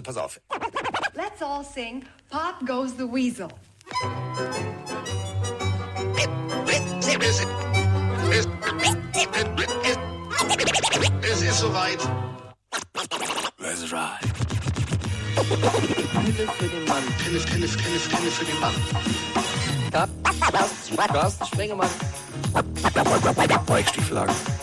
Also pass auf. Let's all sing Pop Goes the Weasel. Es ist soweit. Let's ride. Pille für den Mann. Pille, Pille, Pille, Pille für den Mann. Carsten Spengemann. Weichstieflagen. Ist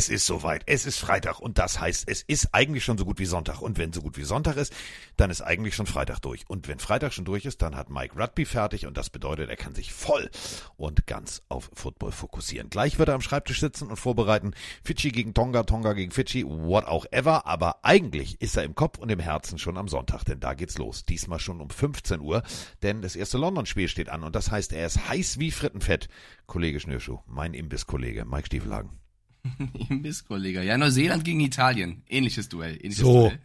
es ist soweit. Es ist Freitag und das heißt, es ist eigentlich schon so gut wie Sonntag. Und wenn so gut wie Sonntag ist, dann ist eigentlich schon Freitag durch. Und wenn Freitag schon durch ist, dann hat Mike Rugby fertig und das bedeutet, er kann sich voll und ganz auf Football fokussieren. Gleich wird er am Schreibtisch sitzen und vorbereiten. Fidschi gegen Tonga, Tonga gegen Fidschi, what auch ever. Aber eigentlich ist er im Kopf und im Herzen schon am Sonntag, denn da geht's los. Diesmal schon um 15 Uhr, denn das erste London-Spiel steht an und das heißt, er ist heiß wie Frittenfett. Kollege Schnürschuh, mein Imbisskollege, Mike Stiefelhagen. Imbisskollege. Ja, Neuseeland gegen Italien. Ähnliches Duell. Ähnliches So. Duell.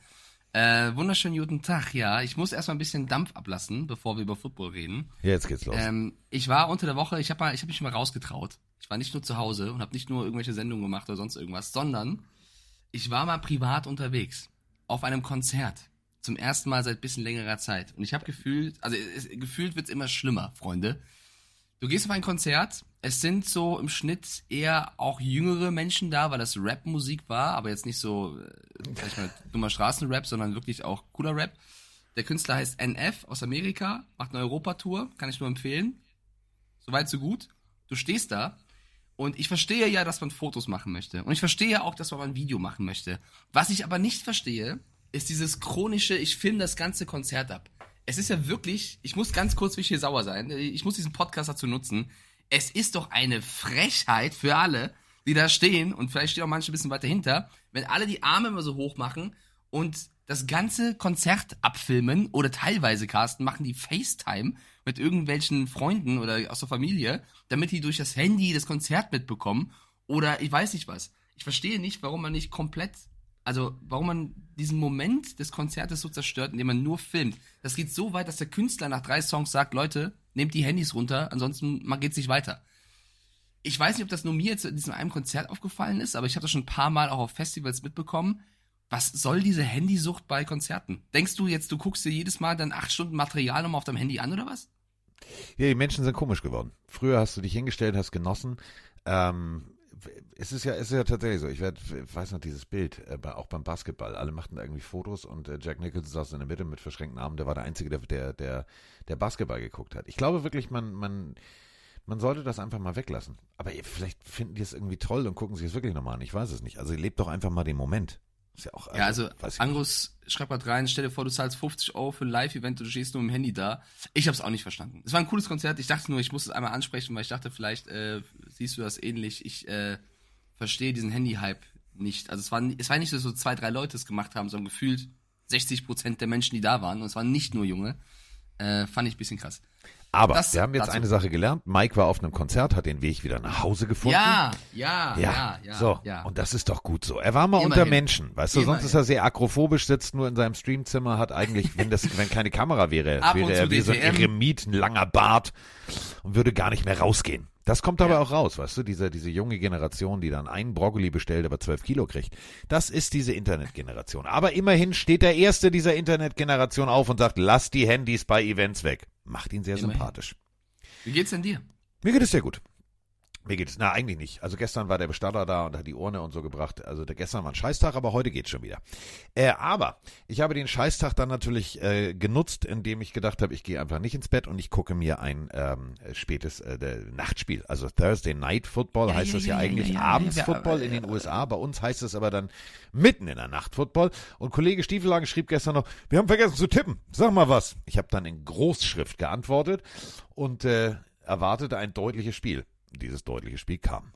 Äh, wunderschönen guten Tag, ja. Ich muss erstmal ein bisschen Dampf ablassen, bevor wir über Football reden. Jetzt geht's los. Ähm, ich war unter der Woche, ich habe hab mich mal rausgetraut. Ich war nicht nur zu Hause und habe nicht nur irgendwelche Sendungen gemacht oder sonst irgendwas, sondern ich war mal privat unterwegs. Auf einem Konzert. Zum ersten Mal seit bisschen längerer Zeit. Und ich habe gefühlt, also es, gefühlt wird's immer schlimmer, Freunde. Du gehst auf ein Konzert, es sind so im Schnitt eher auch jüngere Menschen da, weil das Rap-Musik war, aber jetzt nicht so, äh, sag ich mal, dummer Straßenrap, sondern wirklich auch cooler Rap. Der Künstler heißt NF aus Amerika, macht eine Europatour, kann ich nur empfehlen. Soweit so gut. Du stehst da und ich verstehe ja, dass man Fotos machen möchte. Und ich verstehe auch, dass man ein Video machen möchte. Was ich aber nicht verstehe, ist dieses chronische, ich filme das ganze Konzert ab. Es ist ja wirklich, ich muss ganz kurz wie ich hier sauer sein, ich muss diesen Podcast dazu nutzen. Es ist doch eine Frechheit für alle, die da stehen und vielleicht stehen auch manche ein bisschen weiter hinter, wenn alle die Arme immer so hoch machen und das ganze Konzert abfilmen oder teilweise casten, machen die FaceTime mit irgendwelchen Freunden oder aus der Familie, damit die durch das Handy das Konzert mitbekommen oder ich weiß nicht was. Ich verstehe nicht, warum man nicht komplett, also warum man diesen Moment des Konzertes so zerstört, indem man nur filmt. Das geht so weit, dass der Künstler nach drei Songs sagt, Leute, nehmt die Handys runter, ansonsten man geht's nicht weiter. Ich weiß nicht, ob das nur mir jetzt in diesem einen Konzert aufgefallen ist, aber ich habe das schon ein paar Mal auch auf Festivals mitbekommen. Was soll diese Handysucht bei Konzerten? Denkst du jetzt, du guckst dir jedes Mal dann acht Stunden Material nochmal auf deinem Handy an oder was? Ja, die Menschen sind komisch geworden. Früher hast du dich hingestellt, hast genossen. Ähm, es ist ja, es ist ja tatsächlich so. Ich werd, weiß noch dieses Bild, äh, auch beim Basketball. Alle machten irgendwie Fotos und äh, Jack Nicholson saß in der Mitte mit verschränkten Armen. Der war der Einzige, der, der, der, der Basketball geguckt hat. Ich glaube wirklich, man, man, man sollte das einfach mal weglassen. Aber ihr- vielleicht finden die es irgendwie toll und gucken sich es wirklich nochmal an. Ich weiß es nicht. Also lebt doch einfach mal den Moment. Ist ja auch. Ja, also Angus schreibt grad rein, stell dir vor, du zahlst 50 Euro für ein Live-Event und du stehst nur im Handy da. Ich hab's auch nicht verstanden. Es war ein cooles Konzert. Ich dachte nur, ich muss es einmal ansprechen, weil ich dachte, vielleicht äh, siehst du das ähnlich. Ich äh, verstehe diesen Handy-Hype nicht. Also es war, es war nicht so, so zwei, drei Leute es gemacht haben, sondern gefühlt 60 Prozent der Menschen, die da waren. Und es waren nicht nur Junge. Äh, fand ich ein bisschen krass. Aber Das wir haben jetzt eine Sache gelernt. Mike war auf einem Konzert, hat den Weg wieder nach Hause gefunden. Ja, ja, Ja, ja, ja. so. ja. Und das ist doch gut so. Er war mal Immerhin. unter Menschen, weißt du, sonst Immerhin. ist er sehr akrophobisch, sitzt nur in seinem Streamzimmer, hat eigentlich, wenn das, wenn keine Kamera wäre, Ab wäre er wie so ein. Eremit, ein langer Bart und würde gar nicht mehr rausgehen. Das kommt aber auch raus, weißt du, diese, diese junge Generation, die dann einen Brokkoli bestellt, aber zwölf Kilo kriegt. Das ist diese Internetgeneration. Aber immerhin steht der Erste dieser Internetgeneration auf und sagt, lass die Handys bei Events weg. Macht ihn sehr Immerhin. sympathisch. Wie geht's denn dir? Mir geht es sehr gut. Mir geht es, na eigentlich nicht. Also gestern war der Bestatter da und hat die Urne und so gebracht. Also der gestern war ein Scheißtag, aber heute geht's schon wieder. Äh, aber ich habe den Scheißtag dann natürlich äh, genutzt, indem ich gedacht habe, ich gehe einfach nicht ins Bett und ich gucke mir ein ähm, spätes äh, der Nachtspiel. Also Thursday Night Football Ja, heißt ja, es ja, ja, eigentlich abends Football in den USA. Bei uns heißt es aber dann mitten in der Nacht Football. Und Kollege Stiefelhagen schrieb gestern noch, wir haben vergessen zu tippen. Sag mal was. Ich habe dann in Großschrift geantwortet und äh, erwartete ein deutliches Spiel. Dieses deutliche Spiel kam.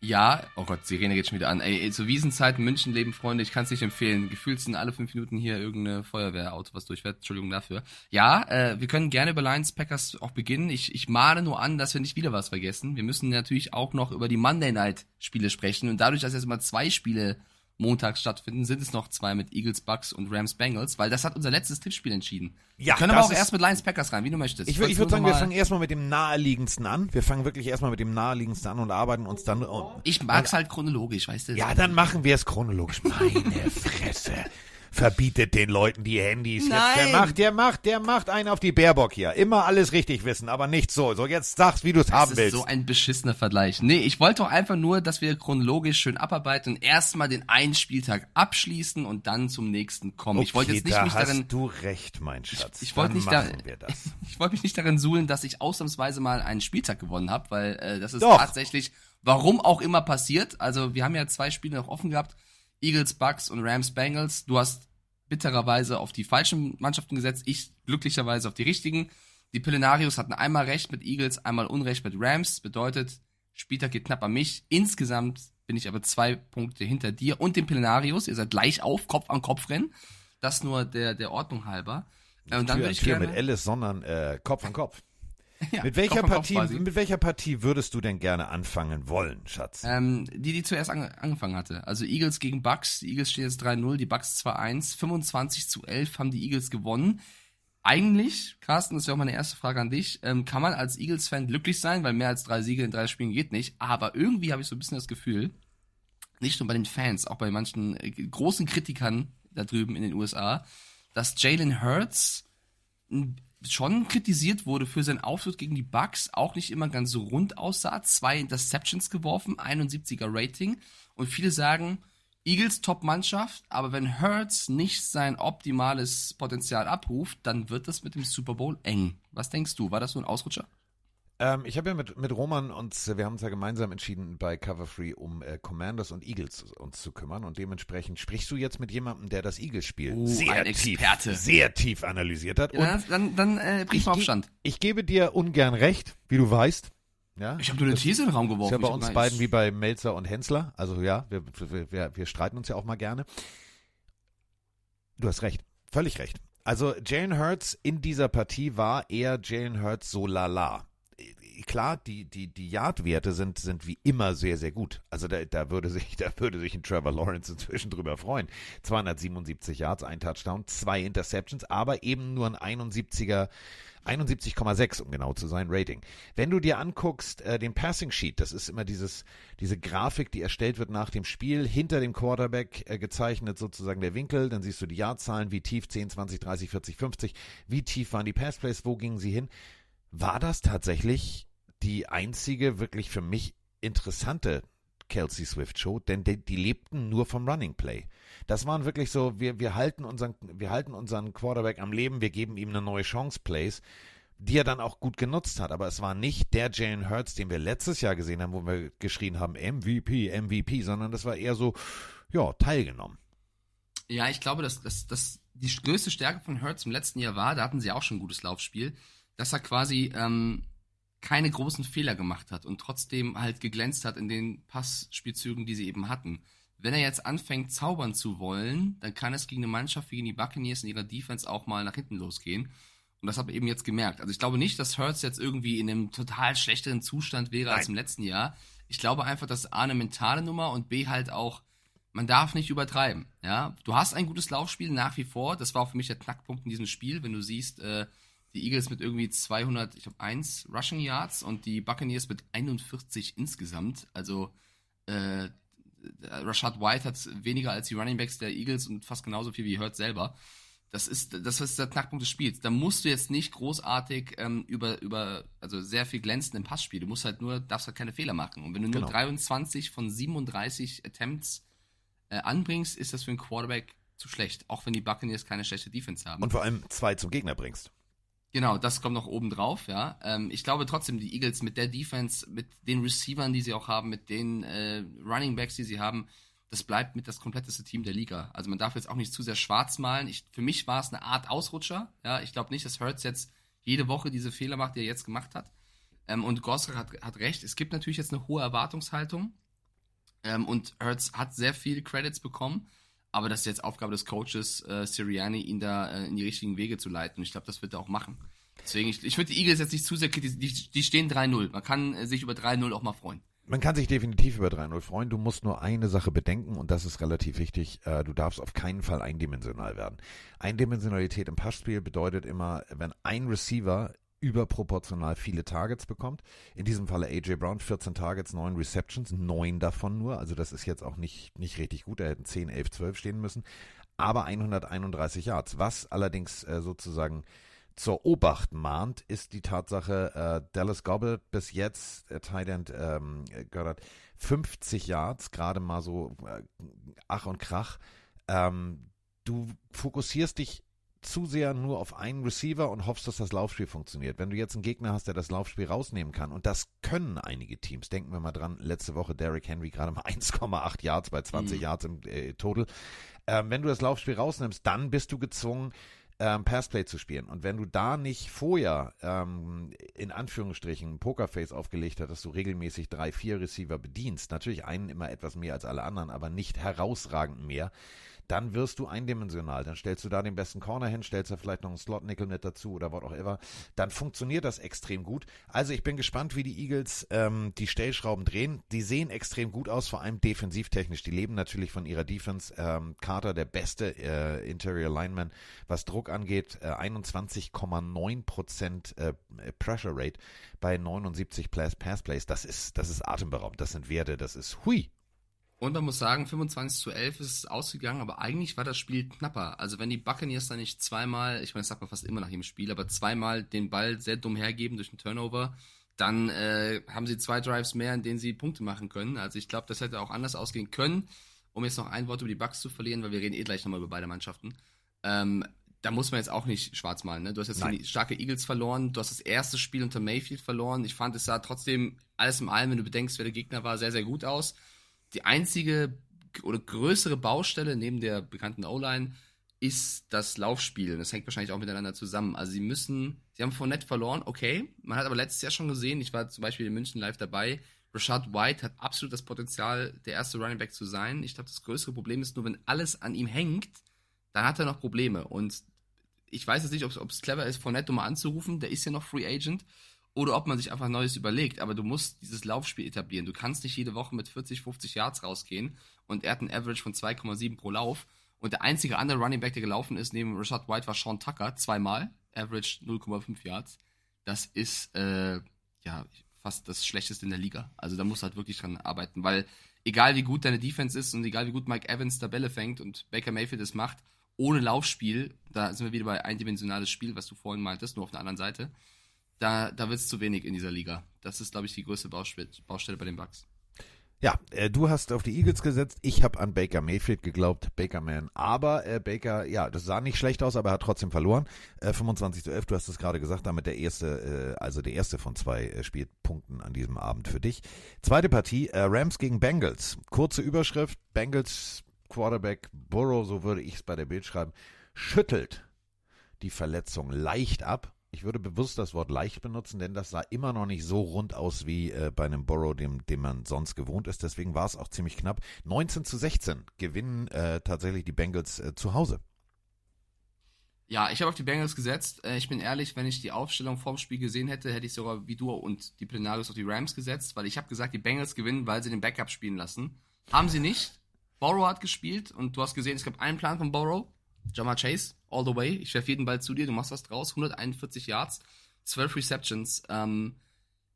Ja, oh Gott, Sirene geht schon wieder an. Ey, zur Wiesenzeiten, München leben Freunde, ich kann es nicht empfehlen. Gefühlt sind alle fünf Minuten hier irgendeine Feuerwehrauto, was durchfährt. Entschuldigung dafür. Ja, äh, wir können gerne über Lions Packers auch beginnen. Ich, ich mahne nur an, dass wir nicht wieder was vergessen. Wir müssen natürlich auch noch über die Monday Night Spiele sprechen. Und dadurch, dass jetzt mal zwei Spiele montags stattfinden, sind es noch zwei mit Eagles, Bucks und Rams, Bengals, weil das hat unser letztes Tippspiel entschieden. Ja, wir können aber auch erst mit Lions Packers rein, wie du möchtest. Ich, ich würde sagen, wir fangen erstmal mit dem naheliegendsten an. Wir fangen wirklich erstmal mit dem naheliegendsten an und arbeiten uns dann. Oh, Ich mag's halt chronologisch, weißt du? ja, dann machen wir es chronologisch. Meine Fresse. Verbietet den Leuten die Handys. Jetzt, der Nein. macht, der macht, der macht einen auf die Baerbock hier. Immer alles richtig wissen, aber nicht so. So, jetzt sag's, wie du es haben Das ist willst. so ein beschissener Vergleich. Nee, ich wollte doch einfach nur, dass wir chronologisch schön abarbeiten und erstmal den einen Spieltag abschließen und dann zum nächsten kommen. ich wollte Okay, jetzt nicht da mich hast darin, du recht, mein Schatz. ich wollte Dann nicht da, machen wir das. ich wollte mich nicht darin suhlen, dass ich ausnahmsweise mal einen Spieltag gewonnen habe, weil äh, das ist Doch. tatsächlich, warum auch immer passiert. Also wir haben ja zwei Spiele noch offen gehabt, Eagles, Bucks und Rams, Bengals. Du hast bittererweise auf die falschen Mannschaften gesetzt, ich glücklicherweise auf die richtigen. Die Pillenarios hatten einmal recht mit Eagles, einmal Unrecht mit Rams. Bedeutet, Spieltag geht knapp an mich. Insgesamt bin ich aber zwei Punkte hinter dir und dem Pillenarios. Ihr seid gleich auf, Kopf an Kopf rennen. Das nur der, der Ordnung halber. Äh, Und dann Tür würde ich Tür gerne, mit Alice, sondern äh, Kopf an Kopf. Ja, Mit welcher, an Partie, mit welcher Partie würdest du denn gerne anfangen wollen, Schatz? Ähm, die, die zuerst ange angefangen hatte. Also Eagles gegen Bucks. Die Eagles stehen jetzt 3-0, die Bucks 2-1. 25 zu 11 haben die Eagles gewonnen. Eigentlich, Carsten, das wäre auch meine erste Frage an dich, ähm, kann man als Eagles-Fan glücklich sein, weil mehr als drei Siege in drei Spielen geht nicht. Aber irgendwie habe ich so ein bisschen das Gefühl, nicht nur bei den Fans, auch bei manchen äh, großen Kritikern da drüben in den USA, dass Jalen Hurts m, schon kritisiert wurde für seinen Auftritt gegen die Bucks, auch nicht immer ganz so rund aussah. Zwei Interceptions geworfen, 71er Rating. Und viele sagen, Eagles Top-Mannschaft, aber wenn Hurts nicht sein optimales Potenzial abruft, dann wird das mit dem Super Bowl eng. Was denkst du? War das so ein Ausrutscher? Ähm, ich habe ja mit, mit Roman uns, wir haben uns ja gemeinsam entschieden bei Cover Free, um äh, Commanders und Eagles uns zu kümmern und dementsprechend sprichst du jetzt mit jemandem, der das Eagles-Spiel Oh, sehr ein tief, Experte. sehr tief analysiert hat. Und Ja, dann dann äh, bring ich, mal auf ge- Stand. ich gebe dir ungern recht, wie du weißt. Ja, Ich habe nur eine These in den Raum ist geworfen. ja bei Ich uns beiden wie bei Melzer und Hensler. Also ja, wir, wir, wir, wir streiten uns ja auch mal gerne. Du hast recht, völlig recht. Also Jalen Hurts in dieser Partie war eher Jalen Hurts so lala. Klar, die, die, die Yard-Werte sind, sind wie immer sehr, sehr gut. Also da, da, würde sich, da würde sich ein Trevor Lawrence inzwischen drüber freuen. 277 Yards, ein Touchdown, zwei Interceptions, aber eben nur ein 71er 71,6, um genau zu sein, Rating. Wenn du dir anguckst, äh, den Passing Sheet, das ist immer dieses, diese Grafik, die erstellt wird nach dem Spiel, hinter dem Quarterback äh, gezeichnet sozusagen der Winkel, dann siehst du die Yardzahlen, wie tief 10, 20, 30, 40, 50, wie tief waren die Passplays, wo gingen sie hin. War das tatsächlich die einzige wirklich für mich interessante Kelsey Swift Show, denn die, die lebten nur vom Running Play. Das waren wirklich so, wir, wir halten unseren, wir halten unseren Quarterback am Leben, wir geben ihm eine neue Chance Plays, die er dann auch gut genutzt hat. Aber es war nicht der Jalen Hurts, den wir letztes Jahr gesehen haben, wo wir geschrien haben, MVP, MVP, sondern das war eher so, ja, teilgenommen. Ja, ich glaube, dass, dass, dass die größte Stärke von Hurts im letzten Jahr war, da hatten sie auch schon ein gutes Laufspiel, dass er quasi ähm, keine großen Fehler gemacht hat und trotzdem halt geglänzt hat in den Passspielzügen, die sie eben hatten. Wenn er jetzt anfängt, zaubern zu wollen, dann kann es gegen eine Mannschaft wie gegen die Buccaneers in ihrer Defense auch mal nach hinten losgehen. Und das habe ich eben jetzt gemerkt. Also ich glaube nicht, dass Hurts jetzt irgendwie in einem total schlechteren Zustand wäre als Nein. im letzten Jahr. Ich glaube einfach, dass A eine mentale Nummer und B halt auch, man darf nicht übertreiben. Ja, du hast ein gutes Laufspiel nach wie vor. Das war auch für mich der Knackpunkt in diesem Spiel, wenn du siehst, äh, die Eagles mit irgendwie 200, ich glaube 1 Rushing Yards und die Buccaneers mit 41 insgesamt. Also äh, Rashad White hat weniger als die Running Backs der Eagles und fast genauso viel wie Hurt selber. Das ist, das ist der Knackpunkt des Spiels. Da musst du jetzt nicht großartig ähm, über, über, also sehr viel glänzen im Passspiel. Du musst halt nur, darfst halt keine Fehler machen. Und wenn du nur Genau. 23 von 37 Attempts äh, anbringst, ist das für einen Quarterback zu schlecht. Auch wenn die Buccaneers keine schlechte Defense haben. Und vor allem zwei zum Gegner bringst. Genau, das kommt noch oben drauf, ja. Ähm, ich glaube trotzdem, die Eagles mit der Defense, mit den Receivern, die sie auch haben, mit den äh, Running Backs, die sie haben, das bleibt mit das kompletteste Team der Liga. Also man darf jetzt auch nicht zu sehr schwarz malen. Ich, für mich war es eine Art Ausrutscher. Ja, ich glaube nicht, dass Hurts jetzt jede Woche diese Fehler macht, die er jetzt gemacht hat. Ähm, und Gosser hat, hat recht. Es gibt natürlich jetzt eine hohe Erwartungshaltung. Ähm, und Hurts hat sehr viel Credits bekommen, aber das ist jetzt Aufgabe des Coaches äh, Sirianni, ihn da äh, in die richtigen Wege zu leiten. Ich glaube, das wird er auch machen. Deswegen, ich, ich würde die Eagles jetzt nicht zu sehr kritisieren. Die, die stehen 3-0. Man kann äh, sich über 3-0 auch mal freuen. Man kann sich definitiv über 3-0 freuen. Du musst nur eine Sache bedenken und das ist relativ wichtig. Äh, du darfst auf keinen Fall eindimensional werden. Eindimensionalität im Passspiel bedeutet immer, wenn ein Receiver überproportional viele Targets bekommt. In diesem Falle AJ Brown 14 Targets, 9 Receptions, 9 davon nur. Also das ist jetzt auch nicht, nicht richtig gut. Er hätten 10, 11, 12 stehen müssen. Aber 131 Yards. Was allerdings äh, sozusagen zur Obacht mahnt, ist die Tatsache, äh, Dallas Gobbert bis jetzt, äh, End ähm, Goddard, 50 Yards, gerade mal so äh, Ach und Krach. Ähm, du fokussierst dich zu sehr nur auf einen Receiver und hoffst, dass das Laufspiel funktioniert. Wenn du jetzt einen Gegner hast, der das Laufspiel rausnehmen kann, und das können einige Teams, denken wir mal dran, letzte Woche Derrick Henry gerade mal 1,8 Yards bei 20 mhm. Yards im äh, Total. Ähm, wenn du das Laufspiel rausnimmst, dann bist du gezwungen, ähm, Passplay zu spielen. Und wenn du da nicht vorher ähm, in Anführungsstrichen Pokerface aufgelegt hast, dass du regelmäßig drei, vier Receiver bedienst, natürlich einen immer etwas mehr als alle anderen, aber nicht herausragend mehr, dann wirst du eindimensional. Dann stellst du da den besten Corner hin, stellst da vielleicht noch einen Slot-Nickel mit dazu oder was auch immer. Dann funktioniert das extrem gut. Also ich bin gespannt, wie die Eagles ähm, die Stellschrauben drehen. Die sehen extrem gut aus, vor allem defensivtechnisch. Die leben natürlich von ihrer Defense. Ähm, Carter, der beste äh, Interior Lineman, was Druck angeht, äh, 21,9 Prozent äh, Pressure Rate bei 79 Pass Plays. Das ist, das ist atemberaubend. Das sind Werte, das ist hui. Und man muss sagen, 25 zu 11 ist es ausgegangen, aber eigentlich war das Spiel knapper. Also wenn die Buccaneers da nicht zweimal, ich meine, das sagt man fast immer nach jedem Spiel, aber zweimal den Ball sehr dumm hergeben durch einen Turnover, dann äh, haben sie zwei Drives mehr, in denen sie Punkte machen können. Also ich glaube, das hätte auch anders ausgehen können. Um jetzt noch ein Wort über die Bucks zu verlieren, weil wir reden eh gleich nochmal über beide Mannschaften. Ähm, da muss man jetzt auch nicht schwarz malen. Ne? Du hast jetzt die starke Eagles verloren, du hast das erste Spiel unter Mayfield verloren. Ich fand, es sah trotzdem alles im allem, wenn du bedenkst, wer der Gegner war, sehr, sehr gut aus die einzige oder größere Baustelle neben der bekannten O-Line ist das Laufspiel. Das hängt wahrscheinlich auch miteinander zusammen. Also sie müssen, sie haben Fournette verloren, okay. Man hat aber letztes Jahr schon gesehen, ich war zum Beispiel in München live dabei, Rashad White hat absolut das Potenzial, der erste Running Back zu sein. Ich glaube, das größere Problem ist nur, wenn alles an ihm hängt, dann hat er noch Probleme. Und ich weiß jetzt nicht, ob es clever ist, Fournette mal anzurufen, der ist ja noch Free Agent oder ob man sich einfach Neues überlegt. Aber du musst dieses Laufspiel etablieren. Du kannst nicht jede Woche mit 40, 50 Yards rausgehen und er hat ein Average von 2,7 pro Lauf. Und der einzige andere Running Back, der gelaufen ist, neben Rashad White, war Sean Tucker, zweimal, Average 0,5 Yards. Das ist äh, ja fast das Schlechteste in der Liga. Also da musst du halt wirklich dran arbeiten, weil egal wie gut deine Defense ist und egal wie gut Mike Evans der Bälle fängt und Baker Mayfield es macht, ohne Laufspiel, da sind wir wieder bei eindimensionales Spiel, was du vorhin meintest, nur auf der anderen Seite da, da wird es zu wenig in dieser Liga. Das ist, glaube ich, die größte Baustelle, bei den Bucks. Ja, äh, du hast auf die Eagles gesetzt. Ich habe an Baker Mayfield geglaubt, Baker Man. Aber äh, Baker, ja, das sah nicht schlecht aus, aber er hat trotzdem verloren. Äh, 25 zu 11, du hast es gerade gesagt, damit der erste, äh, also der erste von zwei äh, Spielpunkten an diesem Abend für dich. Zweite Partie, äh, Rams gegen Bengals. Kurze Überschrift, Bengals Quarterback Burrow, so würde ich es bei der Bild schreiben, schüttelt die Verletzung leicht ab ich würde bewusst das Wort leicht benutzen, denn das sah immer noch nicht so rund aus wie äh, bei einem Borrow, dem, dem man sonst gewohnt ist. Deswegen war es auch ziemlich knapp. 19 zu 16 gewinnen äh, tatsächlich die Bengals äh, zu Hause. Ja, ich habe auf die Bengals gesetzt. Äh, ich bin ehrlich, wenn ich die Aufstellung vorm Spiel gesehen hätte, hätte ich sogar wie du und die Plenarius auf die Rams gesetzt, weil ich habe gesagt, die Bengals gewinnen, weil sie den Backup spielen lassen. Haben sie nicht. Borrow hat gespielt und du hast gesehen, es gab einen Plan von Borrow. Jamar Chase, all the way. Ich werfe jeden Ball zu dir, du machst was draus. 141 Yards, 12 Receptions. Ähm,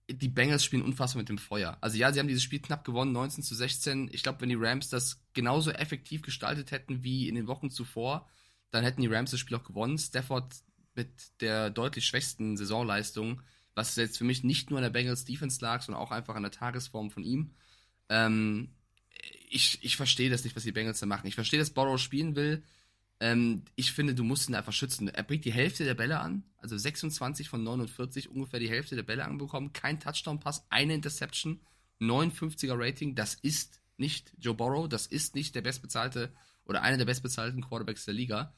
die Bengals spielen unfassbar mit dem Feuer. Also ja, sie haben dieses Spiel knapp gewonnen, 19 zu 16. Ich glaube, wenn die Rams das genauso effektiv gestaltet hätten wie in den Wochen zuvor, dann hätten die Rams das Spiel auch gewonnen. Stafford mit der deutlich schwächsten Saisonleistung, was jetzt für mich nicht nur an der Bengals Defense lag, sondern auch einfach an der Tagesform von ihm. Ähm, ich ich verstehe das nicht, was die Bengals da machen. Ich verstehe, dass Borrow spielen will. Ähm, ich finde, du musst ihn einfach schützen. Er bringt die Hälfte der Bälle an, also 26 von 49, ungefähr die Hälfte der Bälle anbekommen. Kein Touchdown-Pass, eine Interception, 59er Rating. Das ist nicht Joe Burrow, das ist nicht der bestbezahlte oder einer der bestbezahlten Quarterbacks der Liga.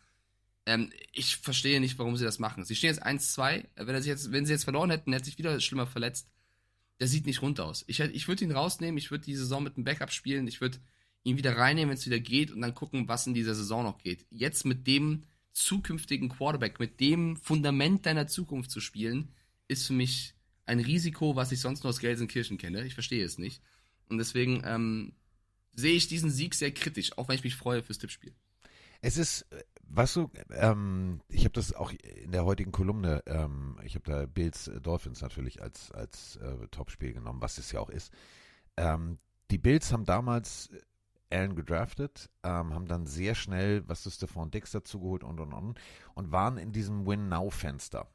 Ähm, ich verstehe nicht, warum sie das machen. Sie stehen jetzt 1-2. Wenn, wenn sie jetzt verloren hätten, hätte sich wieder schlimmer verletzt. der sieht nicht rund aus. Ich, ich würde ihn rausnehmen, ich würde die Saison mit einem Backup spielen, ich würde ihn wieder reinnehmen, wenn es wieder geht und dann gucken, was in dieser Saison noch geht. Jetzt mit dem zukünftigen Quarterback, mit dem Fundament deiner Zukunft zu spielen, ist für mich ein Risiko, was ich sonst nur aus Gelsenkirchen kenne. Ich verstehe es nicht. Und deswegen ähm, sehe ich diesen Sieg sehr kritisch, auch wenn ich mich freue fürs Tippspiel. Es ist, äh, weißt du, ähm, ich habe das auch in der heutigen Kolumne, ähm, ich habe da Bills Dolphins natürlich als, als äh, Topspiel genommen, was es ja auch ist. Ähm, die Bills haben damals Allen gedraftet, ähm, haben dann sehr schnell, was ist Stephon Dix dazugeholt und und und und waren in diesem Win-Now-Fenster.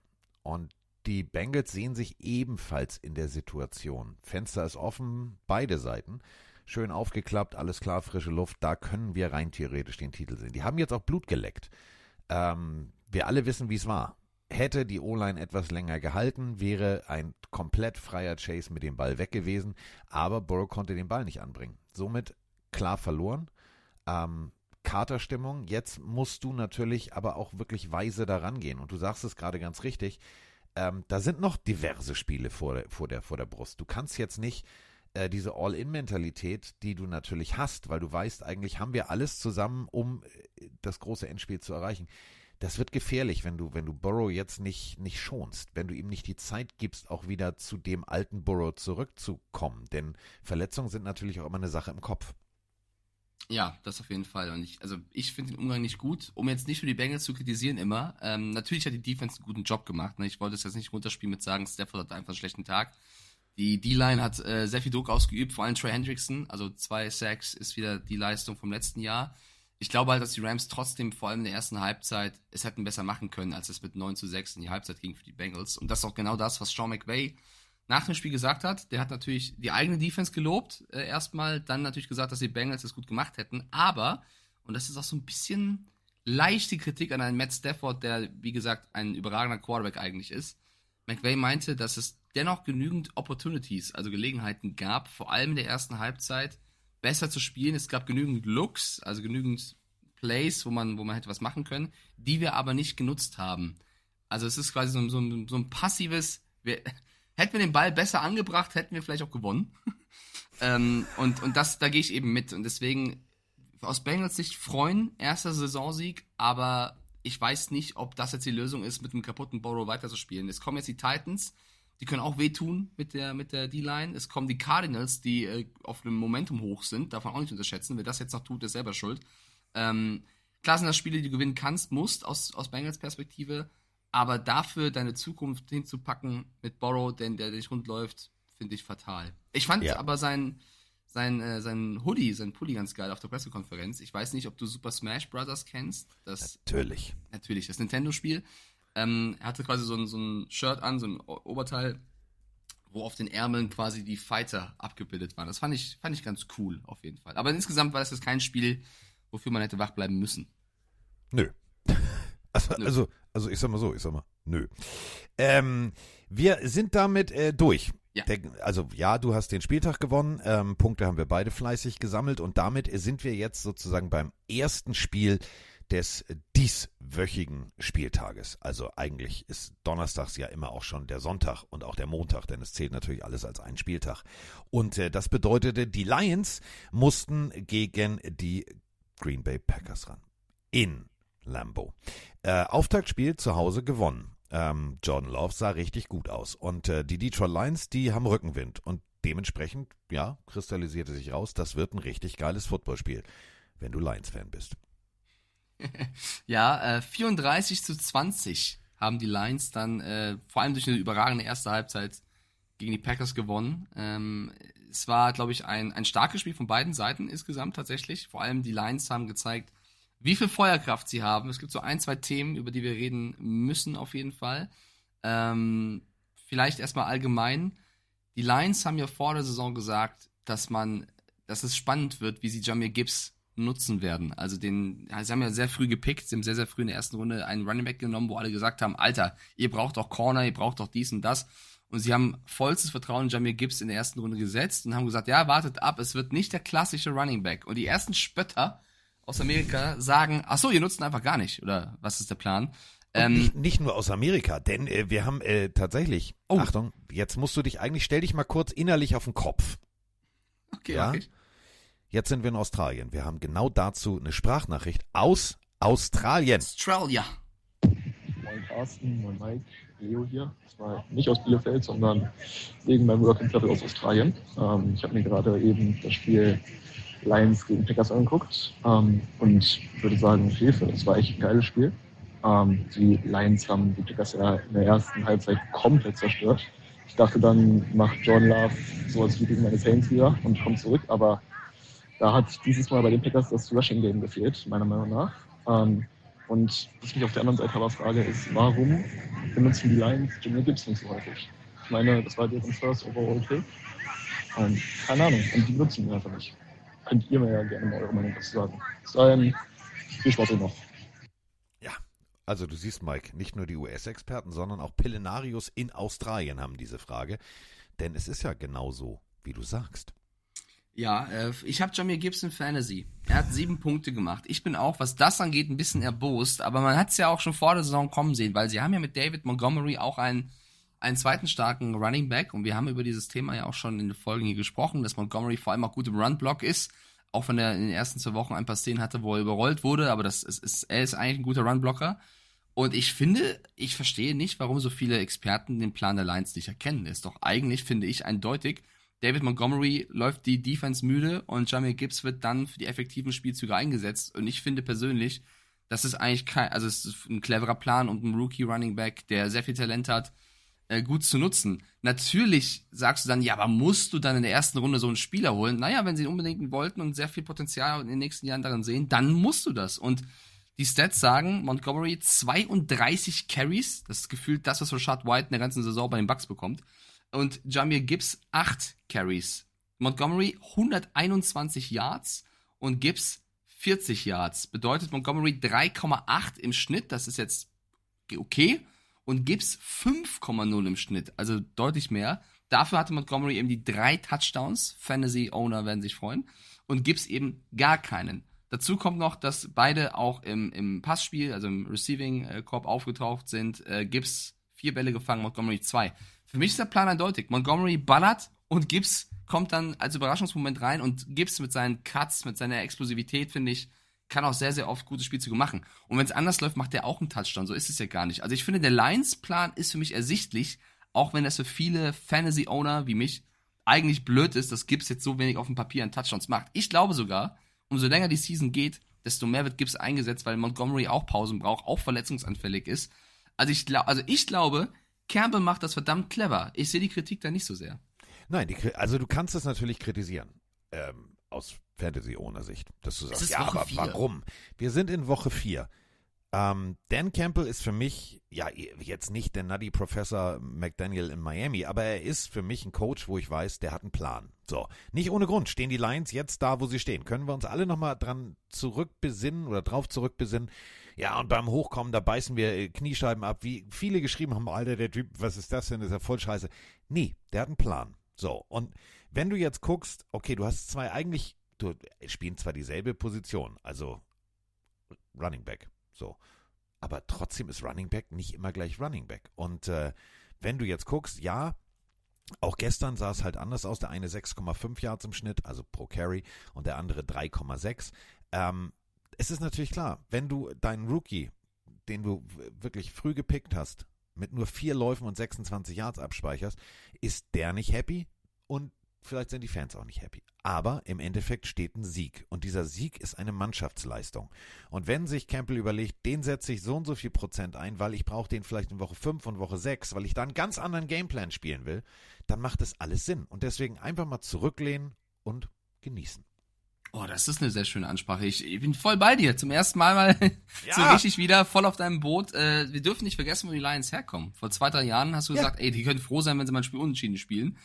Und die Bengals sehen sich ebenfalls in der Situation. Fenster ist offen, beide Seiten schön aufgeklappt, alles klar, frische Luft, da können wir rein theoretisch den Titel sehen. Die haben jetzt auch Blut geleckt. Ähm, wir alle wissen, wie es war. Hätte die O-Line etwas länger gehalten, wäre ein komplett freier Chase mit dem Ball weg gewesen, aber Burrow konnte den Ball nicht anbringen. Somit klar verloren. Ähm, Katerstimmung. Jetzt musst du natürlich aber auch wirklich weise daran gehen. Und du sagst es gerade ganz richtig. Ähm, da sind noch diverse Spiele vor, vor, der, vor der Brust. Du kannst jetzt nicht äh, diese All-In-Mentalität, die du natürlich hast, weil du weißt, eigentlich haben wir alles zusammen, um äh, das große Endspiel zu erreichen. Das wird gefährlich, wenn du, wenn du Burrow jetzt nicht, nicht schonst, wenn du ihm nicht die Zeit gibst, auch wieder zu dem alten Burrow zurückzukommen. Denn Verletzungen sind natürlich auch immer eine Sache im Kopf. Ja, das auf jeden Fall. Und ich, also ich finde den Umgang nicht gut, um jetzt nicht nur die Bengals zu kritisieren immer. Ähm, natürlich hat die Defense einen guten Job gemacht. Ne? Ich wollte es jetzt nicht runterspielen mit sagen, Stafford hat einfach einen schlechten Tag. Die D-Line hat äh, sehr viel Druck ausgeübt, vor allem Trey Hendrickson. Also zwei Sacks ist wieder die Leistung vom letzten Jahr. Ich glaube halt, dass die Rams trotzdem vor allem in der ersten Halbzeit es hätten besser machen können, als es mit 9 zu 6 in die Halbzeit ging für die Bengals. Und das ist auch genau das, was Sean McVay nach dem Spiel gesagt hat. Der hat natürlich die eigene Defense gelobt, äh, erstmal, dann natürlich gesagt, dass die Bengals das gut gemacht hätten. Aber, und das ist auch so ein bisschen leichte Kritik an einen Matt Stafford, der, wie gesagt, ein überragender Quarterback eigentlich ist. McVay meinte, dass es dennoch genügend Opportunities, also Gelegenheiten gab, vor allem in der ersten Halbzeit besser zu spielen. Es gab genügend Looks, also genügend Plays, wo man, wo man hätte was machen können, die wir aber nicht genutzt haben. Also es ist quasi so, so, so ein passives, wir, hätten wir den Ball besser angebracht, hätten wir vielleicht auch gewonnen. ähm, und, und das, da gehe ich eben mit. Und deswegen aus Bengals Sicht freuen, erster Saisonsieg, aber ich weiß nicht, ob das jetzt die Lösung ist, mit einem kaputten Borrow weiterzuspielen. Es kommen jetzt die Titans, die können auch wehtun mit der, mit der D-Line. Es kommen die Cardinals, die äh, auf einem Momentum hoch sind, darf man auch nicht unterschätzen. Wer das jetzt noch tut, ist selber schuld. Ähm, klar sind das Spiele, die du gewinnen kannst, musst, aus, aus Bengals Perspektive. Aber dafür deine Zukunft hinzupacken mit Borrow, denn der dich rund läuft, finde ich fatal. Ich fand ja. aber sein, sein, äh, sein Hoodie, sein Pulli ganz geil auf der Pressekonferenz. Ich weiß nicht, ob du Super Smash Brothers kennst. Das, natürlich. Natürlich, das Nintendo-Spiel. Ähm, er hatte quasi so ein, so ein Shirt an, so ein Oberteil, wo auf den Ärmeln quasi die Fighter abgebildet waren. Das fand ich, fand ich ganz cool, auf jeden Fall. Aber insgesamt war das jetzt kein Spiel, wofür man hätte wach bleiben müssen. Nö. Also, also, also ich sag mal so, ich sag mal, nö. Ähm, wir sind damit äh, durch. Ja. Der, also ja, du hast den Spieltag gewonnen. Ähm, Punkte haben wir beide fleißig gesammelt und damit sind wir jetzt sozusagen beim ersten Spiel des dieswöchigen Spieltages. Also eigentlich ist Donnerstags ja immer auch schon der Sonntag und auch der Montag, denn es zählt natürlich alles als ein Spieltag. Und äh, das bedeutete, die Lions mussten gegen die Green Bay Packers ran. In Lambo. Äh, Auftaktspiel zu Hause gewonnen. Ähm, Jordan Love sah richtig gut aus. Und äh, die Detroit Lions, die haben Rückenwind. Und dementsprechend, ja, kristallisierte sich raus, das wird ein richtig geiles Footballspiel, wenn du Lions-Fan bist. ja, äh, 34 zu 20 haben die Lions dann äh, vor allem durch eine überragende erste Halbzeit gegen die Packers gewonnen. Ähm, es war, glaube ich, ein, ein starkes Spiel von beiden Seiten insgesamt tatsächlich. Vor allem die Lions haben gezeigt, wie viel Feuerkraft sie haben. Es gibt so ein, zwei Themen, über die wir reden müssen auf jeden Fall. Ähm, vielleicht erstmal allgemein. Die Lions haben ja vor der Saison gesagt, dass man, dass es spannend wird, wie sie Jamir Gibbs nutzen werden. Also den, sie haben ja sehr früh gepickt, sie haben sehr, sehr früh in der ersten Runde einen Running Back genommen, wo alle gesagt haben, Alter, ihr braucht doch Corner, ihr braucht doch dies und das. Und sie haben vollstes Vertrauen in Jamir Gibbs in der ersten Runde gesetzt und haben gesagt, ja, wartet ab, es wird nicht der klassische Running Back. Und die ersten Spötter aus Amerika sagen, ach so, ihr nutzt ihn einfach gar nicht, oder was ist der Plan? Ähm, nicht, nicht nur aus Amerika, denn äh, wir haben äh, tatsächlich, Oh. Achtung, jetzt musst du dich eigentlich, stell dich mal kurz innerlich auf den Kopf. okay, ja. okay. Jetzt sind wir in Australien. Wir haben genau dazu eine Sprachnachricht aus Australien. Australia. Moin Carsten, moin Mike, Leo hier. War nicht aus Bielefeld, sondern wegen meinem Work and Travel aus Australien. Ähm, ich habe mir gerade eben das Spiel Lions gegen Packers angeguckt ähm, und würde sagen, Hilfe, das war echt ein geiles Spiel. Ähm, die Lions haben die Packers ja in der ersten Halbzeit komplett zerstört. Ich dachte dann, macht John Love sowas wie gegen meine Saints wieder und kommt zurück, aber da hat dieses Mal bei den Packers das Rushing Game gefehlt, meiner Meinung nach. Ähm, und was ich mich auf der anderen Seite aber frage, ist, warum benutzen die Lions Jimmy Gibson so häufig? Ich meine, das war deren First Overall Pick. Und keine Ahnung, und die benutzen ihn einfach nicht. Könnt ihr mir ja gerne mal eure Meinung dazu sagen. Bis dahin, viel Spaß euch noch. Ja, also du siehst, Mike, nicht nur die US-Experten, sondern auch Pillenarius in Australien haben diese Frage. Denn es ist ja genau so, wie du sagst. Ja, äh, ich habe Jamir Gibson Fantasy. Er hat sieben Punkte gemacht. Ich bin auch, was das angeht, ein bisschen erbost, aber man hat es ja auch schon vor der Saison kommen sehen, weil sie haben ja mit David Montgomery auch einen, einen zweiten starken Running Back und wir haben über dieses Thema ja auch schon in den Folgen hier gesprochen, dass Montgomery vor allem auch gut im Run-Block ist, auch wenn er in den ersten zwei Wochen ein paar Szenen hatte, wo er überrollt wurde, aber das ist, ist, er ist eigentlich ein guter Run-Blocker. Und ich finde, ich verstehe nicht, warum so viele Experten den Plan der Lions nicht erkennen. Ist doch eigentlich, finde ich, eindeutig, David Montgomery läuft die Defense müde und Jamie Gibbs wird dann für die effektiven Spielzüge eingesetzt. Und ich finde persönlich, das ist eigentlich kein, also es ist ein cleverer Plan und ein Rookie Running Back, der sehr viel Talent hat, äh, gut zu nutzen. Natürlich sagst du dann, ja, aber musst du dann in der ersten Runde so einen Spieler holen? Naja, wenn sie ihn unbedingt wollten und sehr viel Potenzial in den nächsten Jahren darin sehen, dann musst du das. Und die Stats sagen, Montgomery 32 Carries, das ist gefühlt das, was Rashad White in der ganzen Saison bei den Bucks bekommt. Und Jamir Gibbs 8 Carries. Montgomery 121 Yards und Gibbs 40 Yards. Bedeutet Montgomery 3,8 im Schnitt, das ist jetzt okay. Und Gibbs 5,0 im Schnitt, also deutlich mehr. Dafür hatte Montgomery eben die drei Touchdowns. Fantasy-Owner werden sich freuen. Und Gibbs eben gar keinen. Dazu kommt noch, dass beide auch im, im Passspiel, also im Receiving-Korb aufgetaucht sind. Äh, Gibbs vier Bälle gefangen, Montgomery zwei. Für mich ist der Plan eindeutig. Montgomery ballert und Gibbs kommt dann als Überraschungsmoment rein und Gibbs mit seinen Cuts, mit seiner Explosivität, finde ich, kann auch sehr, sehr oft gute Spielzüge machen. Und wenn es anders läuft, macht er auch einen Touchdown. So ist es ja gar nicht. Also ich finde, der Lions-Plan ist für mich ersichtlich, auch wenn das für viele Fantasy-Owner wie mich eigentlich blöd ist, dass Gibbs jetzt so wenig auf dem Papier an Touchdowns macht. Ich glaube sogar, umso länger die Season geht, desto mehr wird Gibbs eingesetzt, weil Montgomery auch Pausen braucht, auch verletzungsanfällig ist. Also ich, glaub, also ich glaube, Campbell macht das verdammt clever. Ich sehe die Kritik da nicht so sehr. Nein, die, also du kannst es natürlich kritisieren. Ähm, aus Fantasy-Owner-Sicht. Dass du sagst, ja, Woche aber vier. warum? Wir sind in Woche 4. Ähm, Dan Campbell ist für mich, ja, jetzt nicht der Nutty Professor McDaniel in Miami, aber er ist für mich ein Coach, wo ich weiß, der hat einen Plan. So, nicht ohne Grund stehen die Lions jetzt da, wo sie stehen. Können wir uns alle nochmal dran zurückbesinnen oder drauf zurückbesinnen? Ja, und beim Hochkommen, da beißen wir äh, Kniescheiben ab, wie viele geschrieben haben, Alter, der Typ, was ist das denn? Das ist ja voll scheiße. Nee, der hat einen Plan. So, und wenn du jetzt guckst, okay, du hast zwei eigentlich, du spielen zwar dieselbe Position, also Running Back, so. Aber trotzdem ist Running Back nicht immer gleich Running Back. Und äh, wenn du jetzt guckst, ja, auch gestern sah es halt anders aus. Der eine 6,5 Yards im Schnitt, also pro Carry, und der andere 3,6. Ähm, es ist natürlich klar, wenn du deinen Rookie, den du wirklich früh gepickt hast, mit nur vier Läufen und 26 Yards abspeicherst, ist der nicht happy und vielleicht sind die Fans auch nicht happy. Aber im Endeffekt steht ein Sieg und dieser Sieg ist eine Mannschaftsleistung. Und wenn sich Campbell überlegt, den setze ich so und so viel Prozent ein, weil ich brauche den vielleicht in Woche 5 und Woche 6, weil ich da einen ganz anderen Gameplan spielen will, dann macht das alles Sinn. Und deswegen einfach mal zurücklehnen und genießen. Oh, das ist eine sehr schöne Ansprache. Ich, ich bin voll bei dir. Zum ersten Mal mal so Ja. richtig wieder voll auf deinem Boot. Äh, wir dürfen nicht vergessen, wo die Lions herkommen. Vor zwei, drei Jahren hast du Ja. gesagt, ey, die können froh sein, wenn sie mal ein Spiel unentschieden spielen.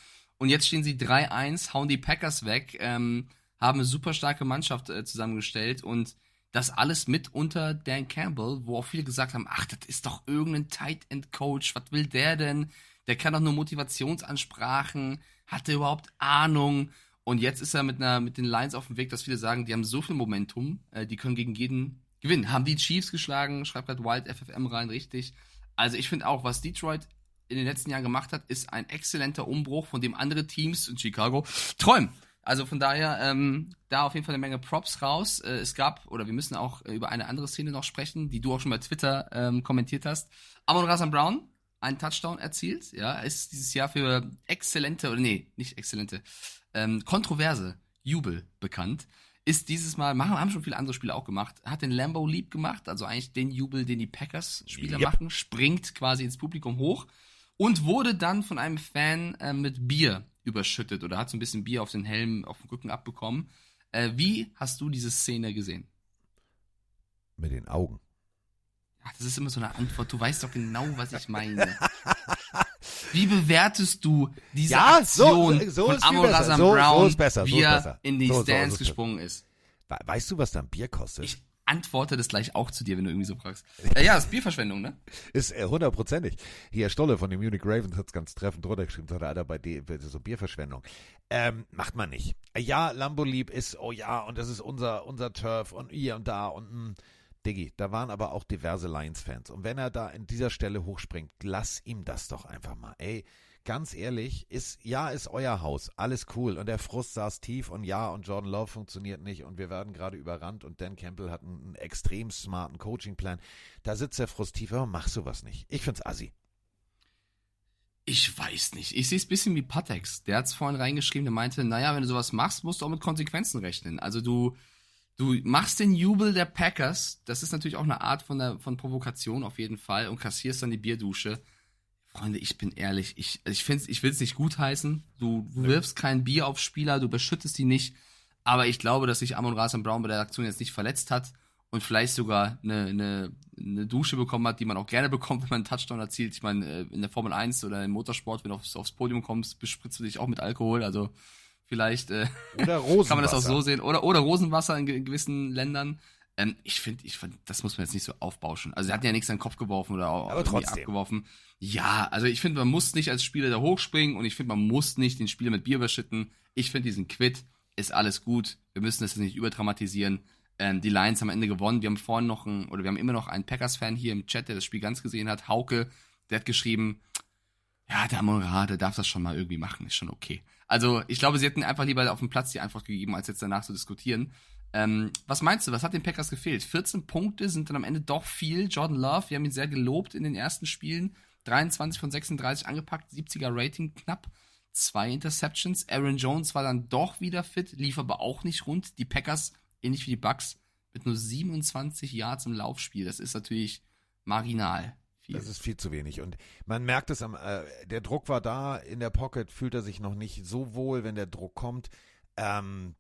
Und jetzt stehen sie 3-1, hauen die Packers weg, ähm, haben eine super starke Mannschaft äh, zusammengestellt und das alles mit unter Dan Campbell, wo auch viele gesagt haben, ach, das ist doch irgendein Tight End Coach, was will der denn? Der kann doch nur Motivationsansprachen, hat der überhaupt Ahnung? Und jetzt ist er mit einer mit den Lions auf dem Weg, dass viele sagen, die haben so viel Momentum, äh, die können gegen jeden gewinnen. Haben die Chiefs geschlagen, schreibt gerade Wild FFM rein, richtig. Also ich finde auch, was Detroit in den letzten Jahren gemacht hat, ist ein exzellenter Umbruch, von dem andere Teams in Chicago träumen. Also von daher, ähm, da auf jeden Fall eine Menge Props raus. Äh, es gab, oder wir müssen auch äh, über eine andere Szene noch sprechen, die du auch schon bei Twitter ähm, kommentiert hast. Amon Razan Brown, einen Touchdown erzielt, ja, ist dieses Jahr für exzellente, oder nee, nicht exzellente, ähm, kontroverse Jubel bekannt. Ist dieses Mal, machen, haben schon viele andere Spieler auch gemacht, hat den Lambo Leap gemacht, also eigentlich den Jubel, den die Packers-Spieler Yep. machen, springt quasi ins Publikum hoch und wurde dann von einem Fan äh, mit Bier überschüttet oder hat so ein bisschen Bier auf den Helm, auf den Rücken abbekommen. Äh, wie hast du diese Szene gesehen? Mit den Augen. Ach, das ist immer so eine Antwort. Du weißt doch genau, was ich meine. Wie bewertest du diese Ja, so- Aktion so von ist viel Amon. Razan So- so Brown, besser, so wie er in die So- so- Stands so gesprungen ist? We- Weißt du, was da ein Bier kostet? Ich antworte das gleich auch zu dir, wenn du irgendwie so fragst. Äh, ja, ist Bierverschwendung, ne? Ist äh, hundertprozentig. Hier, Stolle von den Munich Ravens hat es ganz treffend drunter geschrieben, sagt, Alter, bei D so Bierverschwendung. Ähm, macht man nicht. Ja, Lambo lieb ist, oh ja, und das ist unser, unser Turf und hier und da und mh. Diggi, da waren aber auch diverse Lions-Fans. Und wenn er da in dieser Stelle hochspringt, lass ihm das doch einfach mal. Ey, ganz ehrlich, ist, ja, ist euer Haus. Alles cool. Und der Frust saß tief und ja, und Jordan Love funktioniert nicht und wir werden gerade überrannt und Dan Campbell hat einen, einen extrem smarten Coaching-Plan. Da sitzt der Frust tief, aber mach sowas nicht. Ich find's assi. Ich weiß nicht. Ich sehe es bisschen wie Patex. Der hat es vorhin reingeschrieben, der meinte, naja, wenn du sowas machst, musst du auch mit Konsequenzen rechnen. Also du, du machst den Jubel der Packers, das ist natürlich auch eine Art von, der, von Provokation auf jeden Fall und kassierst dann die Bierdusche. Freunde, ich bin ehrlich, ich, ich, find's, ich will es nicht gutheißen. Du, du wirfst kein Bier auf Spieler, du beschüttest die nicht. Aber ich glaube, dass sich Amon Rasan Brown bei der Aktion jetzt nicht verletzt hat und vielleicht sogar eine, eine, eine Dusche bekommen hat, die man auch gerne bekommt, wenn man einen Touchdown erzielt. Ich meine, äh, in der Formel 1 oder im Motorsport, wenn du aufs, aufs Podium kommst, bespritzt du dich auch mit Alkohol. Also vielleicht äh, kann man das auch so sehen. Oder, oder Rosenwasser in gewissen Ländern. Ähm, ich finde, ich find, das muss man jetzt nicht so aufbauschen. Also er hat ja nichts an den Kopf geworfen oder auch Aber trotzdem. abgeworfen. Ja, also ich finde, man muss nicht als Spieler da hochspringen und ich finde, man muss nicht den Spieler mit Bier überschütten. Ich finde diesen Quit ist alles gut. Wir müssen das jetzt nicht überdramatisieren. Ähm, die Lions haben am Ende gewonnen. Wir haben vorhin noch einen, oder wir haben immer noch einen Packers-Fan hier im Chat, der das Spiel ganz gesehen hat. Hauke, der hat geschrieben, ja, der Amon der darf das schon mal irgendwie machen, ist schon okay. Also ich glaube, sie hätten einfach lieber auf dem Platz die Antwort gegeben, als jetzt danach zu diskutieren. Ähm, was meinst du, was hat den Packers gefehlt? 14 Punkte sind dann am Ende doch viel. Jordan Love, wir haben ihn sehr gelobt in den ersten Spielen. 23 von 36 angepackt, 70er Rating knapp. Zwei Interceptions. Aaron Jones war dann doch wieder fit, lief aber auch nicht rund. Die Packers, ähnlich wie die Bucks, mit nur 27 Yards im Laufspiel. Das ist natürlich marginal. Viel. Das ist viel zu wenig. Und man merkt es am, äh, der Druck war da, in der Pocket fühlt er sich noch nicht so wohl, wenn der Druck kommt. Ähm,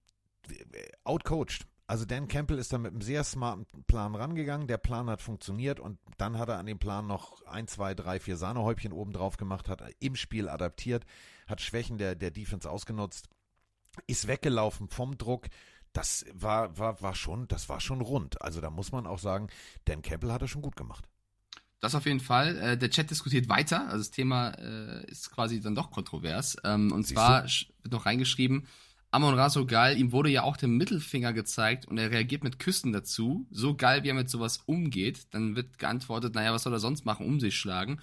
outcoached. Also Dan Campbell ist da mit einem sehr smarten Plan rangegangen. Der Plan hat funktioniert und dann hat er an dem Plan noch ein, zwei, drei, vier Sahnehäubchen oben drauf gemacht, hat im Spiel adaptiert, hat Schwächen der, der Defense ausgenutzt, ist weggelaufen vom Druck. Das war, war, war schon, das war schon rund. Also da muss man auch sagen, Dan Campbell hat er schon gut gemacht. Das auf jeden Fall. Äh, der Chat diskutiert weiter. Also das Thema äh, ist quasi dann doch kontrovers. Ähm, und Siehst zwar wird noch reingeschrieben, Amon Ra so geil, ihm wurde ja auch der Mittelfinger gezeigt und er reagiert mit Küssen dazu. So geil, wie er mit sowas umgeht. Dann wird geantwortet, naja, was soll er sonst machen, um sich schlagen.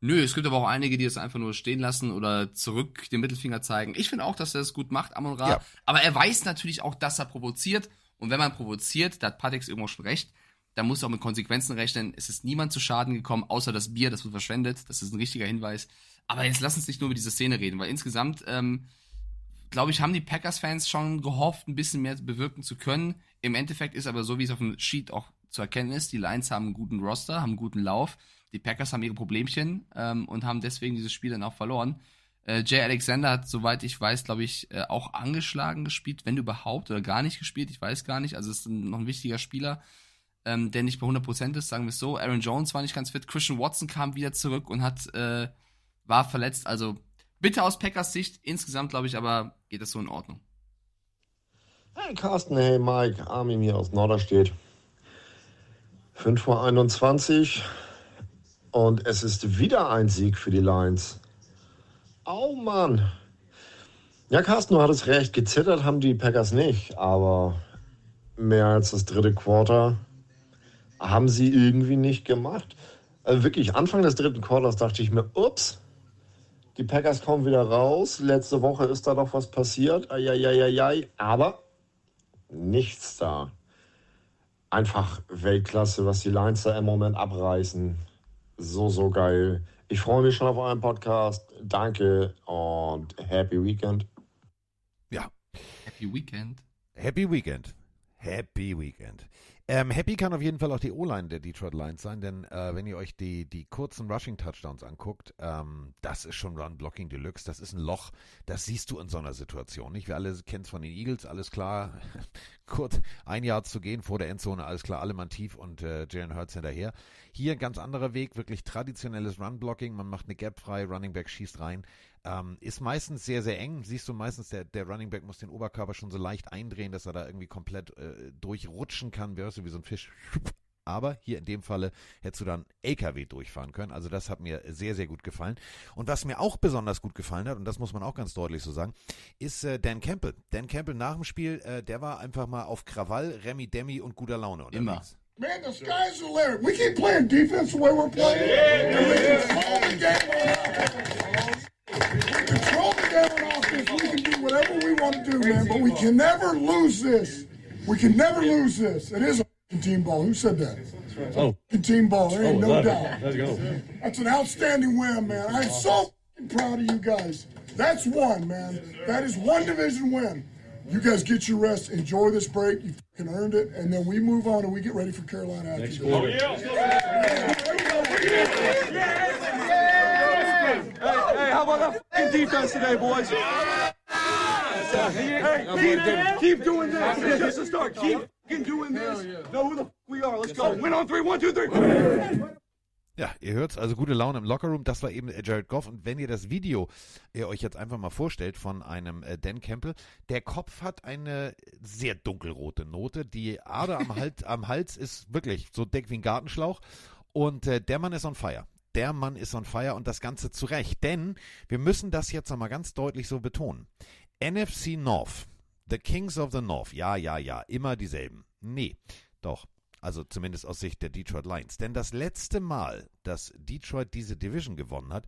Nö, es gibt aber auch einige, die es einfach nur stehen lassen oder zurück den Mittelfinger zeigen. Ich finde auch, dass er es gut macht, Amon Ra. Ja. Aber er weiß natürlich auch, dass er provoziert. Und wenn man provoziert, da hat Patex irgendwo schon recht, da muss er auch mit Konsequenzen rechnen. Es ist niemand zu Schaden gekommen, außer das Bier, das wird verschwendet. Das ist ein richtiger Hinweis. Aber jetzt lass uns nicht nur über diese Szene reden, weil insgesamt, ähm, glaube ich, haben die Packers-Fans schon gehofft, ein bisschen mehr bewirken zu können. Im Endeffekt ist aber so, wie es auf dem Sheet auch zu erkennen ist, die Lions haben einen guten Roster, haben einen guten Lauf. Die Packers haben ihre Problemchen ähm, und haben deswegen dieses Spiel dann auch verloren. Äh, Jay Alexander hat, soweit ich weiß, glaube ich, äh, auch angeschlagen gespielt, wenn überhaupt, oder gar nicht gespielt, ich weiß gar nicht. Also ist ein, noch ein wichtiger Spieler, ähm, der nicht bei 100% ist, sagen wir es so. Aaron Jones war nicht ganz fit. Christian Watson kam wieder zurück und hat, äh, war verletzt. Also bitte aus Packers Sicht. Insgesamt, glaube ich, aber geht das so in Ordnung. Hey Carsten, hey Mike, Armin hier aus Norderstedt. 5 Uhr 21 und es ist wieder ein Sieg für die Lions. Oh Mann. Ja, Carsten, du hattest recht, gezittert haben die Packers nicht, aber mehr als das dritte Quarter haben sie irgendwie nicht gemacht. Also wirklich, Anfang des dritten Quarters dachte ich mir, ups, die Packers kommen wieder raus. Letzte Woche ist da doch was passiert. Eieieiei. Aber nichts da. Einfach Weltklasse, was die Lions da im Moment abreißen. So, so geil. Ich freue mich schon auf euren Podcast. Danke und Happy Weekend. Ja, Happy Weekend. Happy Weekend. Happy Weekend. Ähm, happy kann auf jeden Fall auch die O-Line der Detroit Lions sein, denn äh, wenn ihr euch die, die kurzen Rushing-Touchdowns anguckt, ähm, das ist schon Run-Blocking Deluxe, das ist ein Loch, das siehst du in so einer Situation nicht. Wir alle kennen es von den Eagles, alles klar, kurz ein Jahr zu gehen vor der Endzone, alles klar, alle Mann tief und äh, Jalen Hurts hinterher. Hier ein ganz anderer Weg, wirklich traditionelles Run-Blocking, man macht eine Gap frei, Running Back schießt rein, ähm, ist meistens sehr, sehr eng. Siehst du meistens, der, der Running Back muss den Oberkörper schon so leicht eindrehen, dass er da irgendwie komplett äh, durchrutschen kann, wärst du wie so ein Fisch. Aber hier in dem Falle hättest du dann LKW durchfahren können. Also das hat mir sehr, sehr gut gefallen. Und was mir auch besonders gut gefallen hat, und das muss man auch ganz deutlich so sagen, ist äh, Dan Campbell. Dan Campbell nach dem Spiel, äh, der war einfach mal auf Krawall, Remi Demi und guter Laune unterwegs. Man, the sky's the limit. We keep playing defense the way we're playing, and we control the game on offense. We control the game on offense. We can do whatever we want to do, man, but we can never lose this. We can never lose this. It is a f***ing team ball. Who said that? Oh. Team ball. There ain't oh, no doubt. Let's go. That's an outstanding win, man. I'm so f***ing proud of you guys. That's one, man. That is one division win. You guys get your rest. Enjoy this break. You f***ing earned it. And then we move on and we get ready for Carolina after this. Hey, oh, how about that fucking defense today, boys? Hey, keep, keep doing this. This is just a start. Keep fucking doing this. Know who the fuck we are. Let's go. Win on three. One, two, three. Ja, ihr hört's, also gute Laune im Lockerroom, das war eben äh, Jared Goff und wenn ihr das Video ihr euch jetzt einfach mal vorstellt von einem äh, Dan Campbell, der Kopf hat eine sehr dunkelrote Note, die Ader am, Hals, am Hals ist wirklich so dick wie ein Gartenschlauch und äh, der Mann ist on fire. Der Mann ist on fire und das Ganze zu Recht, denn wir müssen das jetzt nochmal ganz deutlich so betonen. NFC North, the Kings of the North, ja, ja, ja, immer dieselben. Nee, doch. Also zumindest aus Sicht der Detroit Lions. Denn das letzte Mal, dass Detroit diese Division gewonnen hat,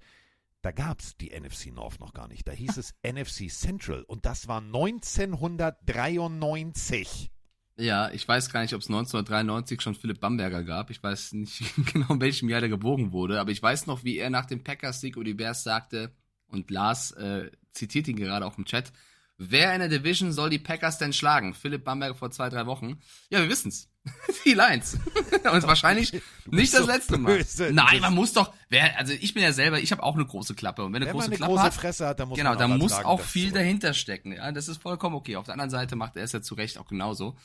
da gab es die NFC North noch gar nicht. Da hieß es NFC Central und das war 1993. Ja, ich weiß gar nicht, ob es 1993 schon Philipp Bamberger gab. Ich weiß nicht genau, in welchem Jahr der geboren wurde. Aber ich weiß noch, wie er nach dem Packers-Sieg über die Bears sagte, und Lars äh, zitiert ihn gerade auch im Chat, wer in der Division soll die Packers denn schlagen? Philipp Bamberger vor zwei, drei Wochen. Ja, wir wissen's. die Lions. und wahrscheinlich nicht das letzte Mal. böse. Nein, man muss doch, wer, also ich bin ja selber, ich habe auch eine große Klappe. Und wenn eine Wenn man große eine Klappe große hat, Fresse hat, dann muss genau, man da auch muss ertragen, auch viel zu- dahinter stecken. Ja, das ist vollkommen okay. Auf der anderen Seite macht er es ja zu Recht auch genauso.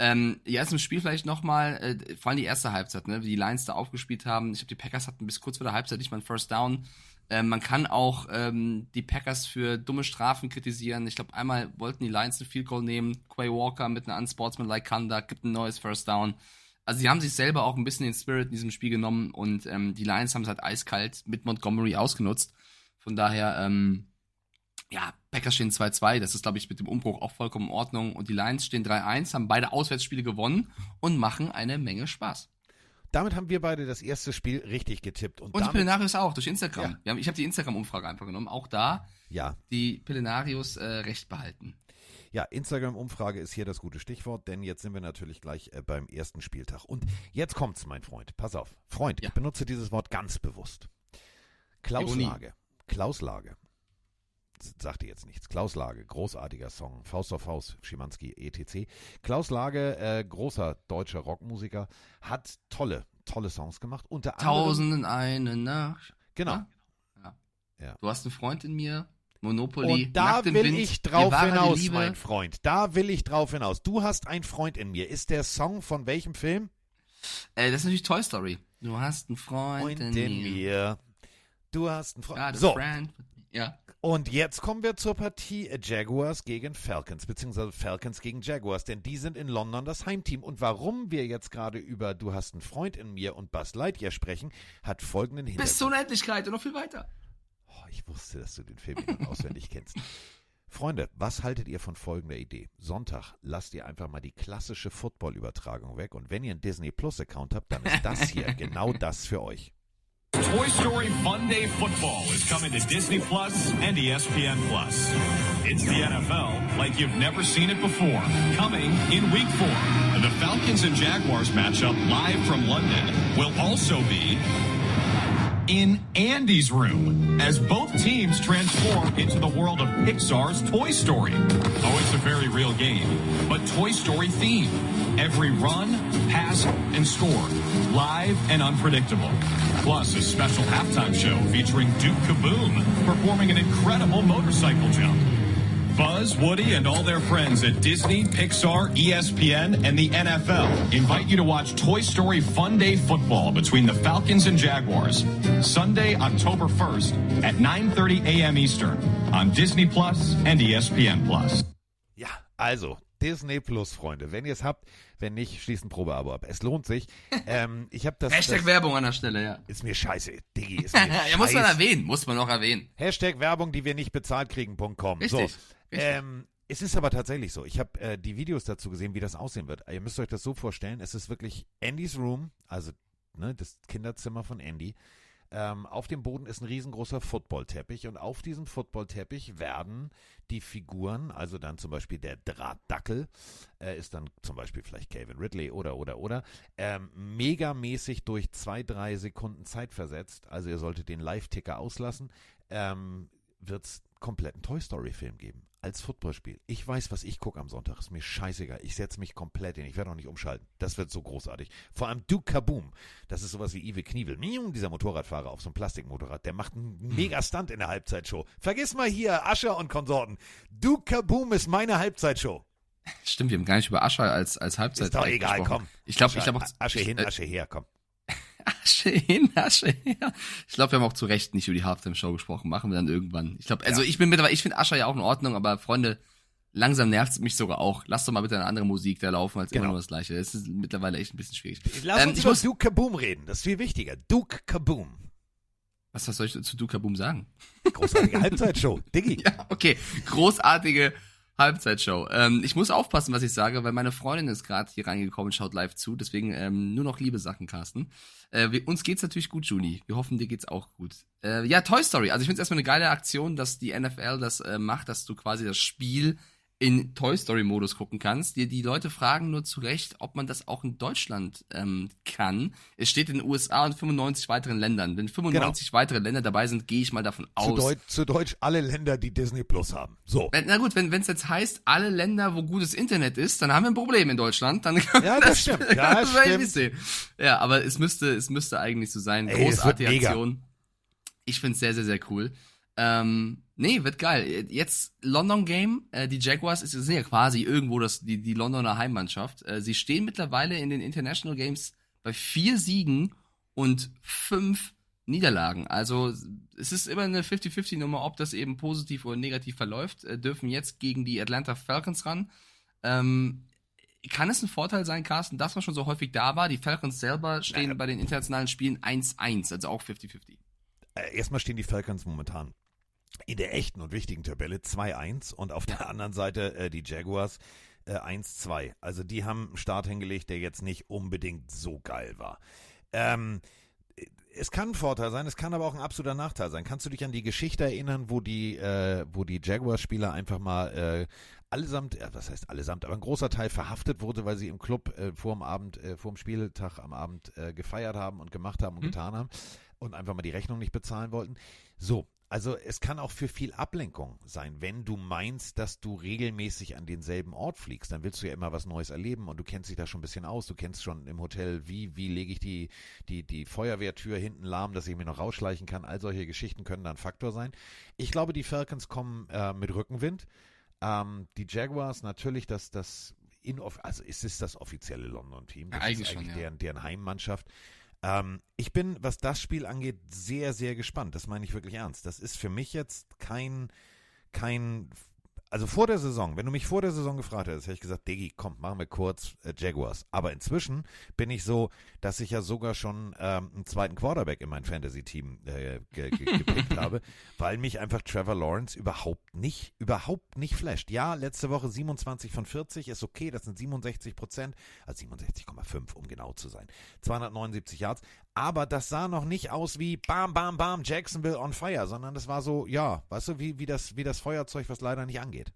Ähm, ja, ist im Spiel vielleicht nochmal, äh, vor allem die erste Halbzeit, ne, wie die Lions da aufgespielt haben. Ich glaube, die Packers hatten bis kurz vor der Halbzeit nicht mal einen First Down. Ähm, man kann auch ähm, die Packers für dumme Strafen kritisieren. Ich glaube, einmal wollten die Lions einen Field Goal nehmen. Quay Walker mit einer unsportsmanlike Conduct gibt ein neues First Down. Also sie haben sich selber auch ein bisschen den Spirit in diesem Spiel genommen und ähm, die Lions haben es halt eiskalt mit Montgomery ausgenutzt. Von daher, ähm, ja, Packers stehen 2-2, das ist, glaube ich, mit dem Umbruch auch vollkommen in Ordnung. Und die Lions stehen 3-1, haben beide Auswärtsspiele gewonnen und machen eine Menge Spaß. Damit haben wir beide das erste Spiel richtig getippt. Und, Und die Pillenarius auch, durch Instagram. Ja. Haben, ich habe die Instagram-Umfrage einfach genommen, auch da ja, die Pillenarius äh, recht behalten. ja, Instagram-Umfrage ist hier das gute Stichwort, denn jetzt sind wir natürlich gleich äh, beim ersten Spieltag. Und jetzt kommt's, mein Freund. Pass auf. Freund, Ja. ich benutze dieses Wort ganz bewusst. Klaus Ironie. Lage. Klaus Lage. Sagte jetzt nichts. Klaus Lage, großartiger Song. Faust auf Faust, Schimanski, etc. Klaus Lage, äh, großer deutscher Rockmusiker, hat tolle, tolle Songs gemacht. Unter. Tausenden eine Nacht. Genau. Ja? Ja. Ja. Du hast einen Freund in mir, Monopoly. Und da will Wind, ich drauf hinaus, mein Freund. Da will ich drauf hinaus. Du hast einen Freund in mir. Ist der Song von welchem Film? Äh, das ist natürlich Toy Story. Du hast einen Freund, Freund in, in mir. mir. Du hast einen Freund. So, friend. Ja. und jetzt kommen wir zur Partie Jaguars gegen Falcons, beziehungsweise Falcons gegen Jaguars, denn die sind in London das Heimteam. Und warum wir jetzt gerade über Du hast einen Freund in mir und Buzz Lightyear sprechen, hat folgenden Bis Hintergrund. zur Unendlichkeit und noch viel weiter. Oh, ich wusste, dass du den Film auswendig kennst. Freunde, was haltet ihr von folgender Idee? Sonntag lasst ihr einfach mal die klassische Football-Übertragung weg und wenn ihr einen Disney Plus Account habt, dann ist das hier genau das für euch. Toy Story Fun Day Football is coming to Disney Plus and ESPN Plus. It's the NFL like you've never seen it before. Coming in week four. The Falcons and Jaguars matchup live from London will also be in Andy's room as both teams transform into the world of Pixar's Toy Story. Oh, it's a very real game, but Toy Story themed. Every run, pass, and score, live and unpredictable. Plus, a special halftime show featuring Duke Kaboom performing an incredible motorcycle jump. Buzz, Woody, and all their friends at Disney, Pixar, ESPN, and the NFL invite you to watch Toy Story Fun Day Football between the Falcons and Jaguars, Sunday, October 1st at 9:30 a.m. Eastern on Disney Plus and ESPN Plus. Ja, also Disney Plus, Freunde. Wenn ihr es habt, wenn nicht, schließt ein Probeabo ab. Es lohnt sich. Ähm, ich habe das. Hashtag das, Werbung an der Stelle, ja. Ist mir scheiße, Diggi. Ist mir ja, muss man erwähnen, muss man auch erwähnen. Hashtag Werbung, die wir nicht bezahlt kriegen.com. So. Richtig, richtig. Ähm, es ist aber tatsächlich so. Ich habe äh, die Videos dazu gesehen, wie das aussehen wird. Ihr müsst euch das so vorstellen. Es ist wirklich Andys Room, also ne, das Kinderzimmer von Andy. Ähm, auf dem Boden ist ein riesengroßer Footballteppich und auf diesem Footballteppich werden die Figuren, also dann zum Beispiel der Drahtdackel, äh, ist dann zum Beispiel vielleicht Calvin Ridley oder oder oder, ähm, megamäßig durch zwei, drei Sekunden Zeit versetzt. Also ihr solltet den Live-Ticker auslassen. Ähm, wird es kompletten Toy Story-Film geben. Als Footballspiel. Ich weiß, was ich gucke am Sonntag. Ist mir scheißegal. Ich setze mich komplett hin. Ich werde auch nicht umschalten. Das wird so großartig. Vor allem Duke Kaboom. Das ist sowas wie Ive Knievel. Miau, Dieser Motorradfahrer auf so einem Plastikmotorrad. Der macht einen mega Stunt in der Halbzeitshow. Vergiss mal hier Ascher und Konsorten. Duke Kaboom ist meine Halbzeitshow. Stimmt, wir haben gar nicht über Ascher als, als Halbzeit Ist doch egal, gesprochen. komm. Ich glaube, ich glaube auch, Asche hin, äh, Asche her, komm. Asche hin, Asche her. Ich glaube, wir haben auch zu Recht nicht über die Halftime-Show gesprochen. Machen wir dann irgendwann. Ich glaube, also ich bin mittlerweile, ich finde Ascher ja auch in Ordnung, aber Freunde, langsam nervt es mich sogar auch. Lasst doch mal bitte eine andere Musik da laufen als Genau. immer nur das Gleiche. Das ist mittlerweile echt ein bisschen schwierig. Lass Ähm, uns ich über muss, Duke Kaboom reden. Das ist viel wichtiger. Duke Kaboom. was, was soll ich zu Duka Boom sagen? Großartige Halbzeitshow. Diggi. Ja, okay. Großartige Halbzeitshow. Ähm, ich muss aufpassen, was ich sage, weil meine Freundin ist gerade hier reingekommen und schaut live zu. Deswegen ähm, nur noch liebe Sachen, Carsten. Äh, wir, uns geht's natürlich gut, Juni. Wir hoffen, dir geht's auch gut. Äh, ja, Toy Story. Also ich finde es erstmal eine geile Aktion, dass die NFL das äh, macht, dass du quasi das Spiel in Toy Story Modus gucken kannst. Die, die Leute fragen nur zu Recht, ob man das auch in Deutschland ähm, kann. Es steht in den USA und 95 weiteren Ländern. Wenn 95 weitere Länder dabei sind, gehe ich mal davon Zu, aus. Deut zu Deutsch alle Länder, die Disney Plus haben. So. Na gut, wenn es jetzt heißt, alle Länder, wo gutes Internet ist, dann haben wir ein Problem in Deutschland. Dann Ja, das stimmt. Ja, das stimmt. sehen. Ja, aber es müsste, es müsste eigentlich so sein. Es Großartige. Aktion. Ich find's sehr, sehr, sehr cool. Ähm, nee, wird geil. Jetzt London Game. Äh, die Jaguars ist, sind ja quasi irgendwo das, die, die Londoner Heimmannschaft. Äh, sie stehen mittlerweile in den International Games bei vier Siegen und fünf Niederlagen. Also es ist immer eine 50-50-Nummer, ob das eben positiv oder negativ verläuft. Äh, dürfen jetzt gegen die Atlanta Falcons ran. Ähm, kann es ein Vorteil sein, Carsten, dass man schon so häufig da war? Die Falcons selber stehen bei den internationalen Spielen 1-1, also auch 50-50. Äh, erstmal stehen die Falcons momentan in der echten und wichtigen Tabelle 2-1 und auf der anderen Seite äh, die Jaguars äh, 1-2. Also die haben einen Start hingelegt, der jetzt nicht unbedingt so geil war. Ähm, es kann ein Vorteil sein, es kann aber auch ein absoluter Nachteil sein. Kannst du dich an die Geschichte erinnern, wo die, äh, wo die Jaguars-Spieler einfach mal äh, allesamt, äh, was heißt allesamt, aber ein großer Teil verhaftet wurde, weil sie im Club äh, vor dem Abend, äh, vor dem Spieltag am Abend äh, gefeiert haben und gemacht haben und Mhm. getan haben und einfach mal die Rechnung nicht bezahlen wollten. So, also es kann auch für viel Ablenkung sein, wenn du meinst, dass du regelmäßig an denselben Ort fliegst, dann willst du ja immer was Neues erleben und du kennst dich da schon ein bisschen aus, du kennst schon im Hotel, wie, wie lege ich die, die, die Feuerwehrtür hinten lahm, dass ich mir noch rausschleichen kann, all solche Geschichten können da ein Faktor sein. Ich glaube, die Falcons kommen äh, mit Rückenwind. Ähm, die Jaguars natürlich, dass das in, also es ist das offizielle London-Team. Das Ja, eigentlich ist schon, eigentlich ja. deren, deren Heimmannschaft. Ähm, ich bin, was das Spiel angeht, sehr, sehr gespannt. Das meine ich wirklich ernst. Das ist für mich jetzt kein, kein Also vor der Saison, wenn du mich vor der Saison gefragt hättest, hätte ich gesagt, Diggi, komm, machen wir kurz äh, Jaguars. Aber inzwischen bin ich so, dass ich ja sogar schon ähm, einen zweiten Quarterback in mein Fantasy-Team äh, ge ge gepickt habe, weil mich einfach Trevor Lawrence überhaupt nicht, überhaupt nicht flasht. Ja, letzte Woche 27 von 40 ist okay, das sind 67 Prozent, also 67,5 um genau zu sein. 279 Yards, aber das sah noch nicht aus wie Bam, Bam, Bam, Jacksonville on fire, sondern das war so, ja, weißt du, wie, wie, das, wie das Feuerzeug, was leider nicht angeht.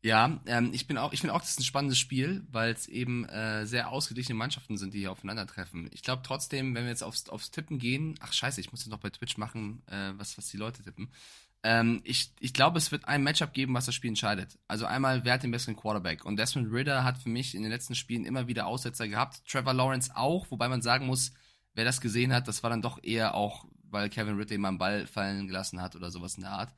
Ja, ähm, ich bin auch, ich finde auch, das ist ein spannendes Spiel, weil es eben äh, sehr ausgeglichene Mannschaften sind, die hier aufeinandertreffen. Ich glaube trotzdem, wenn wir jetzt aufs, aufs Tippen gehen, ach scheiße, ich muss jetzt noch bei Twitch machen, äh, was, was die Leute tippen. Ähm, ich, ich glaube, es wird ein Matchup geben, was das Spiel entscheidet. Also einmal, wer hat den besseren Quarterback? Und Desmond Ritter hat für mich in den letzten Spielen immer wieder Aussetzer gehabt. Trevor Lawrence auch, wobei man sagen muss, wer das gesehen hat, das war dann doch eher auch, weil Kevin Ridley mal einen Ball fallen gelassen hat oder sowas in der Art.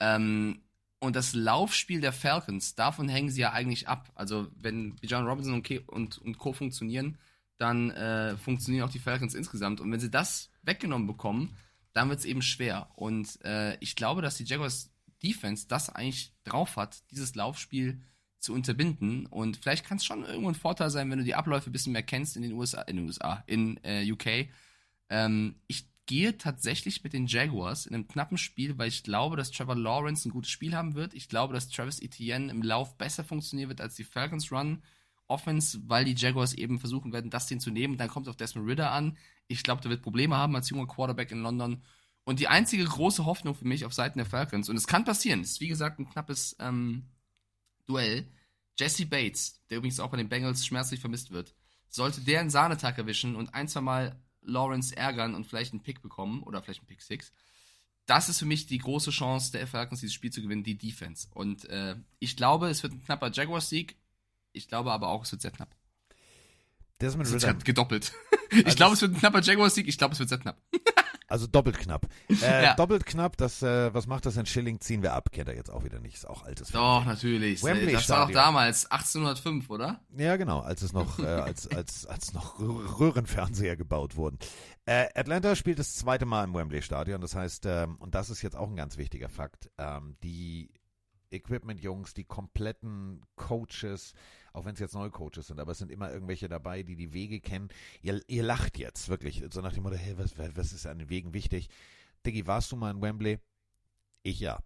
Ähm, und das Laufspiel der Falcons, davon hängen sie ja eigentlich ab. Also wenn Bijan Robinson und, und, und Co. funktionieren, dann äh, funktionieren auch die Falcons insgesamt. Und wenn sie das weggenommen bekommen, dann wird es eben schwer. Und äh, ich glaube, dass die Jaguars Defense das eigentlich drauf hat, dieses Laufspiel zu unterbinden. Und vielleicht kann es schon irgendwo ein Vorteil sein, wenn du die Abläufe ein bisschen mehr kennst in den USA, in den USA, in äh, UK. Ähm, ich gehe tatsächlich mit den Jaguars in einem knappen Spiel, weil ich glaube, dass Trevor Lawrence ein gutes Spiel haben wird. Ich glaube, dass Travis Etienne im Lauf besser funktionieren wird als die Falcons Run Offense, weil die Jaguars eben versuchen werden, das Ding zu nehmen. Dann kommt es auf Desmond Ritter an. Ich glaube, der wird Probleme haben als junger Quarterback in London. Und die einzige große Hoffnung für mich auf Seiten der Falcons, und es kann passieren, ist wie gesagt ein knappes ähm, Duell. Jesse Bates, der übrigens auch bei den Bengals schmerzlich vermisst wird, sollte der einen Sahnetag erwischen und ein, zwei Mal Lawrence ärgern und vielleicht einen Pick bekommen oder vielleicht einen Pick Six. Das ist für mich die große Chance der Falcons, dieses Spiel zu gewinnen, die Defense. Und äh, ich glaube, es wird ein knapper Jaguars-Sieg. Ich glaube aber auch, es wird sehr knapp. Desmond Ritter. gedoppelt. ich also glaube, es wird ein knapper Jaguars-Sieg. Ich glaube, es wird sehr knapp. Also doppelt knapp. Äh, ja. Doppelt knapp, das, äh, was macht das in Schilling? Ziehen wir ab. Kennt er jetzt auch wieder nicht. Ist auch altes Doch, natürlich. Wembley das war doch damals, 1805, oder? Ja, genau, als es noch, äh, als, als, als noch Röhrenfernseher gebaut wurden. Äh, Atlanta spielt das zweite Mal im Wembley Stadion. Das heißt, ähm, und das ist jetzt auch ein ganz wichtiger Fakt, ähm, die Equipment-Jungs, die kompletten Coaches, auch wenn es jetzt neue Coaches sind, aber es sind immer irgendwelche dabei, die die Wege kennen. Ihr, ihr lacht jetzt wirklich, so nach dem Motto, hey, was, was ist an den Wegen wichtig? Diggi, warst du mal in Wembley? Ich ja.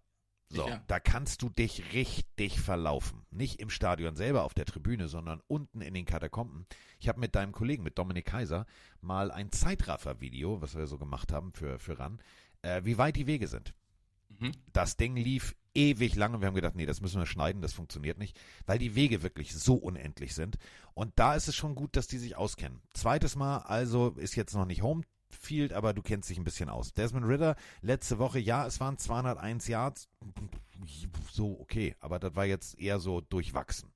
So, ja. da kannst du dich richtig verlaufen. Nicht im Stadion selber auf der Tribüne, sondern unten in den Katakomben. Ich habe mit deinem Kollegen, mit Dominik Kaiser, mal ein Zeitraffer-Video, was wir so gemacht haben für, für RAN, äh, wie weit die Wege sind. Mhm. Das Ding lief ewig lang und wir haben gedacht, nee, das müssen wir schneiden, das funktioniert nicht, weil die Wege wirklich so unendlich sind. Und da ist es schon gut, dass die sich auskennen. Zweites Mal, also ist jetzt noch nicht Homefield, aber du kennst dich ein bisschen aus. Desmond Ritter, letzte Woche, ja, es waren 201 Yards, so okay, aber das war jetzt eher so durchwachsen.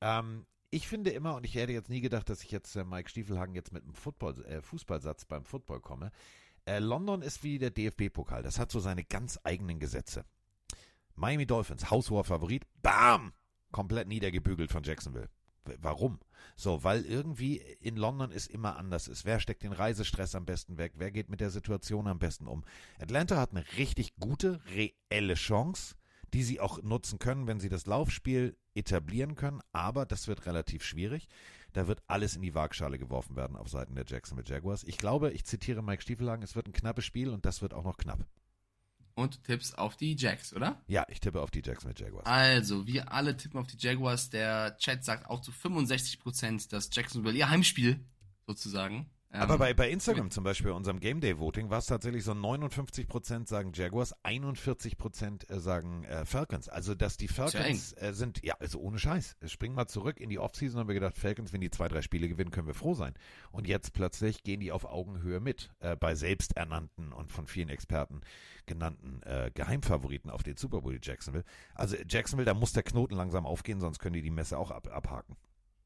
Ähm, ich finde immer, und ich hätte jetzt nie gedacht, dass ich jetzt äh, Mike Stiefelhagen jetzt mit einem Football, äh, Fußballsatz beim Football komme. Äh, London ist wie der DFB-Pokal. Das hat so seine ganz eigenen Gesetze. Miami Dolphins, haushoher Favorit, bam, komplett niedergebügelt von Jacksonville. Warum? So, weil irgendwie in London es immer anders ist. Wer steckt den Reisestress am besten weg? Wer geht mit der Situation am besten um? Atlanta hat eine richtig gute, reelle Chance, die sie auch nutzen können, wenn sie das Laufspiel etablieren können. Aber das wird relativ schwierig. Da wird alles in die Waagschale geworfen werden auf Seiten der Jacksonville Jaguars. Ich glaube, ich zitiere Mike Stiefelhagen, es wird ein knappes Spiel und das wird auch noch knapp. Und du tippst auf die Jacks, oder? Ja, ich tippe auf die Jacks mit Jaguars. Also, wir alle tippen auf die Jaguars. Der Chat sagt auch zu 65%, dass Jacksonville ihr Heimspiel sozusagen aber ähm, bei, bei Instagram zum Beispiel, unserem Game Day Voting, war es tatsächlich so 59% sagen Jaguars, 41% äh, sagen äh, Falcons. Also, dass die Falcons äh, sind, ja, also ohne Scheiß. Springen mal zurück in die Offseason haben wir gedacht, Falcons, wenn die zwei, drei Spiele gewinnen, können wir froh sein. Und jetzt plötzlich gehen die auf Augenhöhe mit, äh, bei selbsternannten und von vielen Experten genannten äh, Geheimfavoriten auf den Super Bowl Jacksonville. Also Jacksonville, da muss der Knoten langsam aufgehen, sonst können die die Messe auch ab, abhaken.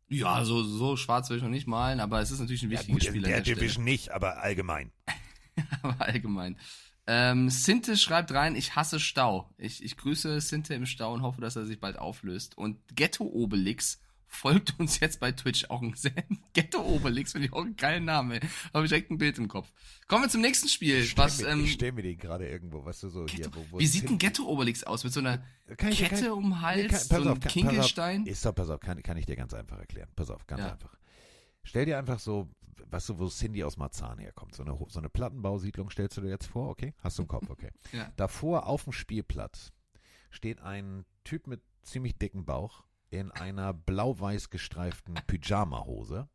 Ja, so, so schwarz will ich noch nicht malen, aber es ist natürlich ein wichtiges ja, gut, Spiel. In der, der Division nicht, aber allgemein. aber allgemein. Ähm, Sinte schreibt rein, ich hasse Stau. Ich, ich grüße Sinte im Stau und hoffe, dass er sich bald auflöst. Und Ghetto Obelix folgt uns jetzt bei Twitch. Auch ein sehr Ghetto Obelix, finde ich auch einen geilen Namen, ey. Habe ich direkt ein Bild im Kopf. Kommen wir zum nächsten Spiel. Ich stell was, mir, ähm, ich stell mir den gerade irgendwo, was du so hier, wo, wo wie sieht ein Ghetto Obelix aus? Mit so einer Kann ich- Kette um den Hals, Nee, kann- so pass auf, kann- Kinkelstein? Pass auf, ist doch, pass auf, kann, kann ich dir ganz einfach erklären. Pass auf, ganz Ja. einfach. Stell dir einfach so, weißt du, wo Cindy aus Marzahn herkommt, so eine, so eine Plattenbausiedlung stellst du dir jetzt vor, okay? Hast du im Kopf, okay. Ja. Davor auf dem Spielplatz steht ein Typ mit ziemlich dicken Bauch in einer blau-weiß gestreiften Pyjama-Hose.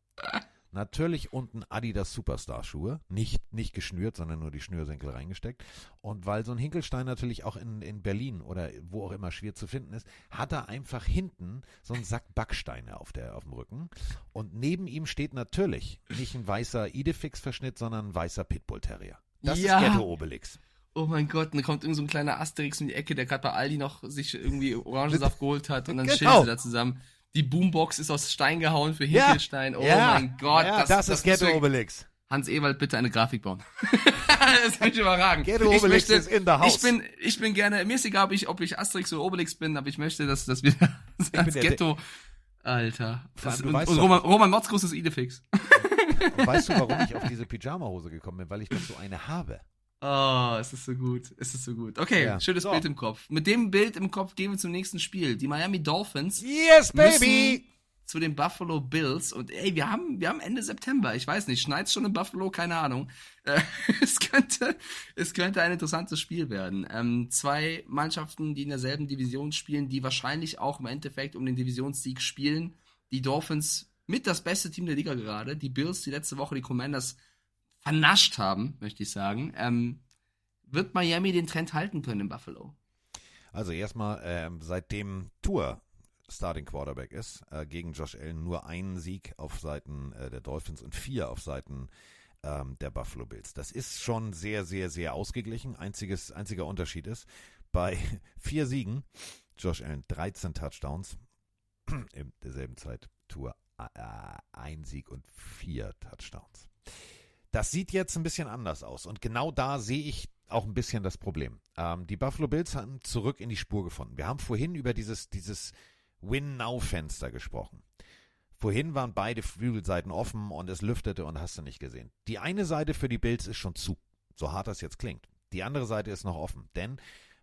Natürlich unten Adidas Superstar-Schuhe, nicht, nicht geschnürt, sondern nur die Schnürsenkel reingesteckt. Und weil so ein Hinkelstein natürlich auch in, in Berlin oder wo auch immer schwer zu finden ist, hat er einfach hinten so einen Sack Backsteine auf, der, auf dem Rücken. Und neben ihm steht natürlich nicht ein weißer Idefix-Verschnitt, sondern ein weißer Pitbull-Terrier. Das Ja. ist Ghetto Obelix. Oh mein Gott, und dann kommt irgend so ein kleiner Asterix um die Ecke, der gerade bei Aldi noch sich irgendwie Orangensaft geholt hat und dann Genau. chillen sie da zusammen. Die Boombox ist aus Stein gehauen für Ja. Hinkelstein. Oh Ja. mein Gott, Ja, das ist Ghetto Obelix. Hans Ewald, bitte eine Grafik bauen. das kann ich überragen. Ghetto ich Obelix is in the house. Ich bin, ich bin gerne, mir ist egal, ob ich, ob ich Asterix oder Obelix bin, aber ich möchte, dass, dass wir als bin der Ghetto, Alter. Das, und, und Roman, Roman Motzkus ist Idefix. Weißt du, warum ich auf diese Pyjama-Hose gekommen bin? Weil ich doch so eine habe. Oh, es ist so gut. Es ist so gut. Okay, Ja. schönes So. Bild im Kopf. Mit dem Bild im Kopf gehen wir zum nächsten Spiel. Die Miami Dolphins Yes, müssen zu den Buffalo Bills. Und ey, wir haben, wir haben Ende September. Ich weiß nicht, schneit's schon in Buffalo? Keine Ahnung. Äh, es könnte, es könnte ein interessantes Spiel werden. Ähm, zwei Mannschaften, die in derselben Division spielen, die wahrscheinlich auch im Endeffekt um den Divisionssieg spielen. Die Dolphins mit das beste Team der Liga gerade. Die Bills, die letzte Woche die Commanders vernascht haben, möchte ich sagen. Ähm, wird Miami den Trend halten können in Buffalo? Also erstmal, ähm, seitdem Tour Starting Quarterback ist, äh, gegen Josh Allen nur einen Sieg auf Seiten äh, der Dolphins und vier auf Seiten ähm, der Buffalo Bills. Das ist schon sehr, sehr, sehr ausgeglichen. Einziges, einziger Unterschied ist, bei vier Siegen, Josh Allen 13 Touchdowns, in derselben Zeit Tour äh, ein Sieg und vier Touchdowns. Das sieht jetzt ein bisschen anders aus. Und genau da sehe ich auch ein bisschen das Problem. Ähm, die Buffalo Bills haben zurück in die Spur gefunden. Wir haben vorhin über dieses, dieses Win-Now-Fenster gesprochen. Vorhin waren beide Flügelseiten offen und es lüftete und hast du nicht gesehen. Die eine Seite für die Bills ist schon zu, so hart das jetzt klingt. Die andere Seite ist noch offen, denn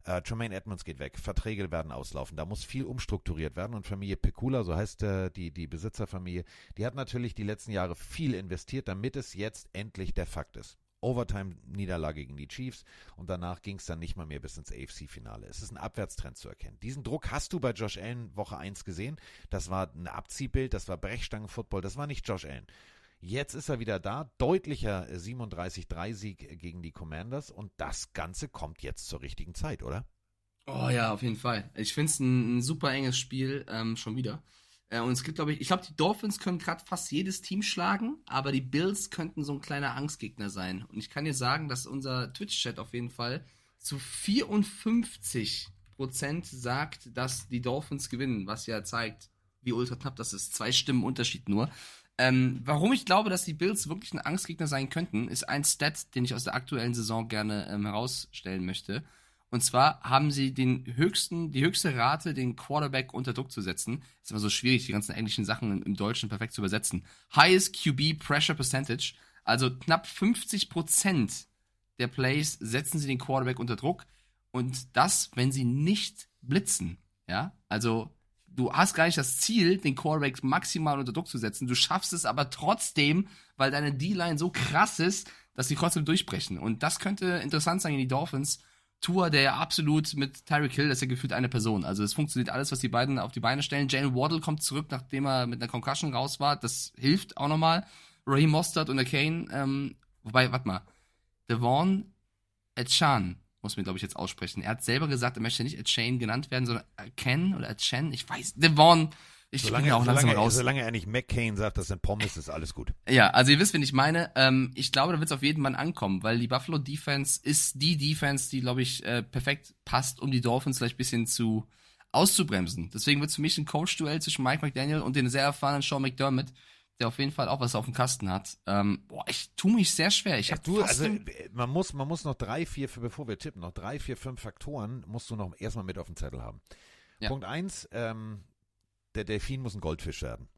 äh, Tremaine Edmonds geht weg, Verträge werden auslaufen, da muss viel umstrukturiert werden und Familie Pecula, so heißt äh, die, die Besitzerfamilie, die hat natürlich die letzten Jahre viel investiert, damit es jetzt endlich der Fakt ist. Overtime-Niederlage gegen die Chiefs und danach ging es dann nicht mal mehr bis ins AFC-Finale. Es ist ein Abwärtstrend zu erkennen. Diesen Druck hast du bei Josh Allen Woche 1 gesehen. Das war ein Abziehbild, das war Brechstangen-Football, das war nicht Josh Allen. Jetzt ist er wieder da, deutlicher 37-3-Sieg gegen die Commanders und das Ganze kommt jetzt zur richtigen Zeit, oder? Oh ja, auf jeden Fall. Ich finde es ein, ein super enges Spiel, ähm, schon wieder. Äh, und es gibt, glaube ich, ich glaube, die Dolphins können gerade fast jedes Team schlagen, aber die Bills könnten so ein kleiner Angstgegner sein. Und ich kann dir sagen, dass unser Twitch-Chat auf jeden Fall zu 54 Prozent sagt, dass die Dolphins gewinnen, was ja zeigt, wie ultra knapp das ist. Zwei Stimmen Unterschied nur. Ähm, warum ich glaube, dass die Bills wirklich ein Angstgegner sein könnten, ist ein Stat, den ich aus der aktuellen Saison gerne ähm, herausstellen möchte. Und zwar haben sie den höchsten, die höchste Rate, den Quarterback unter Druck zu setzen. Ist immer so schwierig, die ganzen englischen Sachen im, Deutschen perfekt zu übersetzen. Highest QB Pressure Percentage. Also knapp 50 Prozent der Plays setzen sie den Quarterback unter Druck. Und das, wenn sie nicht blitzen. Ja, also du hast gar nicht das Ziel, den Quarterback maximal unter Druck zu setzen. Du schaffst es aber trotzdem, weil deine D-Line so krass ist, dass sie trotzdem durchbrechen. Und das könnte interessant sein in die Dolphins. Tour, der ja absolut mit Tyreek Hill, das ist ja gefühlt eine Person. Also es funktioniert alles, was die beiden auf die Beine stellen. Jalen Waddle kommt zurück, nachdem er mit einer Concussion raus war. Das hilft auch nochmal. Raheem Mostert und der Kane, ähm, wobei, warte mal. Devon Etchan muss mir, glaube ich, jetzt aussprechen. Er hat selber gesagt, er möchte nicht Etchan genannt werden, sondern Ken oder Etchen. Ich weiß, Devon. Ich bin Solange, ja auch langsam solange, raus. solange er nicht McCain sagt, das sind Pommes, ist alles gut. Ja, also ihr wisst, wen ich meine. Ähm, ich glaube, da wird es auf jeden Mann ankommen, weil die Buffalo Defense ist die Defense, die, glaube ich, äh, perfekt passt, um die Dolphins vielleicht ein bisschen zu auszubremsen. Deswegen wird es für mich ein Coach-Duell zwischen Mike McDaniel und den sehr erfahrenen Sean McDermott, der auf jeden Fall auch was auf dem Kasten hat. Ähm, boah, ich tue mich sehr schwer. Ich Ja, du, also im- man muss, man muss noch drei, vier, bevor wir tippen, noch drei, vier, fünf Faktoren musst du noch erstmal mit auf dem Zettel haben. Ja. Punkt eins, ähm, der Delfin muss ein Goldfisch werden.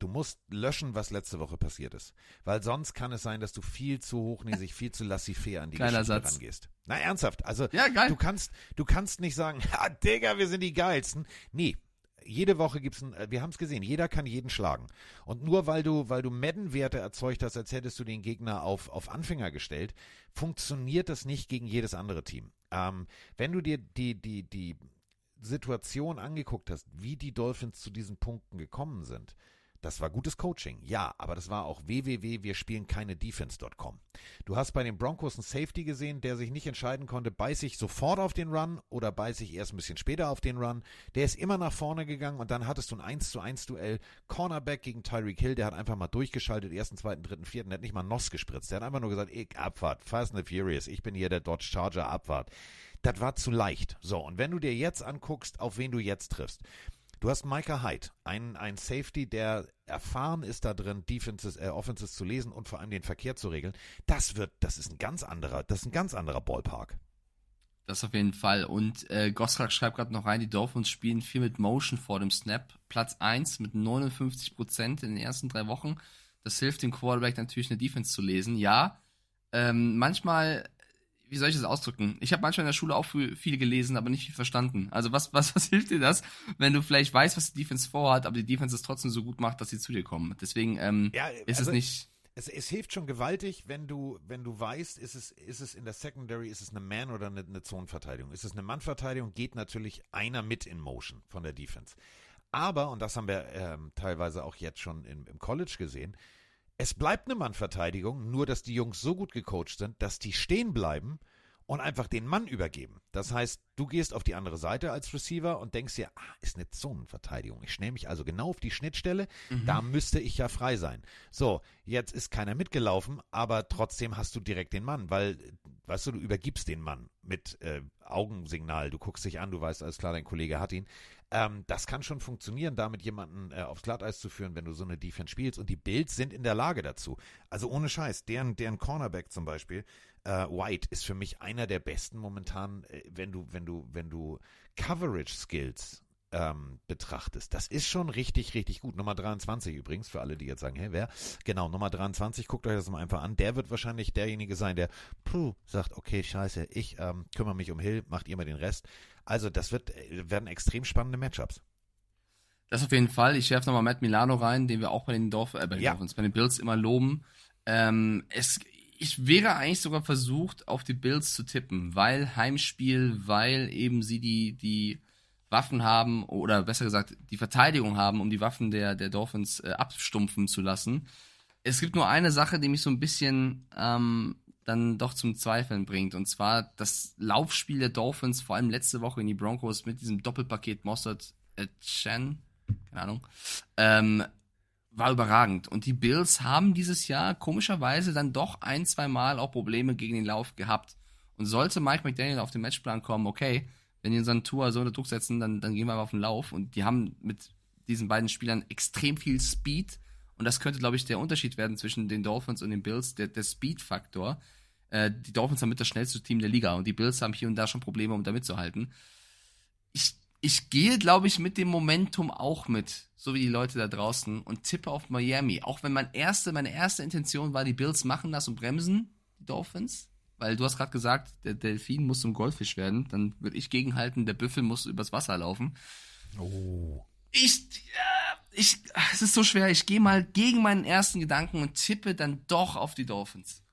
Du musst löschen, was letzte Woche passiert ist. Weil sonst kann es sein, dass du viel zu hochnäsig, viel zu laissez-faire an die Geiler Geschichte Satz. rangehst. Na, ernsthaft. Also, Ja, du kannst, du kannst nicht sagen, ha, Digga, wir sind die geilsten. Nee. Jede Woche gibt's ein, äh, wir haben es gesehen, jeder kann jeden schlagen. Und nur weil du, weil du Madden-Werte erzeugt hast, als hättest du den Gegner auf, auf Anfänger gestellt, funktioniert das nicht gegen jedes andere Team. Ähm, wenn du dir die, die, die Situation angeguckt hast, wie die Dolphins zu diesen Punkten gekommen sind, das war gutes Coaching, ja, aber das war auch www, wir spielen keine Defense.com. Du hast bei den Broncos einen Safety gesehen, der sich nicht entscheiden konnte, beiß ich sofort auf den Run oder beiß ich erst ein bisschen später auf den Run. Der ist immer nach vorne gegangen und dann hattest du ein 1 zu 1 Duell. Cornerback gegen Tyreek Hill, der hat einfach mal durchgeschaltet, ersten, zweiten, dritten, vierten, der hat nicht mal Noss gespritzt. Der hat einfach nur gesagt, ich, Abfahrt, Fast and the Furious, ich bin hier der Dodge Charger, Abfahrt. Das war zu leicht. So, und wenn du dir jetzt anguckst, auf wen du jetzt triffst, Du hast Micah Hyde, ein, ein Safety, der erfahren ist da drin, Defenses, äh, Offenses zu lesen und vor allem den Verkehr zu regeln. Das wird, das ist ein ganz anderer, das ist ein ganz anderer Ballpark. Das auf jeden Fall. Und äh, Gosrak schreibt gerade noch rein, die Dolphins spielen viel mit Motion vor dem Snap. Platz 1 mit 59% in den ersten drei Wochen. Das hilft dem Quarterback natürlich eine Defense zu lesen. Ja, ähm, manchmal, wie soll ich das ausdrücken? Ich habe manchmal in der Schule auch viel gelesen, aber nicht viel verstanden. Also was, was, was hilft dir das, wenn du vielleicht weißt, was die Defense vorhat, aber die Defense es trotzdem so gut macht, dass sie zu dir kommen? Deswegen ähm, Ja, ist also- es nicht. Es, es hilft schon gewaltig, wenn du, wenn du weißt, ist es, ist es in der Secondary, ist es eine Man- oder eine, eine Zonenverteidigung. Ist es eine Mannverteidigung, geht natürlich einer mit in Motion von der Defense. Aber, und das haben wir ähm, teilweise auch jetzt schon im, im College gesehen, es bleibt eine Mannverteidigung, nur dass die Jungs so gut gecoacht sind, dass die stehen bleiben und einfach den Mann übergeben. Das heißt, du gehst auf die andere Seite als Receiver und denkst dir, ah, ist eine Zonenverteidigung. Ich schnell mich also genau auf die Schnittstelle, da müsste ich ja frei sein. So, jetzt ist keiner mitgelaufen, aber trotzdem hast du direkt den Mann, weil, weißt du, du übergibst den Mann mit äh, Augensignal. Du guckst dich an, du weißt, alles klar, dein Kollege hat ihn. Ähm, das kann schon funktionieren, damit jemanden äh, aufs Glatteis zu führen, wenn du so eine Defense spielst. Und die Bills sind in der Lage dazu. Also ohne Scheiß, deren, deren Cornerback zum Beispiel, äh, White, ist für mich einer der besten momentan, äh, wenn du, wenn du, wenn du Coverage Skills ähm, betrachtest. Das ist schon richtig, richtig gut. Nummer 23 übrigens, für alle, die jetzt sagen, hey, wer? Genau, Nummer 23, guckt euch das mal einfach an. Der wird wahrscheinlich derjenige sein, der puh, sagt, okay, scheiße, ich ähm, kümmere mich um Hill, macht ihr mal den Rest. Also das wird, äh, werden extrem spannende Matchups. Das auf jeden Fall. Ich werfe nochmal Matt Milano rein, den wir auch bei den Dorf, äh, bei den Ja. Dolphins, bei den Bills immer loben. Ähm, es, ich wäre eigentlich sogar versucht, auf die Bills zu tippen, weil Heimspiel, weil eben sie die, die Waffen haben, oder besser gesagt, die Verteidigung haben, um die Waffen der, der Dolphins äh, abstumpfen zu lassen. Es gibt nur eine Sache, die mich so ein bisschen ähm, dann doch zum Zweifeln bringt. Und zwar das Laufspiel der Dolphins, vor allem letzte Woche in die Broncos mit diesem Doppelpaket Mossad äh, Chen, keine Ahnung, ähm, war überragend. Und die Bills haben dieses Jahr komischerweise dann doch ein, zwei Mal auch Probleme gegen den Lauf gehabt. Und sollte Mike McDaniel auf den Matchplan kommen, okay, wenn die unseren Tour so unter Druck setzen, dann, dann gehen wir aber auf den Lauf. Und die haben mit diesen beiden Spielern extrem viel Speed. Und das könnte, glaube ich, der Unterschied werden zwischen den Dolphins und den Bills, der, der Speed-Faktor. Äh, die Dolphins haben mit das schnellste Team der Liga und die Bills haben hier und da schon Probleme, um da mitzuhalten. Ich, ich gehe, glaube ich, mit dem Momentum auch mit, so wie die Leute da draußen, und tippe auf Miami. Auch wenn mein erste, meine erste Intention war, die Bills machen das und bremsen die Dolphins. Weil du hast gerade gesagt, der Delfin muss zum Goldfisch werden. Dann würde ich gegenhalten, der Büffel muss übers Wasser laufen. Oh. Ich, ja, ich, es ist so schwer. Ich gehe mal gegen meinen ersten Gedanken und tippe dann doch auf die Dolphins.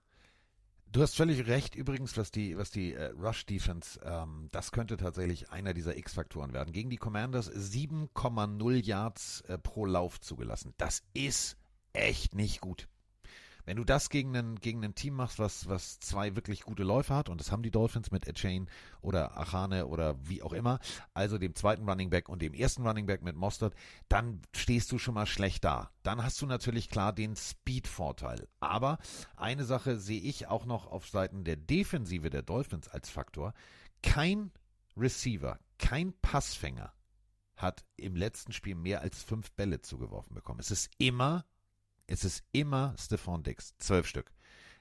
Du hast völlig recht, übrigens, was die, was die äh, Rush Defense, ähm, das könnte tatsächlich einer dieser X-Faktoren werden. Gegen die Commanders 7,0 Yards äh, pro Lauf zugelassen. Das ist echt nicht gut. Wenn du das gegen ein, gegen ein Team machst, was, was zwei wirklich gute Läufer hat, und das haben die Dolphins mit Echain oder Achane oder wie auch immer, also dem zweiten Running Back und dem ersten Running Back mit Mostert, dann stehst du schon mal schlecht da. Dann hast du natürlich klar den Speed-Vorteil. Aber eine Sache sehe ich auch noch auf Seiten der Defensive der Dolphins als Faktor. Kein Receiver, kein Passfänger hat im letzten Spiel mehr als fünf Bälle zugeworfen bekommen. Es ist immer es ist immer Stephon Dix, zwölf Stück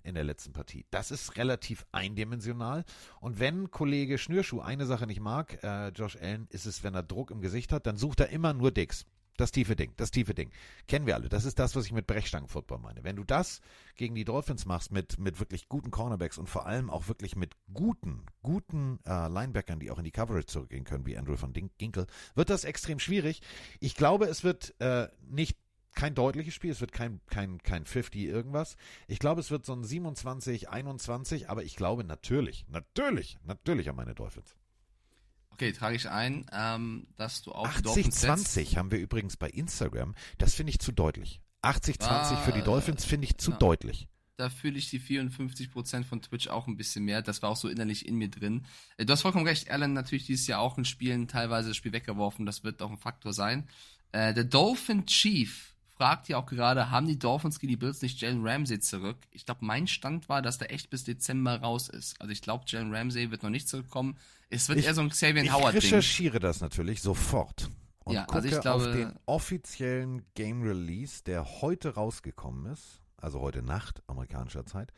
in der letzten Partie. Das ist relativ eindimensional. Und wenn Kollege Schnürschuh eine Sache nicht mag, äh, Josh Allen, ist es, wenn er Druck im Gesicht hat, dann sucht er immer nur Dix. Das tiefe Ding, das tiefe Ding. Kennen wir alle. Das ist das, was ich mit Brechstangen-Football meine. Wenn du das gegen die Dolphins machst mit, mit wirklich guten Cornerbacks und vor allem auch wirklich mit guten, guten äh, Linebackern, die auch in die Coverage zurückgehen können, wie Andrew von Ginkel, wird das extrem schwierig. Ich glaube, es wird äh, nicht kein deutliches Spiel, es wird kein, kein, kein 50 irgendwas. Ich glaube, es wird so ein 27, 21, aber ich glaube natürlich, natürlich, natürlich an meine Dolphins. Okay, trage ich ein, ähm, dass du auch 80-20 haben wir übrigens bei Instagram. Das finde ich zu deutlich. 80-20 ah, für die Dolphins finde ich zu ja. deutlich. Da fühle ich die 54% von Twitch auch ein bisschen mehr. Das war auch so innerlich in mir drin. Äh, du hast vollkommen recht, Alan natürlich dieses Jahr auch in Spielen teilweise das Spiel weggeworfen. Das wird auch ein Faktor sein. Äh, der Dolphin Chief fragt ja auch gerade, haben die Dolphins gegen die Bills nicht Jalen Ramsey zurück? Ich glaube, mein Stand war, dass der echt bis Dezember raus ist. Also ich glaube, Jalen Ramsey wird noch nicht zurückkommen. Es wird ich, eher so ein Xavier Howard-Ding. Ich recherchiere das natürlich sofort. Und ja, gucke also ich glaube, auf den offiziellen Game Release, der heute rausgekommen ist, also heute Nacht amerikanischer Zeit.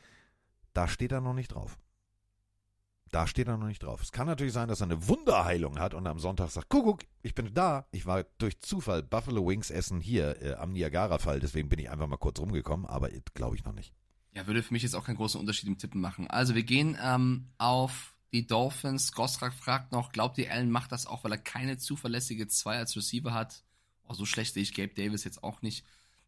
Da steht er noch nicht drauf. Da steht er noch nicht drauf. Es kann natürlich sein, dass er eine Wunderheilung hat und am Sonntag sagt, guck, ich bin da. Ich war durch Zufall Buffalo Wings essen hier äh, am Niagara-Fall, deswegen bin ich einfach mal kurz rumgekommen, aber glaube ich noch nicht. Ja, würde für mich jetzt auch keinen großen Unterschied im Tippen machen. Also wir gehen ähm, auf die Dolphins. Gosrak fragt noch, glaubt ihr, Allen macht das auch, weil er keine zuverlässige 2 als Receiver hat? Oh, so schlecht sehe ich Gabe Davis jetzt auch nicht.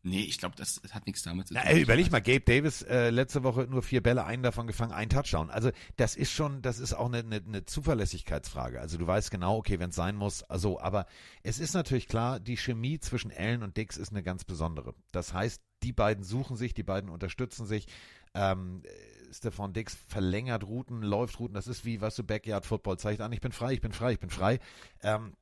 Nee, ich glaube, das hat nichts damit zu tun. Na, ey, überleg mal, Gabe Davis äh, letzte Woche nur vier Bälle, einen davon gefangen, ein Touchdown. Also das ist schon, das ist auch eine, eine, eine Zuverlässigkeitsfrage. Also du weißt genau, okay, wenn es sein muss, also, aber es ist natürlich klar, die Chemie zwischen Allen und Dix ist eine ganz besondere. Das heißt, die beiden suchen sich, die beiden unterstützen sich. Ähm, Stefan Dix verlängert Routen, läuft Routen, das ist wie, was du, Backyard Football zeigt an, ich bin frei, ich bin frei, ich bin frei. Ähm,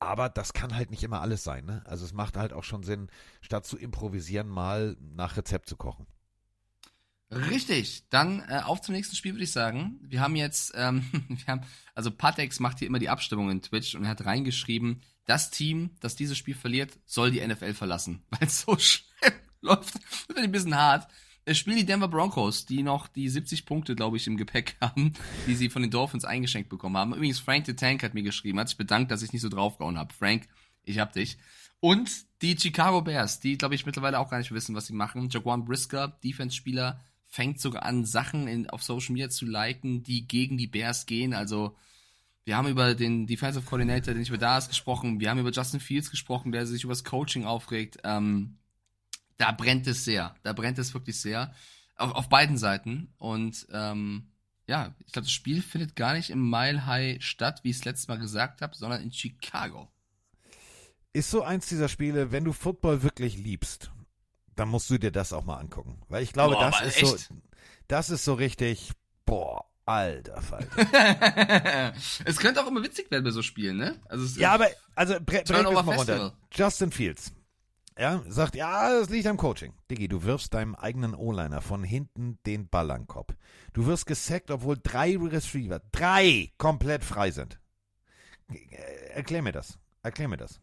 aber das kann halt nicht immer alles sein. Ne? Also es macht halt auch schon Sinn, statt zu improvisieren, mal nach Rezept zu kochen. Richtig, dann äh, auf zum nächsten Spiel würde ich sagen. Wir haben jetzt, ähm, wir haben, also Patex macht hier immer die Abstimmung in Twitch und er hat reingeschrieben, das Team, das dieses Spiel verliert, soll die NFL verlassen, weil es so schlimm läuft. Das wird ein bisschen hart. Es spielen die Denver Broncos, die noch die 70 Punkte, glaube ich, im Gepäck haben, die sie von den Dolphins eingeschenkt bekommen haben. Übrigens, Frank the Tank hat mir geschrieben, hat sich bedankt, dass ich nicht so draufgehauen habe. Frank, ich hab dich. Und die Chicago Bears, die, glaube ich, mittlerweile auch gar nicht wissen, was sie machen. Jaquan Brisker, Defense-Spieler, fängt sogar an, Sachen in, auf Social Media zu liken, die gegen die Bears gehen. Also, wir haben über den Defensive Coordinator, den ich über da ist, gesprochen. Wir haben über Justin Fields gesprochen, der sich über das Coaching aufregt. Ähm, da brennt es sehr. Da brennt es wirklich sehr. Auf, auf beiden Seiten. Und ähm, ja, ich glaube, das Spiel findet gar nicht im Mile High statt, wie ich es letztes Mal gesagt habe, sondern in Chicago. Ist so eins dieser Spiele, wenn du Football wirklich liebst, dann musst du dir das auch mal angucken. Weil ich glaube, boah, das ist echt? so, das ist so richtig, boah, alter Falter. es könnte auch immer witzig werden bei so Spielen, ne? Also ja, aber, also, bre brechen wir mal runter. Justin Fields. Ja, sagt, ja, das liegt am Coaching. Diggi, du wirfst deinem eigenen O-Liner von hinten den Ball an den Kopf. Du wirst gesackt, obwohl drei Receiver, drei komplett frei sind. Erklär mir das. Erklär mir das.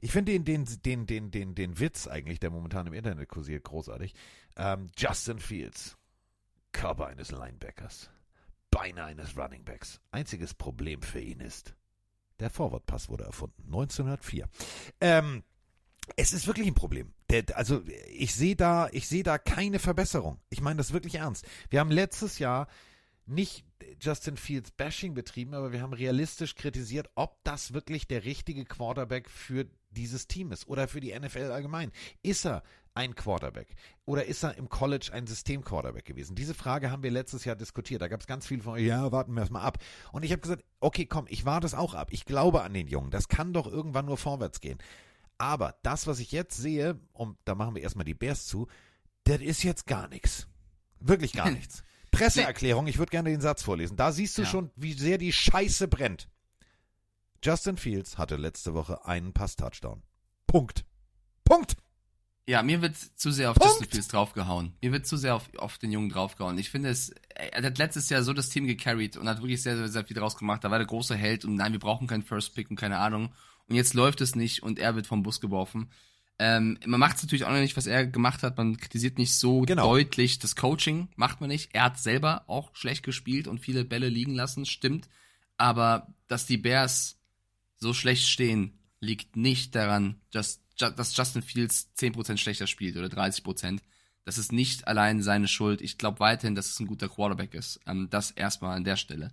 Ich finde den, den, den, den, den, den Witz eigentlich, der momentan im Internet kursiert, großartig. Ähm, Justin Fields. Körper eines Linebackers. Beine eines Runningbacks. Einziges Problem für ihn ist, der Forward-Pass wurde erfunden. 1904. Ähm, es ist wirklich ein Problem. Der, also ich sehe da, ich sehe da keine Verbesserung. Ich meine das wirklich ernst. Wir haben letztes Jahr nicht Justin Fields Bashing betrieben, aber wir haben realistisch kritisiert, ob das wirklich der richtige Quarterback für dieses Team ist oder für die NFL allgemein. Ist er ein Quarterback oder ist er im College ein System-Quarterback gewesen? Diese Frage haben wir letztes Jahr diskutiert. Da gab es ganz viel von, ja, warten wir erstmal ab. Und ich habe gesagt, okay, komm, ich warte es auch ab. Ich glaube an den Jungen. Das kann doch irgendwann nur vorwärts gehen. Aber das, was ich jetzt sehe, und da machen wir erstmal die Bears zu, das ist jetzt gar nichts. Wirklich gar nichts. Presseerklärung, ich würde gerne den Satz vorlesen. Da siehst du ja. schon, wie sehr die Scheiße brennt. Justin Fields hatte letzte Woche einen Pass-Touchdown. Punkt. Punkt. Ja, mir wird zu sehr auf Punkt. Justin Fields draufgehauen. Mir wird zu sehr auf, auf den Jungen draufgehauen. Ich finde es, er hat letztes Jahr so das Team gecarried und hat wirklich sehr, sehr, sehr viel draus gemacht. Da war der große Held und nein, wir brauchen keinen First Pick und keine Ahnung und jetzt läuft es nicht und er wird vom Bus geworfen. Ähm, man macht es natürlich auch noch nicht, was er gemacht hat. Man kritisiert nicht so genau. deutlich das Coaching, macht man nicht. Er hat selber auch schlecht gespielt und viele Bälle liegen lassen, stimmt. Aber dass die Bears so schlecht stehen, liegt nicht daran, dass dass Justin Fields 10% schlechter spielt oder 30%. Das ist nicht allein seine Schuld. Ich glaube weiterhin, dass es ein guter Quarterback ist. Ähm, das erstmal an der Stelle.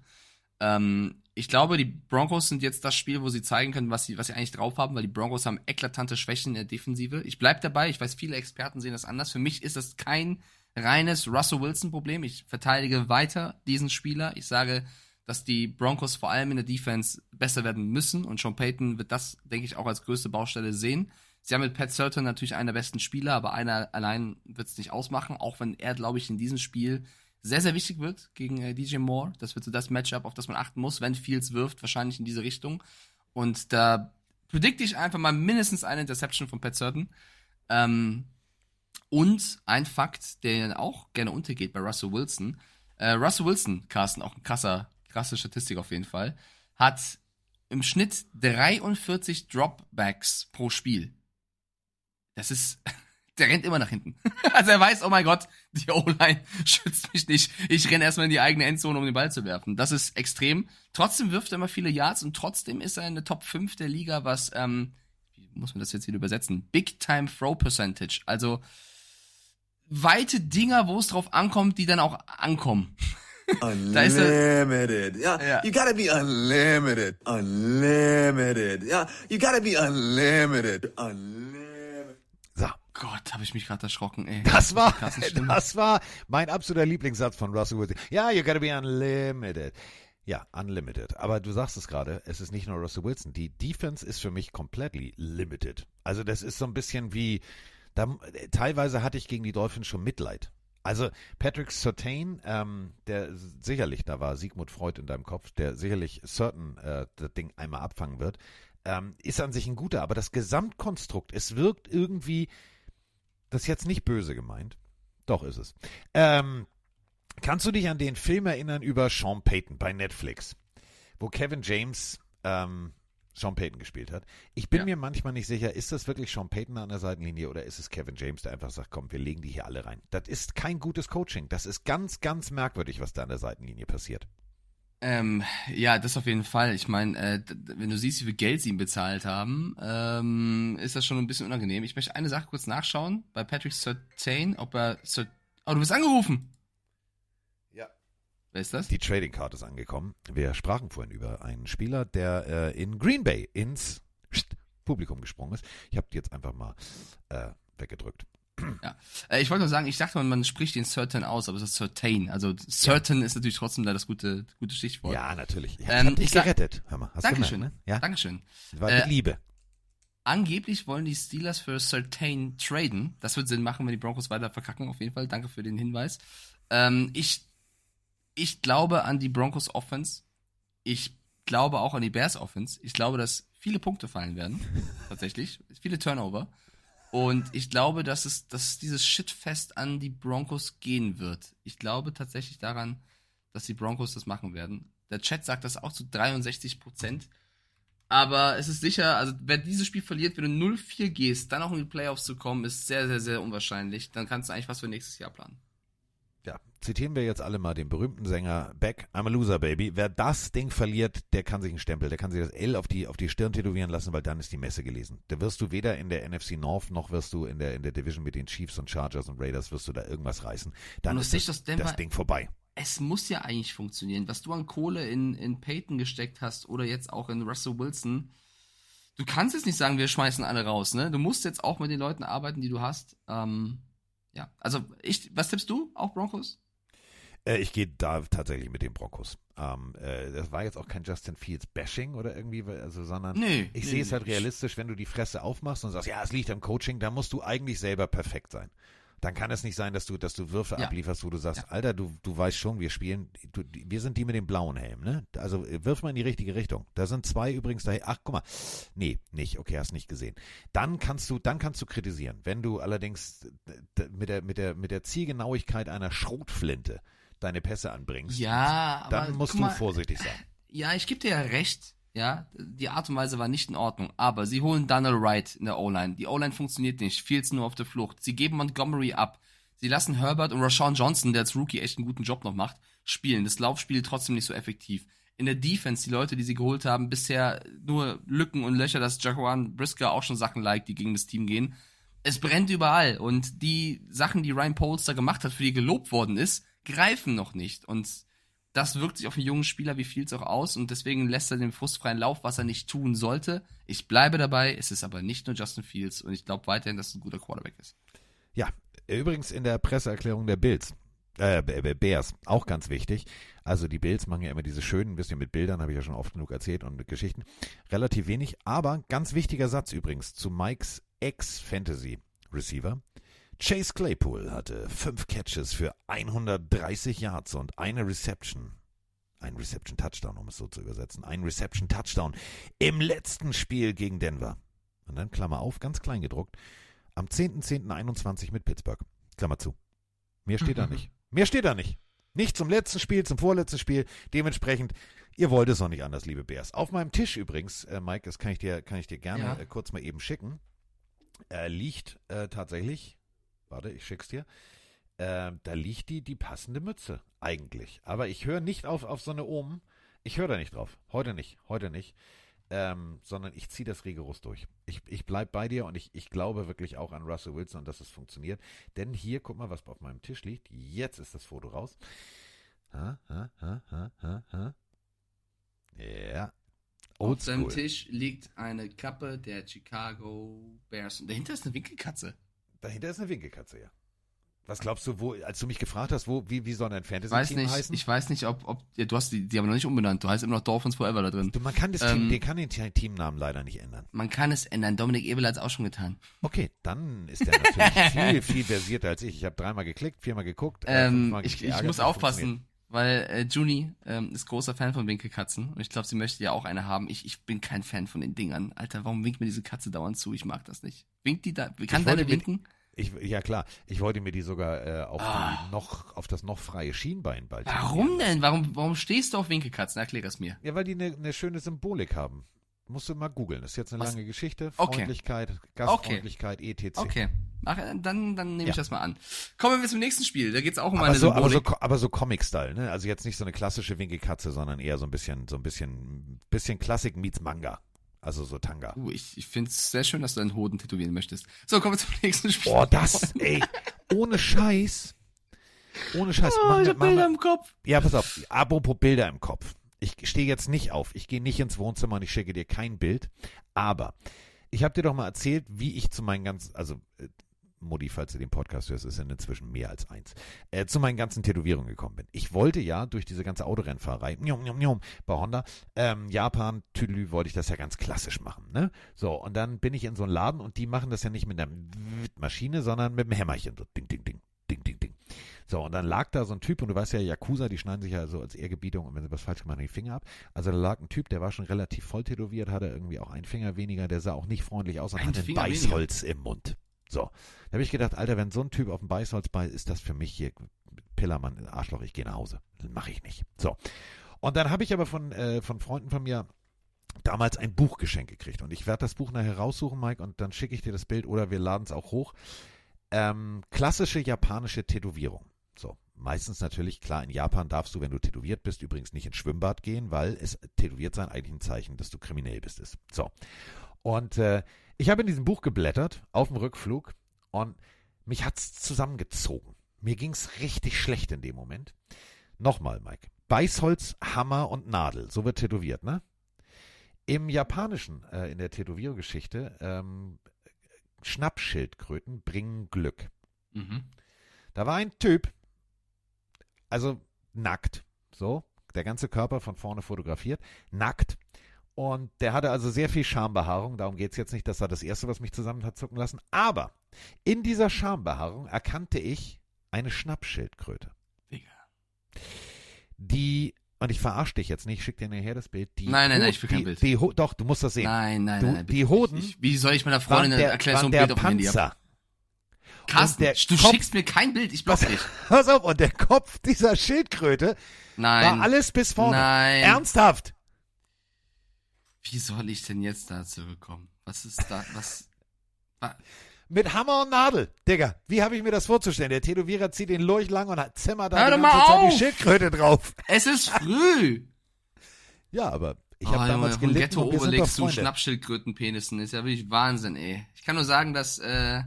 Ähm, ich glaube, die Broncos sind jetzt das Spiel, wo sie zeigen können, was sie, was sie eigentlich drauf haben, weil die Broncos haben eklatante Schwächen in der Defensive. Ich bleib dabei, ich weiß, viele Experten sehen das anders. Für mich ist das kein reines Russell Wilson-Problem. Ich verteidige weiter diesen Spieler. Ich sage, dass die Broncos vor allem in der Defense besser werden müssen und Sean Payton wird das, denke ich, auch als größte Baustelle sehen. Sie haben mit Pat Surton natürlich einen der besten Spieler, aber einer allein wird es nicht ausmachen, auch wenn er, glaube ich, in diesem Spiel sehr, sehr wichtig wird gegen äh, DJ Moore. Das wird so das Matchup, auf das man achten muss, wenn Fields wirft, wahrscheinlich in diese Richtung. Und da predikte ich einfach mal mindestens eine Interception von Pat Surton. Ähm, und ein Fakt, der auch gerne untergeht bei Russell Wilson. Äh, Russell Wilson, Carsten, auch ein krasser, krasse Statistik auf jeden Fall, hat im Schnitt 43 Dropbacks pro Spiel. Das ist, der rennt immer nach hinten. Also er weiß, oh mein Gott, die O-Line schützt mich nicht. Ich renne erstmal in die eigene Endzone, um den Ball zu werfen. Das ist extrem. Trotzdem wirft er immer viele Yards und trotzdem ist er in der Top 5 der Liga, was, ähm, wie muss man das jetzt wieder übersetzen? Big Time Throw Percentage. Also weite Dinger, wo es drauf ankommt, die dann auch ankommen. Unlimited. Yeah. Ja. You gotta be unlimited. Unlimited. Yeah. You gotta be unlimited. Unlimited. So. Gott, habe ich mich gerade erschrocken, ey. Das war, das war mein absoluter Lieblingssatz von Russell Wilson. Ja, you gotta be unlimited. Ja, unlimited. Aber du sagst es gerade, es ist nicht nur Russell Wilson. Die Defense ist für mich completely limited. Also das ist so ein bisschen wie, da, teilweise hatte ich gegen die Dolphins schon Mitleid. Also Patrick Surtain, ähm, der sicherlich, da war Sigmund Freud in deinem Kopf, der sicherlich Certain äh, das Ding einmal abfangen wird, ähm, ist an sich ein guter. Aber das Gesamtkonstrukt, es wirkt irgendwie, das ist jetzt nicht böse gemeint. Doch ist es. Ähm, kannst du dich an den Film erinnern über Sean Payton bei Netflix, wo Kevin James ähm, Sean Payton gespielt hat? Ich bin Ja. mir manchmal nicht sicher, ist das wirklich Sean Payton an der Seitenlinie oder ist es Kevin James, der einfach sagt, komm, wir legen die hier alle rein. Das ist kein gutes Coaching. Das ist ganz, ganz merkwürdig, was da an der Seitenlinie passiert. Ähm, ja, das auf jeden Fall. Ich meine, äh, wenn du siehst, wie viel Geld sie ihm bezahlt haben, ähm, ist das schon ein bisschen unangenehm. Ich möchte eine Sache kurz nachschauen bei Patrick Surtain, ob er Sur Oh, du bist angerufen. Ja. Wer ist das? Die Trading Card ist angekommen. Wir sprachen vorhin über einen Spieler, der äh, in Green Bay ins Publikum gesprungen ist. Ich habe die jetzt einfach mal äh, weggedrückt. Ja. Äh, ich wollte nur sagen, ich dachte, man, man spricht den Certain aus, aber es ist Certain. Also Certain ist natürlich trotzdem da das gute, gute Stichwort. Ja, natürlich. Ich Ähm, dich ich gerettet. Hör mal, hast Dankeschön. gemerkt, ne? Ja, Dankeschön. das war Äh, mit Liebe. Angeblich wollen die Steelers für Certain traden. Das wird Sinn machen, wenn die Broncos weiter verkacken, auf jeden Fall. Danke für den Hinweis. Ähm, ich, ich glaube an die Broncos Offense. Ich glaube auch an die Bears Offense. Ich glaube, dass viele Punkte fallen werden. tatsächlich. Viele Turnover. Und ich glaube, dass es, dass dieses Shitfest an die Broncos gehen wird. Ich glaube tatsächlich daran, dass die Broncos das machen werden. Der Chat sagt das auch zu 63 Prozent. Aber es ist sicher, also wer dieses Spiel verliert, wenn du 0-4 gehst, dann auch in die Playoffs zu kommen, ist sehr, sehr, sehr unwahrscheinlich. Dann kannst du eigentlich was für nächstes Jahr planen. Ja, zitieren wir jetzt alle mal den berühmten Sänger Beck, I'm a Loser, Baby. Wer das Ding verliert, der kann sich einen Stempel, der kann sich das L auf die, auf die Stirn tätowieren lassen, weil dann ist die Messe gelesen. Da wirst du weder in der NFC North noch wirst du in der, in der Division mit den Chiefs und Chargers und Raiders wirst du da irgendwas reißen. Dann ist das, Denver- das Ding vorbei. Es muss ja eigentlich funktionieren. Was du an Kohle in, in Peyton gesteckt hast oder jetzt auch in Russell Wilson, du kannst jetzt nicht sagen, wir schmeißen alle raus, ne? Du musst jetzt auch mit den Leuten arbeiten, die du hast. Ähm, ja, also ich, was tippst du? Auch Broncos? Äh, ich gehe da tatsächlich mit den Broncos. Ähm, äh, das war jetzt auch kein Justin Fields Bashing oder irgendwie, also, sondern Nee, ich nee, sehe es halt nee. realistisch, wenn du die Fresse aufmachst und sagst, ja, es liegt am Coaching, dann musst du eigentlich selber perfekt sein. Dann kann es nicht sein, dass du, dass du Würfe Ja. ablieferst, wo du sagst, Ja. Alter, du, du weißt schon, wir spielen, du, wir sind die mit dem blauen Helm, ne? Also äh, wirf mal in die richtige Richtung. Da sind zwei übrigens daher. Ach, guck mal. Nee, nicht, okay, hast nicht gesehen. Dann kannst du, dann kannst du kritisieren. Wenn du allerdings äh, mit der, mit der, mit der Zielgenauigkeit einer Schrotflinte deine Pässe anbringst, Ja, dann musst du mal, vorsichtig sein. Ja, ich gebe dir ja recht. Ja, die Art und Weise war nicht in Ordnung. Aber sie holen Donald Wright in der O-Line. Die O-Line funktioniert nicht. Fields nur auf der Flucht. Sie geben Montgomery ab. Sie lassen Herbert und Rashawn Johnson, der als Rookie echt einen guten Job noch macht, spielen. Das Laufspiel trotzdem nicht so effektiv. in der Defense, die Leute, die sie geholt haben, bisher nur Lücken und Löcher, dass Jaquan Brisker auch schon Sachen like, die gegen das Team gehen. Es brennt überall und die Sachen, die Ryan Polster gemacht hat, für die gelobt worden ist, greifen noch nicht. Und das wirkt sich auf einen jungen Spieler wie Fields auch aus und deswegen lässt er den frustfreien Lauf, was er nicht tun sollte. Ich bleibe dabei, es ist aber nicht nur Justin Fields und ich glaube weiterhin, dass es ein guter Quarterback ist. Ja, übrigens in der Presseerklärung der Bills, äh, Bears, auch ganz wichtig. Also die Bills machen ja immer diese schönen, ihr, mit Bildern, habe ich ja schon oft genug erzählt und mit Geschichten. Relativ wenig, aber ganz wichtiger Satz übrigens zu Mikes Ex-Fantasy-Receiver. Chase Claypool hatte fünf Catches für 130 Yards und eine Reception. Ein Reception Touchdown, um es so zu übersetzen. Ein Reception Touchdown im letzten Spiel gegen Denver. Und dann Klammer auf, ganz klein gedruckt. Am 10.10.21 mit Pittsburgh. Klammer zu. Mehr steht da nicht. Mehr steht da nicht. Nicht zum letzten Spiel, zum vorletzten Spiel. Dementsprechend, ihr wollt es auch nicht anders, liebe Bears. Auf meinem Tisch übrigens, äh, Mike, das kann ich dir, kann ich dir gerne Ja. äh, kurz mal eben schicken, äh, liegt äh, tatsächlich, warte, ich schick's dir, äh, da liegt die, die passende Mütze, eigentlich. Aber ich höre nicht auf, auf so eine Omen. Ich höre da nicht drauf. Heute nicht, heute nicht. Ähm, sondern ich ziehe das rigoros durch. Ich, ich bleib bei dir und ich, ich glaube wirklich auch an Russell Wilson und dass es funktioniert. Denn hier, guck mal, was auf meinem Tisch liegt. Jetzt ist das Foto raus. Ha, ha, ha, ha, ha, ha. Ja. Auf seinem. Tisch liegt eine Kappe der Chicago Bears und dahinter ist eine Winkelkatze. Dahinter ist eine Winkelkatze, ja. Was glaubst du, wo, als du mich gefragt hast, wo, wie, wie soll dein Ich weiß Fantasy-Team nicht, heißen? ich weiß nicht, ob, ob ja, du hast die, die haben noch nicht umbenannt. Du heißt immer noch Dolphins Forever da drin. du, man kann das Team, Ähm, den kann den Teamnamen leider nicht ändern. Man kann es ändern. Dominik Ebel hat es auch schon getan. Okay, dann ist der natürlich viel, viel versierter als ich. Ich habe dreimal geklickt, viermal geguckt. äh, Ähm, ich, ich geärgert, muss aufpassen, weil äh, Juni ähm, ist großer Fan von Winkelkatzen und ich glaube, sie möchte ja auch eine haben. Ich, ich bin kein Fan von den Dingern. Alter, warum winkt mir diese Katze dauernd zu? Ich mag das nicht. Winkt die da? Kann deine winken? Ich, ja klar, ich wollte mir die sogar äh, auf, Ah. die noch, auf das noch freie Schienbein bald. Warum denn? Warum, warum stehst du auf Winkelkatzen? Erklär es mir. Ja, weil die eine ne schöne Symbolik haben. Musst du mal googeln. Das ist jetzt eine Was? lange Geschichte. Okay. Freundlichkeit, Gastfreundlichkeit, etc. Okay. Ach, dann, dann nehme ich Ja. das mal an. Kommen wir zum nächsten Spiel. Da geht's auch um Aber eine so, aber, so, Symbolik. aber so Comic-Style, ne? Also jetzt nicht so eine klassische Winkelkatze, sondern eher so ein bisschen, so ein bisschen, bisschen Klassik meets Manga. Also so Tanga. Uh, ich ich finde es sehr schön, dass du deinen Hoden tätowieren möchtest. So, kommen wir zum nächsten Spiel. Boah, das, ey, ohne Scheiß. Ohne Scheiß. Oh, Machen ich hab Bilder wir- im Kopf. Ja, pass auf. Apropos Bilder im Kopf. Ich stehe jetzt nicht auf. Ich gehe nicht ins Wohnzimmer und ich schicke dir kein Bild. Aber ich habe dir doch mal erzählt, wie ich zu meinen ganzen, also äh, Mutti, falls du den Podcast hörst, ist ja inzwischen mehr als eins, äh, zu meinen ganzen Tätowierungen gekommen bin. Ich wollte ja durch diese ganze Autorennfahrerei, njom, njom, njom, bei Honda, ähm, Japan, Tüdelü, wollte ich das ja ganz klassisch machen. Ne? So, und dann bin ich in so einen Laden und die machen das ja nicht mit einer Maschine, sondern mit einem Hämmerchen. So, ding, ding, ding, ding, ding, ding. So, und dann lag da so ein Typ, und du weißt ja, Yakuza, die schneiden sich ja so als Ehrgebietung und wenn sie was falsch gemacht haben, die Finger ab. Also da lag ein Typ, der war schon relativ voll tätowiert, hatte irgendwie auch einen Finger weniger, der sah auch nicht freundlich aus und Ein hatte ein Beißholz im Mund. So, da habe ich gedacht, Alter, wenn so ein Typ auf dem Beißholz beißt, ist das für mich hier Pillermann, Arschloch, ich gehe nach Hause. Mache ich nicht. So. Und dann habe ich aber von, äh, von Freunden von mir damals ein Buchgeschenk gekriegt. Und ich werde das Buch nachher raussuchen, Mike, und dann schicke ich dir das Bild oder wir laden es auch hoch. Ähm, klassische japanische Tätowierung. Meistens natürlich, klar, in Japan darfst du, wenn du tätowiert bist, übrigens nicht ins Schwimmbad gehen, weil es tätowiert sein eigentlich ein Zeichen, dass du kriminell bist. Ist. So. Und äh, ich habe in diesem Buch geblättert, auf dem Rückflug, und mich hat's zusammengezogen. Mir ging's richtig schlecht in dem Moment. Nochmal, Mike. Beißholz, Hammer und Nadel. So wird tätowiert, ne? Im Japanischen, äh, in der Tätowiergeschichte, ähm, Schnappschildkröten bringen Glück. Mhm. Da war ein Typ, also nackt, so, der ganze Körper von vorne fotografiert, nackt. Und der hatte also sehr viel Schambehaarung. Darum geht es jetzt nicht, das war das Erste, was mich zusammen hat zucken lassen. Aber in dieser Schambehaarung erkannte ich eine Schnappschildkröte. Digga. Die, und ich verarsche dich jetzt nicht, ich schick dir nachher das Bild. Die Nein, nein, nein, ich will kein die, Bild. Die, doch, du musst das sehen. Nein, nein, Du- nein, nein. die Hoden. Ich, wie soll ich meiner Freundin der, erklären, so ein der Bild auf dem Handy? Panzer. Carsten, du Kopf- schickst mir kein Bild, ich block dich. Pass auf, und der Kopf dieser Schildkröte Nein. war alles bis vorne. Nein. Ernsthaft. Wie soll ich denn jetzt da zurückkommen? Was ist da, was? wa- Mit Hammer und Nadel. Digga, wie habe ich mir das vorzustellen? Der Tätowierer zieht den Lurch lang und hat zimmert da Hör die doch ganze mal Zeit auf! die Schildkröte drauf. Es ist früh. Ja, aber ich oh, habe damals Junge, gelitten Ghetto und wir sind doch Obelix zu. Schnappschildkrötenpenissen ist ja wirklich Wahnsinn, ey. Ich kann nur sagen, dass, äh,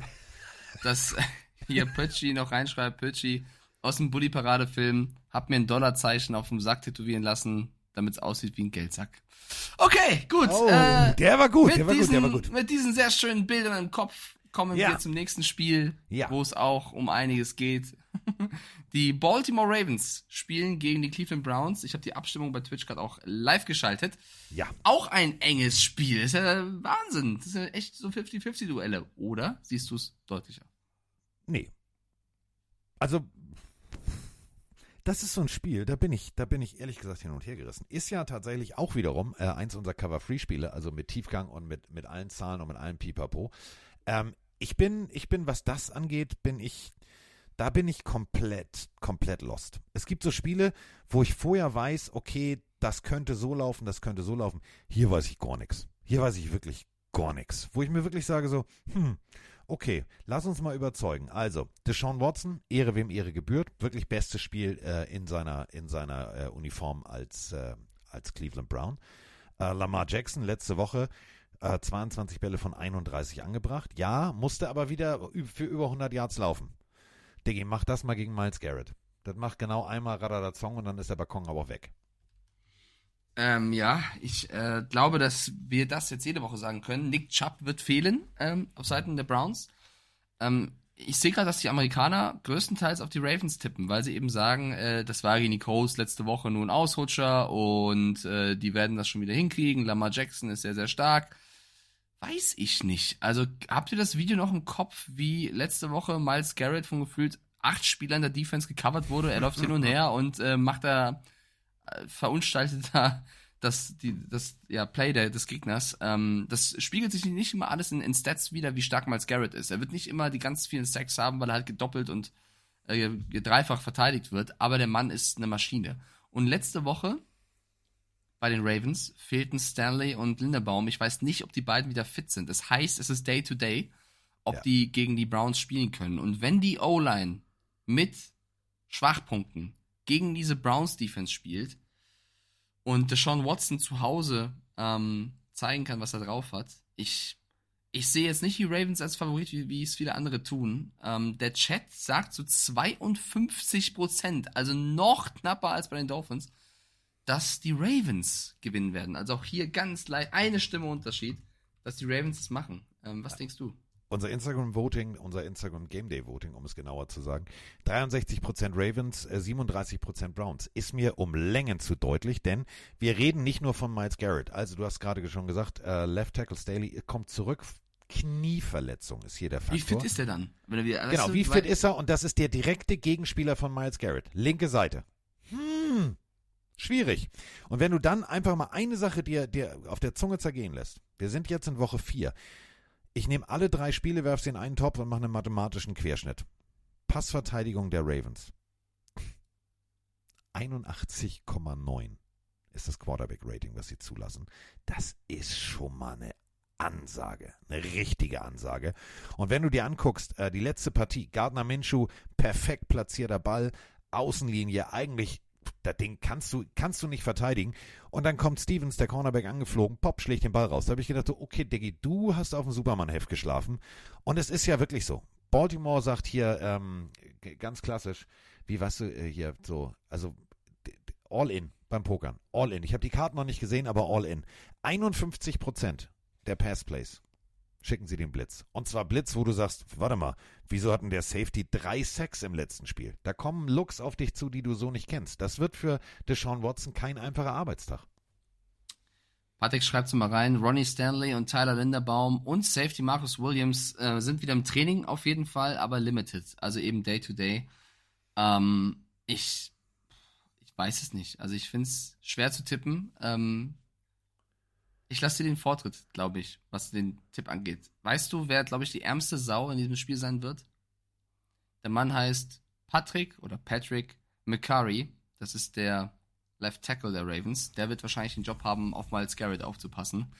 dass hier Pötschi noch reinschreibt, Pötschi aus dem Bully-Parade-Film, hab mir ein Dollarzeichen auf dem Sack tätowieren lassen, damit es aussieht wie ein Geldsack. Okay, gut. Oh, äh, der war gut, mit der war gut, diesen, der war gut. Mit diesen sehr schönen Bildern im Kopf kommen Ja. wir zum nächsten Spiel, Ja. wo es auch um einiges geht. Die Baltimore Ravens spielen gegen die Cleveland Browns. Ich habe die Abstimmung bei Twitch gerade auch live geschaltet. Ja. Auch ein enges Spiel. Das ist ja Wahnsinn. Das sind ja echt so 50-50-Duelle. Oder siehst du es deutlicher? Nee. Also, das ist so ein Spiel, da bin ich, da bin ich ehrlich gesagt hin und her gerissen. Ist ja tatsächlich auch wiederum äh, eins unserer Cover-Free-Spiele, also mit Tiefgang und mit, mit allen Zahlen und mit allem Pipapo. Ähm, ich bin, ich bin, was das angeht, bin ich, da bin ich komplett, komplett lost. Es gibt so Spiele, wo ich vorher weiß, okay, das könnte so laufen, das könnte so laufen. Hier weiß ich gar nichts. Hier weiß ich wirklich gar nichts. Wo ich mir wirklich sage so, hm, okay, lass uns mal überzeugen. Also, Deshaun Watson, Ehre wem Ehre gebührt, wirklich bestes Spiel äh, in seiner, in seiner äh, Uniform als, äh, als Cleveland Brown. Äh, Lamar Jackson letzte Woche äh, 22 Bälle von 31 angebracht. Ja, musste aber wieder für über 100 Yards laufen. Diggi, mach das mal gegen Miles Garrett. Das macht genau einmal Radadazong und dann ist der Balkon aber auch weg. Ähm, ja, ich äh, glaube, dass wir das jetzt jede Woche sagen können. Nick Chubb wird fehlen ähm, auf Seiten der Browns. Ähm, ich sehe gerade, dass die Amerikaner größtenteils auf die Ravens tippen, weil sie eben sagen, äh, das war gegen die Coast letzte Woche nur ein Ausrutscher und äh, die werden das schon wieder hinkriegen. Lamar Jackson ist sehr, sehr stark. Weiß ich nicht. Also habt ihr das Video noch im Kopf, wie letzte Woche Miles Garrett von gefühlt acht Spielern der Defense gecovert wurde? Er läuft hin und her und äh, macht da verunstaltet da das, die, das ja, Play der, des Gegners. Ähm, das spiegelt sich nicht immer alles in, in Stats wieder, wie stark Miles Garrett ist. Er wird nicht immer die ganz vielen Sacks haben, weil er halt gedoppelt und äh, dreifach verteidigt wird, aber der Mann ist eine Maschine. Und letzte Woche bei den Ravens fehlten Stanley und Linderbaum. Ich weiß nicht, ob die beiden wieder fit sind. Das heißt, es ist Day to Day, ob Ja. die gegen die Browns spielen können. Und wenn die O-Line mit Schwachpunkten gegen diese Browns Defense spielt und Deshaun Watson zu Hause ähm, zeigen kann, was er drauf hat, ich, ich sehe jetzt nicht die Ravens als Favorit, wie, wie es viele andere tun. Ähm, der Chat sagt zu 52 Prozent, also noch knapper als bei den Dolphins, dass die Ravens gewinnen werden. Also auch hier ganz leicht eine Stimme Unterschied, dass die Ravens es machen. Ähm, was denkst du? Unser Instagram-Voting, unser Instagram Game Day-Voting, um es genauer zu sagen, 63% Ravens, äh, 37% Browns. Ist mir um Längen zu deutlich, denn wir reden nicht nur von Miles Garrett. Also du hast gerade schon gesagt, äh, Left Tackle Staley kommt zurück. Knieverletzung ist hier der Faktor. Wie fit ist dann? Er wieder, Genau, wie fit ist er? Und das ist der direkte Gegenspieler von Miles Garrett. Linke Seite. Hm, schwierig. Und wenn du dann einfach mal eine Sache dir, dir auf der Zunge zergehen lässt. Wir sind jetzt in Woche 4. Ich nehme alle drei Spiele, werfe sie in einen Topf und mache einen mathematischen Querschnitt. Passverteidigung der Ravens. 81,9 ist das Quarterback-Rating, was sie zulassen. Das ist schon mal eine Ansage, eine richtige Ansage. Und wenn du dir anguckst, äh, die letzte Partie, Gardner Minshew, perfekt platzierter Ball, Außenlinie, eigentlich, das Ding kannst du, kannst du nicht verteidigen. Und dann kommt Stevens, der Cornerback, angeflogen, pop, schlägt den Ball raus. Da habe ich gedacht, so, okay, Diggi, du hast auf dem Superman-Heft geschlafen. Und es ist ja wirklich so. Baltimore sagt hier, ähm, ganz klassisch, wie weißt du, äh, hier so, also all in beim Pokern. All in. Ich habe die Karten noch nicht gesehen, aber all in. 51 Prozent der Passplays schicken sie den Blitz. Und zwar Blitz, wo du sagst, warte mal, wieso hatten der Safety drei Sacks im letzten Spiel? Da kommen Looks auf dich zu, die du so nicht kennst. Das wird für Deshaun Watson kein einfacher Arbeitstag. Patrick schreibt mal rein, Ronnie Stanley und Tyler Linderbaum und Safety Marcus Williams äh, sind wieder im Training auf jeden Fall, aber limited, also eben Day to Day. Ähm, ich, ich weiß es nicht. Also ich finde es schwer zu tippen. Ähm, ich lasse dir den Vortritt, glaube ich, was den Tipp angeht. Weißt du, wer, glaube ich, die ärmste Sau in diesem Spiel sein wird? Der Mann heißt Patrick oder Patrick McCurry. Das ist der Left Tackle der Ravens. Der wird wahrscheinlich den Job haben, auf Miles Garrett aufzupassen.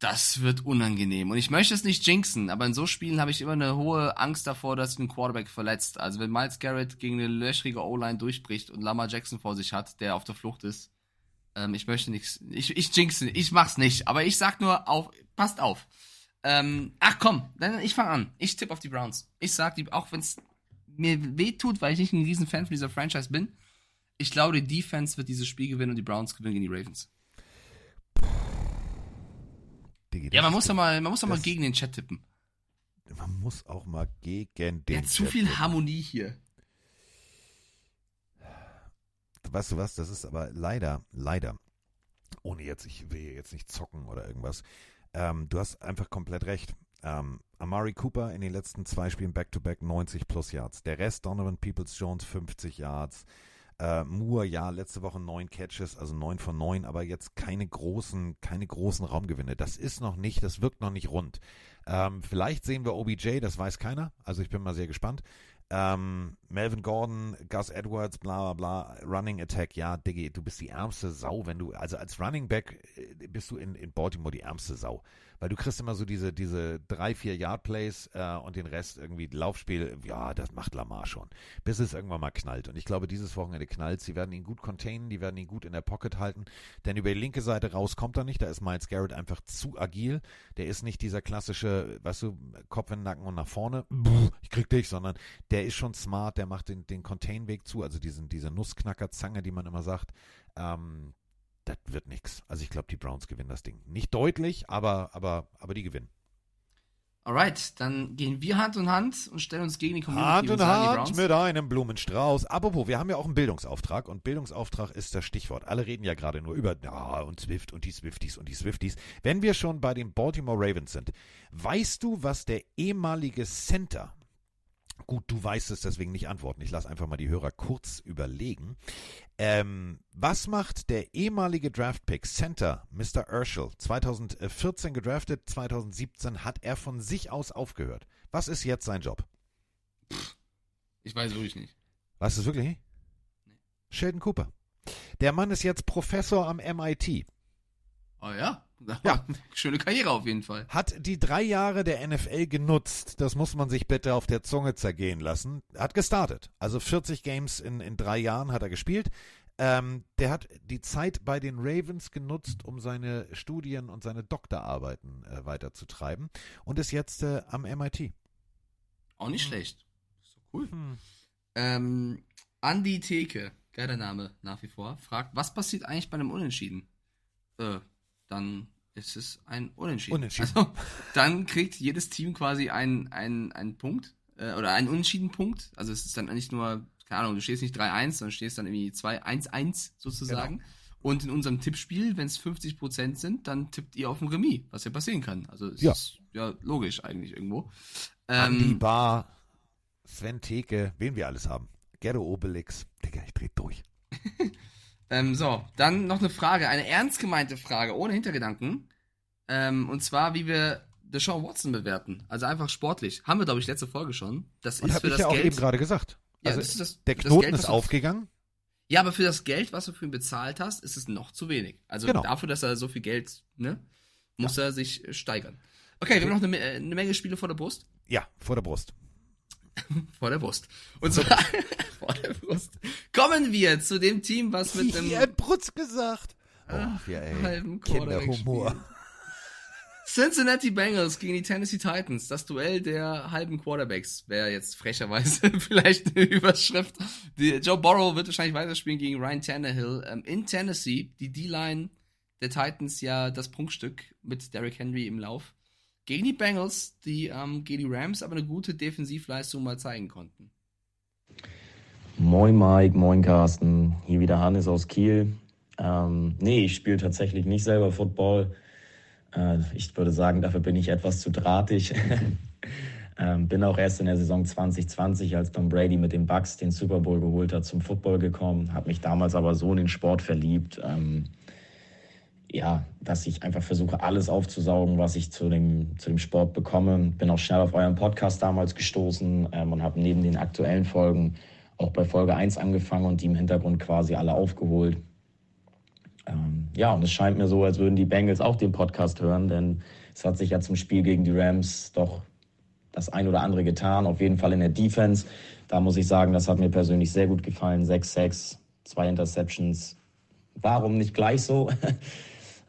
Das wird unangenehm. Und ich möchte es nicht jinxen, aber in so Spielen habe ich immer eine hohe Angst davor, dass ein Quarterback verletzt. Also wenn Miles Garrett gegen eine löchrige O-Line durchbricht und Lamar Jackson vor sich hat, der auf der Flucht ist, Ähm, ich möchte nichts. Ich, ich jinxe, ich mach's nicht, aber ich sag nur auf, passt auf. Ähm, ach komm, dann ich fange an. Ich tippe auf die Browns. Ich sag die, auch wenn es mir weh tut, weil ich nicht ein riesen Fan von dieser Franchise bin. Ich glaube, die Defense wird dieses Spiel gewinnen und die Browns gewinnen gegen die Ravens. Diggi, Ja, man muss doch mal, man muss doch mal gegen den Chat tippen. Man muss auch mal gegen den. Der hat zu Chat viel tippen. Harmonie hier. Weißt du was? Das ist aber leider, leider, ohne jetzt, ich will jetzt nicht zocken oder irgendwas. Ähm, du hast einfach komplett recht. Ähm, Amari Cooper in den letzten zwei Spielen Back-to-Back 90 plus Yards. Der Rest Donovan Peoples-Jones 50 Yards. Äh, Moore, ja, letzte Woche neun Catches, also neun von neun, aber jetzt keine großen, keine großen Raumgewinne. Das ist noch nicht, das wirkt noch nicht rund. Ähm, vielleicht sehen wir OBJ, das weiß keiner. Also ich bin mal sehr gespannt. Ähm, Melvin Gordon, Gus Edwards, bla bla bla, Running Attack, ja, Diggi, du bist die ärmste Sau, wenn du, also als Running Back äh, bist du in, in Baltimore die ärmste Sau. Weil du kriegst immer so diese, diese drei, vier Yard Plays äh, und den Rest irgendwie Laufspiel, ja, das macht Lamar schon. Bis es irgendwann mal knallt. Und ich glaube, dieses Wochenende knallt. Sie werden ihn gut containen, die werden ihn gut in der Pocket halten. Denn über die linke Seite raus kommt er nicht. Da ist Miles Garrett einfach zu agil. Der ist nicht dieser klassische, weißt du, Kopf in den Nacken und nach vorne. Ich krieg dich, sondern der ist schon smart, der macht den, den Contain-Weg zu, also diesen, diese Nussknacker-Zange, die man immer sagt. Ähm, das wird nix. Also ich glaube, die Browns gewinnen das Ding. Nicht deutlich, aber, aber, aber die gewinnen. Alright, dann gehen wir Hand in Hand und stellen uns gegen die Community Hand in Hand mit einem Blumenstrauß. Apropos, wir haben ja auch einen Bildungsauftrag und Bildungsauftrag ist das Stichwort. Alle reden ja gerade nur über ja, und Swift und die Swifties und die Swifties. Wenn wir schon bei den Baltimore Ravens sind, weißt du, was der ehemalige Center Gut, du weißt es, deswegen nicht antworten. Ich lasse einfach mal die Hörer kurz überlegen. Ähm, was macht der ehemalige Draftpick Center Mr. Urschel 2014 gedraftet, 2017 hat er von sich aus aufgehört. Was ist jetzt sein Job? Ich weiß wirklich nicht. Weißt du es wirklich nicht? Sheldon Cooper. Der Mann ist jetzt Professor am MIT. Oh ja? Ja. Schöne Karriere auf jeden Fall. Hat die drei Jahre der NFL genutzt. Das muss man sich bitte auf der Zunge zergehen lassen. Hat gestartet. Also 40 Games in, in drei Jahren hat er gespielt. Ähm, der hat die Zeit bei den Ravens genutzt, um seine Studien und seine Doktorarbeiten äh, weiterzutreiben und ist jetzt äh, am MIT. Auch nicht schlecht. Ist doch cool. Hm. Ähm, Andi Theke, geiler Name nach wie vor, fragt, was passiert eigentlich bei einem Unentschieden? Äh, dann ist es ein Unentschieden. Unentschieden. Also, dann kriegt jedes Team quasi einen, einen, einen Punkt äh, oder einen Unentschieden-Punkt. Also es ist dann nicht nur, keine Ahnung, du stehst nicht 3-1, sondern stehst dann irgendwie 2-1-1 sozusagen. Genau. Und in unserem Tippspiel, wenn es 50% sind, dann tippt ihr auf ein Remis, was ja passieren kann. Also es Ja. ist ja logisch eigentlich irgendwo. Ähm, Bar, Sven Theke, wen wir alles haben. Gero Obelix. Digga, ich dreh durch. Ähm, so, dann noch eine Frage, eine ernst gemeinte Frage, ohne Hintergedanken. Ähm, und zwar, wie wir Deshaun Watson bewerten. Also einfach sportlich. Haben wir, glaube ich, letzte Folge schon. Das Und ist für ich das ja auch Geld. eben gerade gesagt. Ja, Also das ist das- der das Knoten Geld, ist aufgegangen. ja, aber für das Geld, was du für ihn bezahlt hast, ist es noch zu wenig. Also Genau. dafür, dass er so viel Geld, ne, muss er sich steigern. Okay, wir haben noch eine, äh, eine Menge Spiele vor der Brust. Ja, vor der Brust. Vor der Brust. Und zwar vor der Brust. Kommen wir zu dem Team, was mit einem Hier Brutz gesagt. Oh, ja, ey. halben Quarterback Kinderhumor. Cincinnati Bengals gegen die Tennessee Titans. Das Duell der halben Quarterbacks wäre jetzt frecherweise vielleicht eine Überschrift. Die, Joe Burrow wird wahrscheinlich weiterspielen gegen Ryan Tannehill. Ähm, in Tennessee, die D-Line der Titans ja das Prunkstück mit Derrick Henry im Lauf. Gegen die Bengals, die ähm, gegen die Rams aber eine gute Defensivleistung mal zeigen konnten. Moin Mike, moin Carsten, hier wieder Hannes aus Kiel. Ähm, nee, ich spiele tatsächlich nicht selber Football. Äh, ich würde sagen, dafür bin ich etwas zu drahtig. ähm, bin auch erst in der Saison 2020, als Tom Brady mit den Bucks den Super Bowl geholt hat, zum Football gekommen. Habe mich damals aber so in den Sport verliebt. Ähm, ja, dass ich einfach versuche, alles aufzusaugen, was ich zu dem, zu dem Sport bekomme. Bin auch schnell auf euren Podcast damals gestoßen ähm, und habe neben den aktuellen Folgen auch bei Folge 1 angefangen und die im Hintergrund quasi alle aufgeholt. Ähm, ja, und es scheint mir so, als würden die Bengals auch den Podcast hören, denn es hat sich ja zum Spiel gegen die Rams doch das ein oder andere getan, auf jeden Fall in der Defense. Da muss ich sagen, das hat mir persönlich sehr gut gefallen. 6-6, zwei Interceptions, warum nicht gleich so?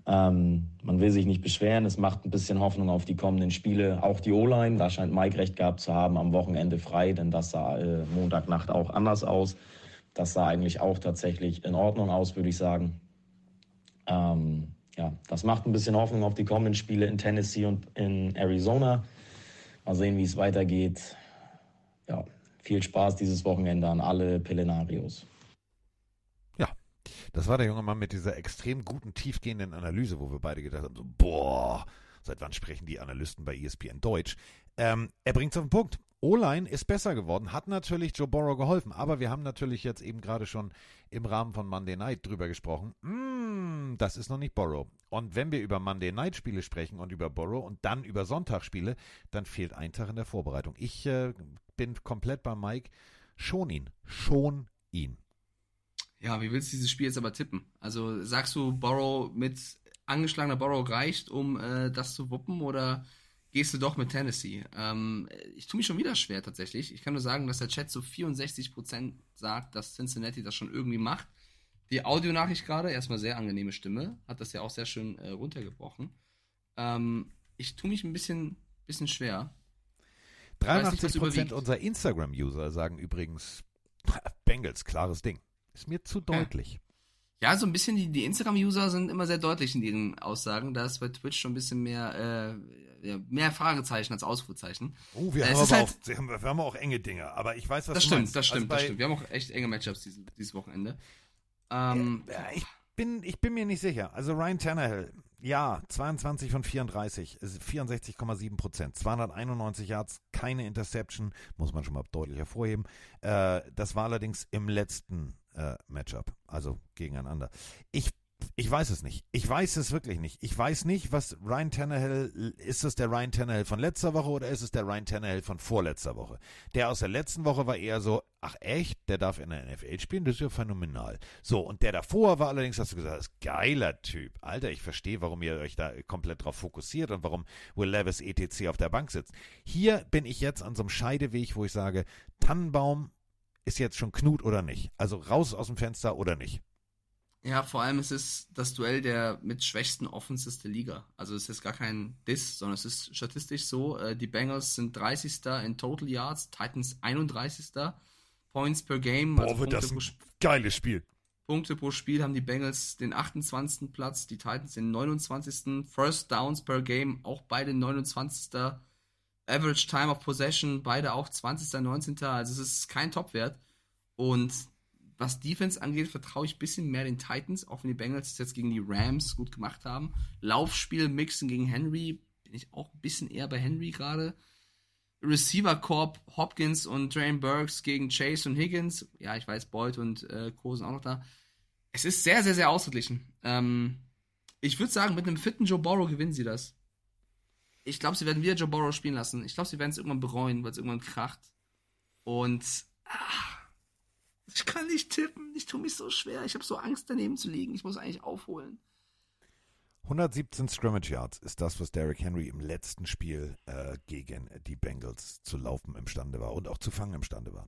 ähm, man will sich nicht beschweren. Es macht ein bisschen Hoffnung auf die kommenden Spiele. Auch die O-Line, da scheint Mike recht gehabt zu haben, am Wochenende frei, denn das sah äh, Montagnacht auch anders aus. Das sah eigentlich auch tatsächlich in Ordnung aus, würde ich sagen. Ähm, ja, das macht ein bisschen Hoffnung auf die kommenden Spiele in Tennessee und in Arizona. Mal sehen, wie es weitergeht. Ja, viel Spaß dieses Wochenende an alle Pelenarios. Das war der junge Mann mit dieser extrem guten, tiefgehenden Analyse, wo wir beide gedacht haben, so, boah, seit wann sprechen die Analysten bei ESPN Deutsch? Ähm, er bringt es auf den Punkt. O-Line ist besser geworden, hat natürlich Joe Burrow geholfen, aber wir haben natürlich jetzt eben gerade schon im Rahmen von Monday Night drüber gesprochen. Mm, das ist noch nicht Burrow. Und wenn wir über Monday Night Spiele sprechen und über Burrow und dann über Sonntagsspiele, dann fehlt ein Tag in der Vorbereitung. Ich äh, bin komplett bei Mike. Schon ihn, schon ihn. Ja, wie willst du dieses Spiel jetzt aber tippen? Also sagst du, Burrow mit angeschlagener Burrow reicht, um äh, das zu wuppen oder gehst du doch mit Tennessee. Ähm, ich tue mich schon wieder schwer tatsächlich. Ich kann nur sagen, dass der Chat so 64% sagt, dass Cincinnati das schon irgendwie macht. Die Audionachricht gerade, erstmal sehr angenehme Stimme, hat das ja auch sehr schön äh, runtergebrochen. Ähm, ich tue mich ein bisschen, bisschen schwer. 83% unserer Instagram-User sagen übrigens, Bengals, klares Ding. Ist mir zu deutlich. Ja. Ja, so ein bisschen, die, die Instagram-User sind immer sehr deutlich in ihren Aussagen. Da ist bei Twitch schon ein bisschen mehr, äh, mehr Fragezeichen als Ausrufezeichen. Oh, wir, Äh, haben aber halt- auch, wir, haben, wir haben auch enge Dinge, aber ich weiß, was Das du stimmt, meinst. das stimmt, also das stimmt. Wir haben auch echt enge Matchups dieses, dieses Wochenende. Ähm, Ja, ich bin, ich bin mir nicht sicher. Also Ryan Tannehill, ja, 22 von 34, ist 64,7 Prozent, 291 Yards, keine Interception, muss man schon mal deutlich hervorheben. Äh, das war allerdings im letzten äh, Matchup, also gegeneinander. Ich ich weiß es nicht. Ich weiß es wirklich nicht. Ich weiß nicht, was Ryan Tannehill, ist es der Ryan Tannehill von letzter Woche oder ist es der Ryan Tannehill von vorletzter Woche? Der aus der letzten Woche war eher so, ach echt, der darf in der NFL spielen, das ist ja phänomenal. So, und der davor war allerdings, hast du gesagt, ist geiler Typ. Alter, ich verstehe, warum ihr euch da komplett drauf fokussiert und warum Will Levis etc. auf der Bank sitzt. Hier bin ich jetzt an so einem Scheideweg, wo ich sage, Tannenbaum ist jetzt schon Knut oder nicht? Also raus aus dem Fenster oder nicht? Ja, vor allem ist es das Duell der mit schwächsten Offenses der Liga. Also es ist gar kein Diss, sondern es ist statistisch so. Äh, die Bengals sind 30. in Total Yards, Titans 31. Points per Game. Boah, also wird das ein geiles Spiel. Punkte pro Spiel haben die Bengals den 28. Platz, die Titans den 29. First Downs per Game, auch beide 29. Average Time of Possession, beide auch 20. 19. Also es ist kein Topwert. Und was Defense angeht, vertraue ich ein bisschen mehr den Titans, auch wenn die Bengals es jetzt gegen die Rams gut gemacht haben. Laufspiel mixen gegen Henry, bin ich auch ein bisschen eher bei Henry gerade. Receiver Corp, Hopkins und Drain Burks gegen Chase und Higgins. Ja, ich weiß, Boyd und äh, Co. sind auch noch da. Es ist sehr, sehr, sehr ausgeglichen. Ähm, ich würde sagen, mit einem fitten Joe Burrow gewinnen sie das. Ich glaube, sie werden wieder Joe Burrow spielen lassen. Ich glaube, sie werden es irgendwann bereuen, weil es irgendwann kracht. Und ah, ich kann nicht tippen. Ich tue mich so schwer. Ich habe so Angst, daneben zu liegen. Ich muss eigentlich aufholen. 117 Scrimmage Yards ist das, was Derrick Henry im letzten Spiel äh, gegen die Bengals zu laufen imstande war und auch zu fangen imstande war.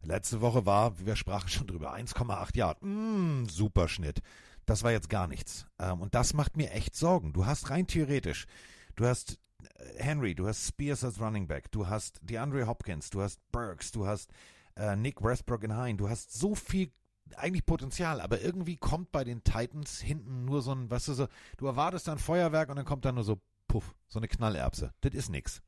Letzte Woche war, wir sprachen schon drüber, 1,8 Yard. Mm, super Schnitt. Das war jetzt gar nichts. Ähm, und das macht mir echt Sorgen. Du hast rein theoretisch, du hast Henry, du hast Spears als Running Back, du hast DeAndre Hopkins, du hast Burks, du hast äh, Nick Westbrook in Hein, du hast so viel eigentlich Potenzial, aber irgendwie kommt bei den Titans hinten nur so ein, weißt du, so, du erwartest dann Feuerwerk und dann kommt da nur so, puff, so eine Knallerbse. Das ist nix.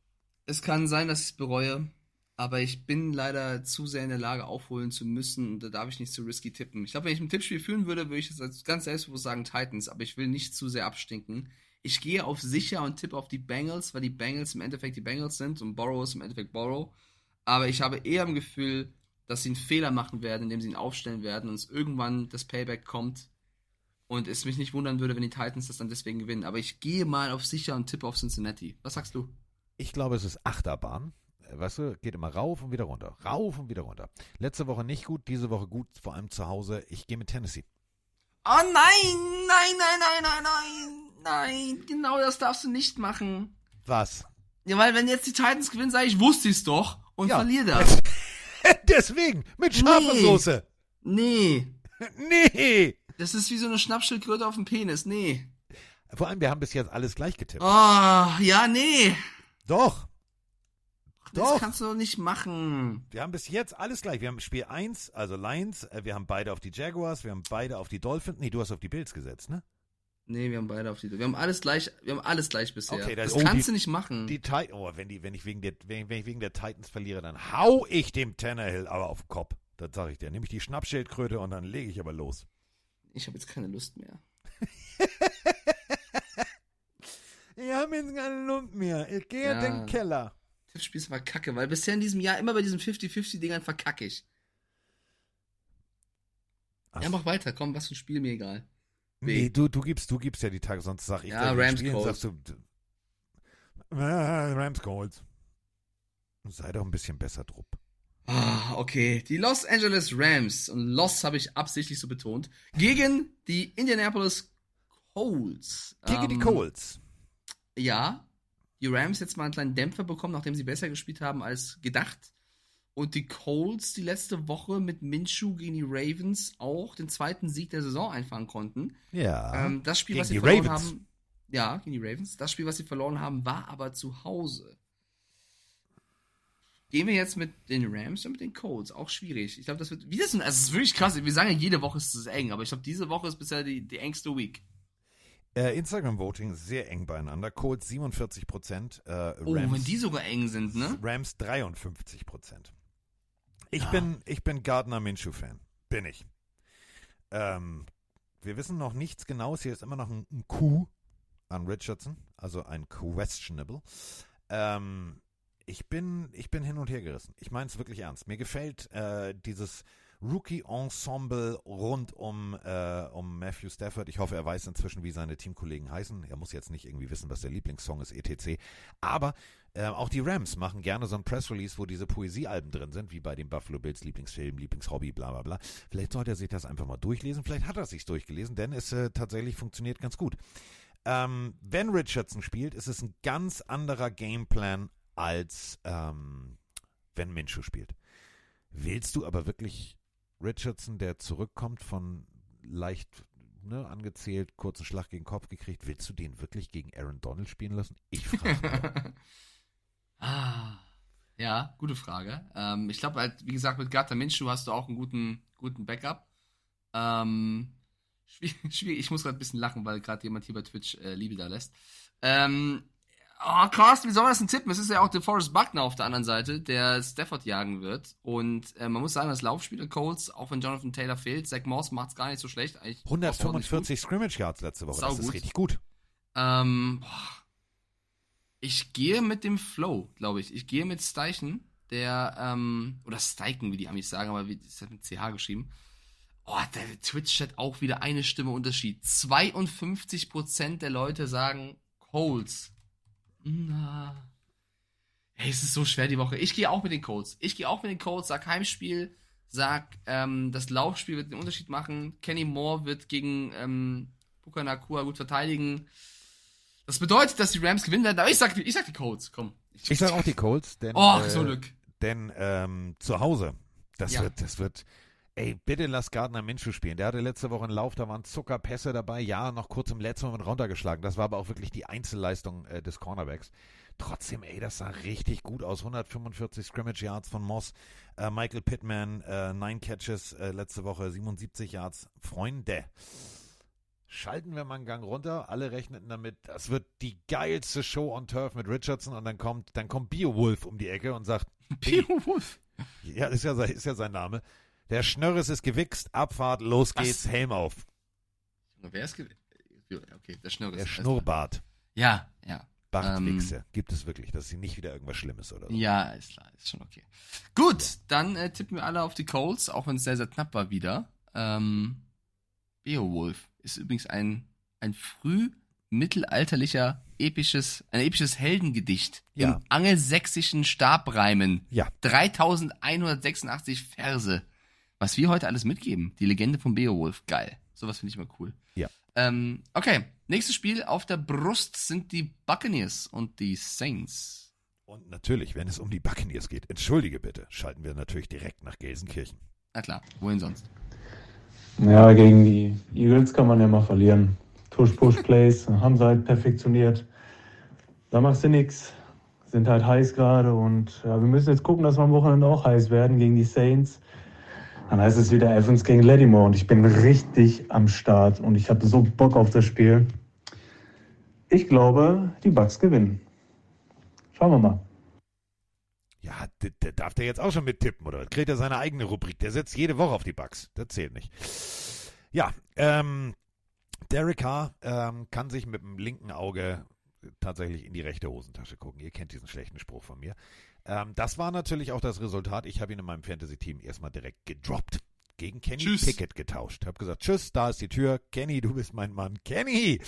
Es kann sein, dass ich es bereue, aber ich bin leider zu sehr in der Lage, aufholen zu müssen und da darf ich nicht zu risky tippen. Ich glaube, wenn ich ein Tippspiel führen würde, würde ich jetzt ganz selbstbewusst sagen Titans, aber ich will nicht zu sehr abstinken. Ich gehe auf sicher und tippe auf die Bengals, weil die Bengals im Endeffekt die Bengals sind und Borrow ist im Endeffekt Borrow. Aber ich habe eher im Gefühl, dass sie einen Fehler machen werden, indem sie ihn aufstellen werden und es irgendwann das Payback kommt und es mich nicht wundern würde, wenn die Titans das dann deswegen gewinnen. Aber ich gehe mal auf sicher und tippe auf Cincinnati. Was sagst du? Ich glaube, es ist Achterbahn. Äh, Weißt du, geht immer rauf und wieder runter. Rauf und wieder runter. Letzte Woche nicht gut, diese Woche gut, vor allem zu Hause. Ich gehe mit Tennessee. Oh nein, nein, nein, nein, nein, nein, nein. Genau das darfst du nicht machen. Was? Ja, weil wenn jetzt die Titans gewinnen, sage ich, wusste ich's doch und Ja. verliere das. Deswegen, mit scharfer Nee. Soße. Nee. Nee. Das ist wie so eine Schnappschildkröte auf dem Penis. Nee. Vor allem, wir haben bis jetzt alles gleich getippt. Oh, ja, nee. Doch. Das Doch. kannst du doch nicht machen. Wir haben bis jetzt alles gleich. Wir haben Spiel 1, also Lions, äh, wir haben beide auf die Jaguars, wir haben beide auf die Dolphins. Nee, du hast auf die Bills gesetzt, ne? Nee, wir haben beide auf die. Wir haben alles gleich, wir haben alles gleich bisher. Okay, das oh, kannst die- du nicht machen. Die Ti oh, wenn die, wenn ich wegen der, wenn, wenn ich wegen der Titans verliere, dann hau ich dem Tannehill aber auf den Kopf. Das sag ich dir. Nehme ich die Schnappschildkröte und dann lege ich aber los. Ich habe jetzt keine Lust mehr. Ich habe jetzt keine Lust mehr. Ich gehe Ja. in den Keller. Tippspiel ist mal kacke, weil bisher in diesem Jahr immer bei diesen 50-50-Dingern verkacke ich. Ja, mach weiter, komm, was für ein Spiel, mir egal. Nee, du, du gibst, du gibst ja die Tage, sonst sag ich Ja, die Rams Spiele, Colts. sagst du, Ah, Rams Colts. Sei doch ein bisschen besser drupp. Ah, okay. Die Los Angeles Rams, und Los habe ich absichtlich so betont, gegen die Indianapolis Colts. Gegen die Ähm, Colts. Ja, die Rams jetzt mal einen kleinen Dämpfer bekommen, nachdem sie besser gespielt haben als gedacht. Und die Colts die letzte Woche mit Minshew gegen die Ravens auch den zweiten Sieg der Saison einfahren konnten. Ja. Ähm, das Spiel, Gegen was sie verloren Ravens. haben, ja, gegen die Ravens. Das Spiel, was sie verloren haben, war aber zu Hause. Gehen wir jetzt mit den Rams und mit den Colts. Auch schwierig. Ich glaube, das wird. Wie das denn? Also, es ist wirklich krass. Wir sagen ja, jede Woche ist es eng, aber ich glaube, diese Woche ist bisher die, die engste Week. Äh, Instagram-Voting ist sehr eng beieinander. Colts 47 Prozent, äh, Oh, Rams, wenn die sogar eng sind, ne? Rams 53 Prozent. Ich bin, ich bin Gardner Minshew-Fan. Bin ich. Ähm, wir wissen noch nichts Genaues. Hier ist immer noch ein, ein Q an Richardson, also ein questionable. Ähm, ich bin, ich bin hin und her gerissen. Ich meine es wirklich ernst. Mir gefällt äh, dieses Rookie-Ensemble rund um, äh, um Matthew Stafford. Ich hoffe, er weiß inzwischen, wie seine Teamkollegen heißen. Er muss jetzt nicht irgendwie wissen, was der Lieblingssong ist, etc. Aber äh, auch die Rams machen gerne so ein Press-Release, wo diese Poesiealben drin sind, wie bei den Buffalo Bills Lieblingsfilm, Lieblingshobby, bla bla bla. Vielleicht sollte er sich das einfach mal durchlesen. Vielleicht hat er sich durchgelesen, denn es äh, tatsächlich funktioniert ganz gut. Ähm, wenn Richardson spielt, ist es ein ganz anderer Gameplan als ähm, wenn Minshew spielt. Willst du aber wirklich Richardson, der zurückkommt von leicht ne, angezählt, kurzen Schlag gegen den Kopf gekriegt, willst du den wirklich gegen Aaron Donald spielen lassen? Ich frage Ah, ja, gute Frage. Ähm, ich glaube halt, wie gesagt, mit Gardner Minshew hast du auch einen guten, guten Backup. Ähm, schwierig. Ich muss gerade ein bisschen lachen, weil gerade jemand hier bei Twitch äh, Liebe da lässt. Ähm, oh, Carsten, wie soll man das denn tippen? Es ist ja auch der Forrest Buckner auf der anderen Seite, der Stafford jagen wird. Und äh, man muss sagen, das Laufspiel der Colts, auch wenn Jonathan Taylor fehlt, Zach Moss macht es gar nicht so schlecht. Eigentlich ordentlich gut. 145 Scrimmage Yards letzte Woche, das ist richtig gut. Ähm, boah. Ich gehe mit dem Flow, glaube ich. Ich gehe mit Steichen, der, ähm, oder Steichen, wie die Amis sagen, aber wie, ist das mit CH geschrieben. Oh, der Twitch-Chat auch wieder eine Stimme Unterschied. 52% der Leute sagen Colts. Na. Hey, es ist so schwer die Woche. Ich gehe auch mit den Colts. Ich gehe auch mit den Colts, sag Heimspiel, sag, ähm, das Laufspiel wird den Unterschied machen. Kenny Moore wird gegen ähm, Puka Nakua gut verteidigen. Das bedeutet, dass die Rams gewinnen werden, aber ich sag, ich sag die Colts, komm. Ich sage auch die Colts, denn, Oh, äh, so Glück. denn ähm, zu Hause, das Ja. wird, das wird, ey, bitte lass Gardner Minshew spielen. Der hatte letzte Woche einen Lauf, da waren Zuckerpässe dabei, ja, noch kurz im letzten Moment runtergeschlagen. Das war aber auch wirklich die Einzelleistung äh, des Cornerbacks. Trotzdem, ey, das sah richtig gut aus. 145 Scrimmage Yards von Moss. Äh, Michael Pittman, äh, 9 Catches äh, letzte Woche, 77 Yards. Freunde, schalten wir mal einen Gang runter. Alle rechneten damit, das wird die geilste Show on Turf mit Richardson und dann kommt, dann kommt Beowulf um die Ecke und sagt, Beowulf? Ja, ist ja, sein- ist ja sein Name. Der Schnörres ist gewichst, Abfahrt, los Was? geht's, Helm auf. Wer ist ge Okay, der Schnurr ist. Der Schnurrbart. Ja, ja. Bartwichse. Gibt es wirklich, dass sie nicht wieder irgendwas Schlimmes oder so. Ja, ist klar, ist schon okay. Gut, dann äh, tippen wir alle auf die Colts, auch wenn es sehr, sehr knapp war wieder. Ähm, Beowulf ist übrigens ein, ein früh mittelalterlicher episches, ein episches Heldengedicht Ja. im angelsächsischen Stabreimen. Ja. 3186 Verse. Was wir heute alles mitgeben. Die Legende von Beowulf. Geil. Sowas finde ich immer cool. Ja. Ähm, okay, nächstes Spiel auf der Brust sind die Buccaneers und die Saints. Und natürlich, wenn es um die Buccaneers geht, entschuldige bitte, schalten wir natürlich direkt nach Gelsenkirchen. Na klar, wohin sonst? Ja, gegen die Eagles kann man ja mal verlieren. Push-Push-Plays haben sie halt perfektioniert. Da machst du nichts. Sind halt heiß gerade und ja, wir müssen jetzt gucken, dass wir am Wochenende auch heiß werden gegen die Saints. Dann heißt es wieder Evans gegen Lattimore und ich bin richtig am Start und ich habe so Bock auf das Spiel. Ich glaube, die Bucks gewinnen. Schauen wir mal. Ja, der, der darf der jetzt auch schon mittippen, oder? Kriegt er seine eigene Rubrik. Der setzt jede Woche auf die Bugs. Das zählt nicht. Ja, ähm, Derek Carr ähm, kann sich mit dem linken Auge tatsächlich in die rechte Hosentasche gucken. Ihr kennt diesen schlechten Spruch von mir. Ähm, das war natürlich auch das Resultat. Ich habe ihn in meinem Fantasy-Team erstmal direkt gedroppt. Gegen Kenny Tschüss. Pickett getauscht. Hab gesagt, tschüss, da ist die Tür. Kenny, du bist mein Mann. Kenny!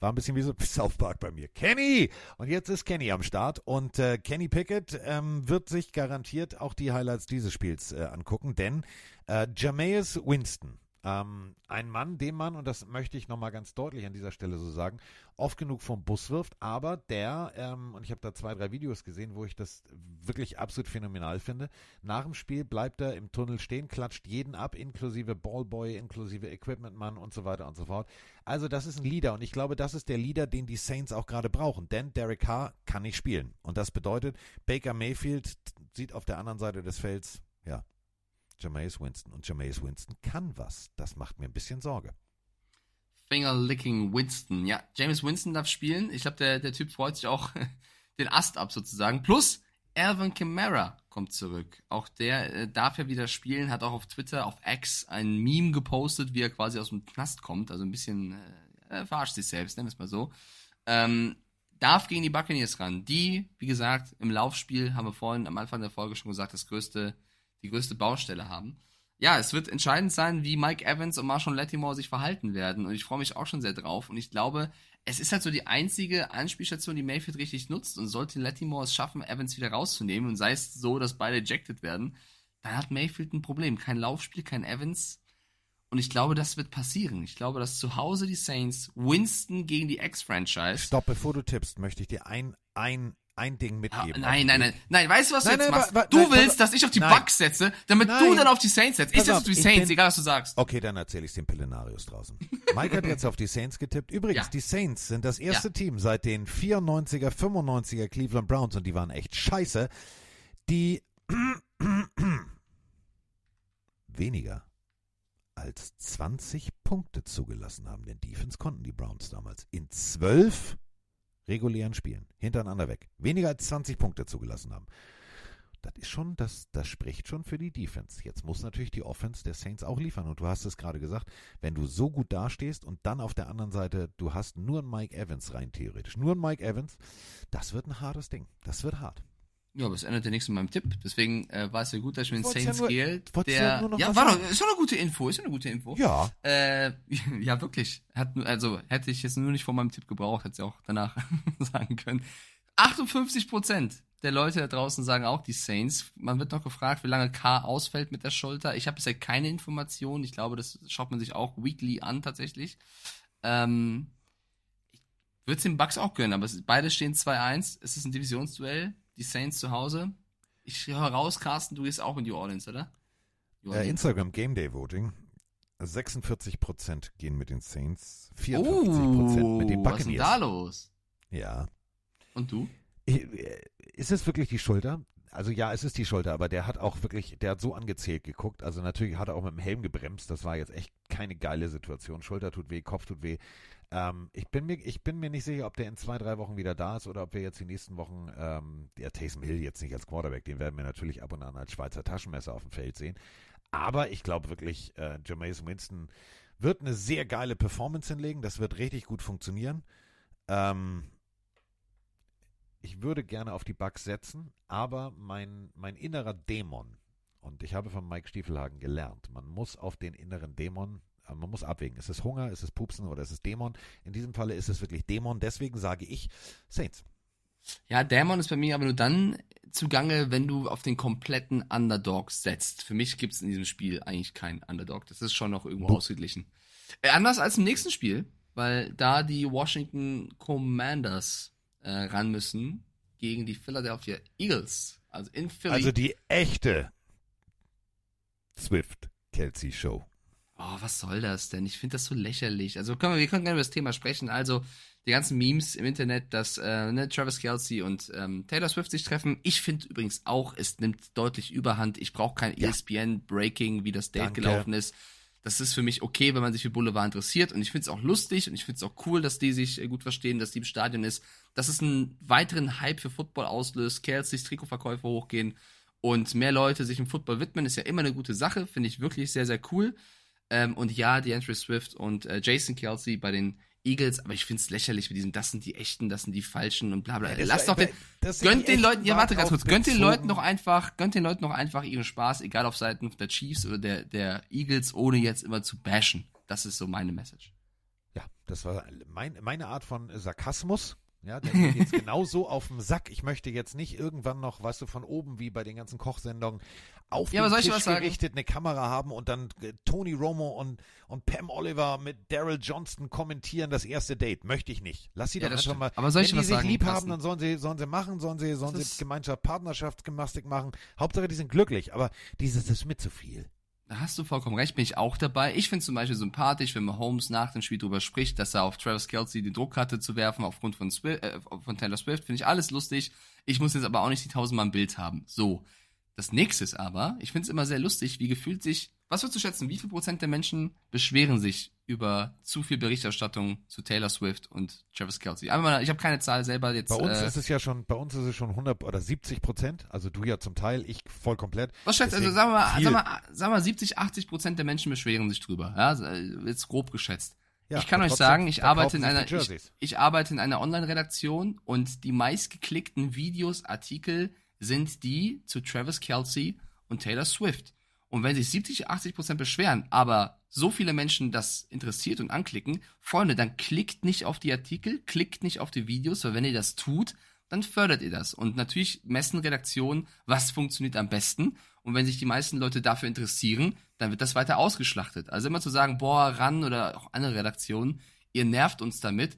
War ein bisschen wie so South Park bei mir. Kenny! Und jetzt ist Kenny am Start. Und äh, Kenny Pickett ähm, wird sich garantiert auch die Highlights dieses Spiels äh, angucken, denn äh, Jameis Winston, ähm, ein Mann, den man, und das möchte ich nochmal ganz deutlich an dieser Stelle so sagen, oft genug vom Bus wirft, aber der, ähm, und ich habe da zwei, drei Videos gesehen, wo ich das wirklich absolut phänomenal finde, nach dem Spiel bleibt er im Tunnel stehen, klatscht jeden ab, inklusive Ballboy, inklusive Equipmentmann und so weiter und so fort. Also das ist ein Leader und ich glaube, das ist der Leader, den die Saints auch gerade brauchen, denn Derek Carr kann nicht spielen. Und das bedeutet, Baker Mayfield sieht auf der anderen Seite des Felds, ja, Jameis Winston. Und Jameis Winston kann was. Das macht mir ein bisschen Sorge. Fingerlicking Winston. Ja, James Winston darf spielen. Ich glaube, der, der Typ freut sich auch den Ast ab sozusagen. Plus Alvin Kamara kommt zurück. Auch der äh, darf ja wieder spielen, hat auch auf Twitter, auf X ein Meme gepostet, wie er quasi aus dem Knast kommt. Also ein bisschen äh, verarscht sich selbst, nennen wir es mal so. Ähm, darf gegen die Buccaneers ran. Die, wie gesagt, im Laufspiel, haben wir vorhin am Anfang der Folge schon gesagt, das größte, die größte Baustelle haben. Ja, es wird entscheidend sein, wie Mike Evans und Marshall Lattimore sich verhalten werden. Und ich freue mich auch schon sehr drauf. Und ich glaube, es ist halt so die einzige Anspielstation, die Mayfield richtig nutzt. Und sollte Lattimore es schaffen, Evans wieder rauszunehmen und sei es so, dass beide ejected werden, dann hat Mayfield ein Problem. Kein Laufspiel, kein Evans. Und ich glaube, das wird passieren. Ich glaube, dass zu Hause die Saints Winston gegen die Ex-Franchise. Stopp, bevor du tippst, möchte ich dir ein, ein, ein Ding mitgeben. Nein, nein, nein. Nein, weißt du, was Nein, du jetzt nein, machst? du nein, willst, dass ich auf die. Bucks setze, damit du dann auf die Saints setzt. Ich setze auf, die Saints, bin- egal was du sagst. Okay, dann erzähle ich den Pillenarius draußen. Mike hat jetzt auf die Saints getippt. Übrigens, Ja. die Saints sind das erste Ja. Team seit den 94er, 95er Cleveland Browns und die waren echt scheiße, die weniger als 20 Punkte zugelassen haben. Denn Defense konnten die Browns damals in zwölf regulären Spielen hintereinander weg. Weniger als 20 Punkte zugelassen haben. Das ist schon, das, das spricht schon für die Defense. Jetzt muss natürlich die Offense der Saints auch liefern. Und du hast es gerade gesagt, wenn du so gut dastehst und dann auf der anderen Seite, du hast nur einen Mike Evans rein theoretisch. Nur einen Mike Evans, das wird ein hartes Ding. Das wird hart. Ja, aber es ändert ja nichts mit meinem Tipp. Deswegen äh, war es ja gut, dass ich mit den ja Saints ja Der, nur noch ja, war doch, ist doch eine gute Info, ist doch eine gute Info. Ja. Äh, ja, wirklich. Hat, also hätte ich jetzt nur nicht von meinem Tipp gebraucht, hätte ich auch danach sagen können. 58 Prozent der Leute da draußen sagen auch die Saints. Man wird noch gefragt, wie lange K ausfällt mit der Schulter. Ich habe bisher keine Informationen. Ich glaube, das schaut man sich auch weekly an tatsächlich. Ähm, ich würde es den Bucks auch gönnen, aber es, beide stehen 2-1. Es ist ein Divisionsduell. Die Saints zu Hause. Ich höre raus, Carsten, du gehst auch in New Orleans, oder? New Äh, Orleans. Instagram Game Day Voting. 46% gehen mit den Saints, 54% Oh, mit den was ist denn Buccaneers. da los? Ja. Und du? Ist es wirklich die Schulter? Also ja, es ist die Schulter, aber der hat auch wirklich, der hat so angezählt geguckt. Also natürlich hat er auch mit dem Helm gebremst. Das war jetzt echt keine geile Situation. Schulter tut weh, Kopf tut weh. Ähm, ich, bin mir, ich bin mir nicht sicher, ob der in zwei, drei Wochen wieder da ist oder ob wir jetzt die nächsten Wochen, ähm, der Taysom Hill jetzt nicht als Quarterback, den werden wir natürlich ab und an als Schweizer Taschenmesser auf dem Feld sehen. Aber ich glaube wirklich, äh, Jameis Winston wird eine sehr geile Performance hinlegen. Das wird richtig gut funktionieren. Ähm, ich würde gerne auf die Bugs setzen, aber mein, mein innerer Dämon, und ich habe von Mike Stiefelhagen gelernt, man muss auf den inneren Dämon, man muss abwägen, ist es Hunger, ist es Pupsen oder ist es Dämon? In diesem Falle ist es wirklich Dämon, deswegen sage ich Saints. Ja, Dämon ist bei mir aber nur dann zugange, wenn du auf den kompletten Underdog setzt. Für mich gibt es in diesem Spiel eigentlich keinen Underdog. Das ist schon noch irgendwo ausgeglichen. Äh, anders als im nächsten Spiel, weil da die Washington Commanders äh, ran müssen gegen die Philadelphia Eagles. Also in Philly. Also die echte Swift Kelsey Show. Oh, was soll das denn? Ich finde das so lächerlich. Also können wir, wir können gerne über das Thema sprechen. Also die ganzen Memes im Internet, dass äh, ne, Travis Kelsey und ähm, Taylor Swift sich treffen. Ich finde übrigens auch, es nimmt deutlich Überhand. Ich brauche kein Ja. ESPN Breaking, wie das Date Danke. gelaufen ist. Das ist für mich okay, wenn man sich für Boulevard interessiert. Und ich finde es auch lustig und ich finde es auch cool, dass die sich äh, gut verstehen, dass die im Stadion ist. Dass es einen weiteren Hype für Football auslöst, Kelseys Trikotverkäufe hochgehen und mehr Leute sich im Football widmen, ist ja immer eine gute Sache. Finde ich wirklich sehr, sehr cool. Ähm, und ja, die Andrew Swift und äh, Jason Kelsey bei den Eagles, aber ich finde es lächerlich mit diesem, das sind die echten, das sind die falschen und bla bla. Ja, Lass doch den, gönnt den Leuten, ja war warte ganz kurz, gönnt den. Leuten noch einfach, gönnt den Leuten noch einfach ihren Spaß, egal auf Seiten der Chiefs oder der, der Eagles, ohne jetzt immer zu bashen. Das ist so meine Message. Ja, das war mein, meine Art von Sarkasmus. Ja, der mir jetzt genau so auf den Sack. Ich möchte jetzt nicht irgendwann noch, weißt du, von oben wie bei den ganzen Kochsendungen auf Ja, den Tisch gerichtet eine Kamera haben und dann äh, Tony Romo und, und Pam Oliver mit Daryl Johnston kommentieren das erste Date. Möchte ich nicht. Lass sie Ja, doch das einfach mal. Aber soll ich wenn die sich lieb haben, dann sollen sie, sollen sie machen, sollen sie, sollen Das sie Gemeinschaft, Partnerschaftsgymnastik machen. Hauptsache, die sind glücklich. Aber dieses ist mir zu viel. Da hast du vollkommen recht, bin ich auch dabei. Ich finde zum Beispiel sympathisch, wenn Mahomes nach dem Spiel drüber spricht, dass er auf Travis Kelsey den Druck hatte zu werfen aufgrund von, Swift, äh, von Taylor Swift. Finde ich alles lustig. Ich muss jetzt aber auch nicht die tausendmal ein Bild haben. So. Das nächste ist aber, ich finde es immer sehr lustig, wie gefühlt sich, was würdest du schätzen, wie viel Prozent der Menschen beschweren sich über zu viel Berichterstattung zu Taylor Swift und Travis Kelsey? Einmal, mal, ich habe keine Zahl selber jetzt. Bei uns äh, ist es ja schon, bei uns ist es schon 100 oder 70 Prozent. Also du ja zum Teil, ich voll komplett. Was schätzt, also sagen wir mal, sagen wir, sagen wir 70, 80 Prozent der Menschen beschweren sich drüber. Ja, also, äh, jetzt grob geschätzt. Ja, ich kann euch sagen, ich arbeite in einer, ich, ich arbeite in einer Online-Redaktion und die meistgeklickten Videos, Artikel sind die zu Travis Kelsey und Taylor Swift. Und wenn sich 70, 80 Prozent beschweren, aber so viele Menschen das interessiert und anklicken, Freunde, dann klickt nicht auf die Artikel, klickt nicht auf die Videos, weil wenn ihr das tut, dann fördert ihr das. Und natürlich messen Redaktionen, was funktioniert am besten. Und wenn sich die meisten Leute dafür interessieren, dann wird das weiter ausgeschlachtet. Also immer zu sagen, boah, ran oder auch andere Redaktionen, ihr nervt uns damit.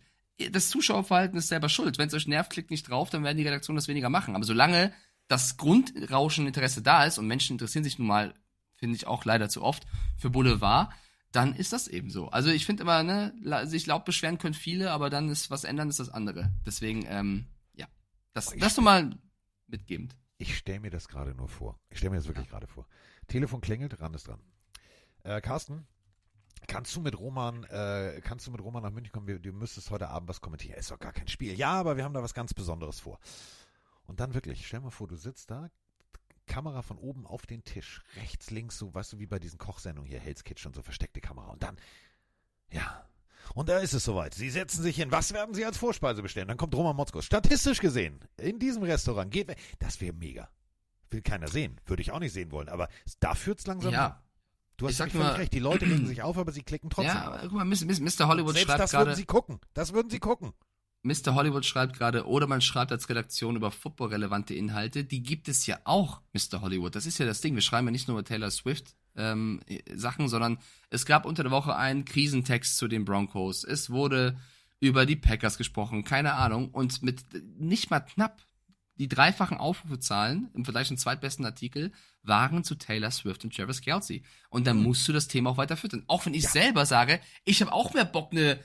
Das Zuschauerverhalten ist selber schuld. Wenn es euch nervt, klickt nicht drauf, dann werden die Redaktionen das weniger machen. Aber solange das Grundrauscheninteresse da ist und Menschen interessieren sich nun mal, finde ich auch leider zu oft, für Boulevard, dann ist das eben so. Also ich finde immer, ne, sich laut beschweren können viele, aber dann ist was ändern, ist das andere. Deswegen, ähm, ja, das, das nur mal mitgebend. Ich stelle mir das gerade nur vor. Ich stelle mir das wirklich gerade vor. Telefon klingelt, ran ist dran. Äh, Carsten, kannst du mit Roman, äh, kannst du mit Roman nach München kommen? Wir, du müsstest heute Abend was kommentieren. Ist doch gar kein Spiel. Ja, aber wir haben da was ganz Besonderes vor. Und dann wirklich, stell mal vor, du sitzt da, Kamera von oben auf den Tisch, rechts, links, so, weißt du, wie bei diesen Kochsendungen hier, Hell's Kitchen, so versteckte Kamera. Und dann, ja. Und da ist es soweit. Sie setzen sich hin. Was werden Sie als Vorspeise bestellen? Dann kommt Roman Motzkos. Statistisch gesehen, in diesem Restaurant geht, das wäre mega. Will keiner sehen. Würde ich auch nicht sehen wollen. Aber da führt's langsam Ja. hin. Du hast völlig recht. Die Leute regen sich auf, aber sie klicken trotzdem. Ja, guck mal, Mr. Hollywood Selbst schreibt das würden gerade. sie gucken. Das würden sie gucken. Mr. Hollywood schreibt gerade, oder man schreibt als Redaktion über footballrelevante Inhalte. Die gibt es ja auch, Mr. Hollywood. Das ist ja das Ding. Wir schreiben ja nicht nur über Taylor Swift ähm, äh, Sachen, sondern es gab unter der Woche einen Krisentext zu den Broncos. Es wurde über die Packers gesprochen, keine Ahnung. Und mit nicht mal knapp die dreifachen Aufrufezahlen im Vergleich zum zweitbesten Artikel waren zu Taylor Swift und Travis Kelsey. Und dann musst du das Thema auch weiter füttern. Auch wenn ich selber sage, ich habe auch mehr Bock, eine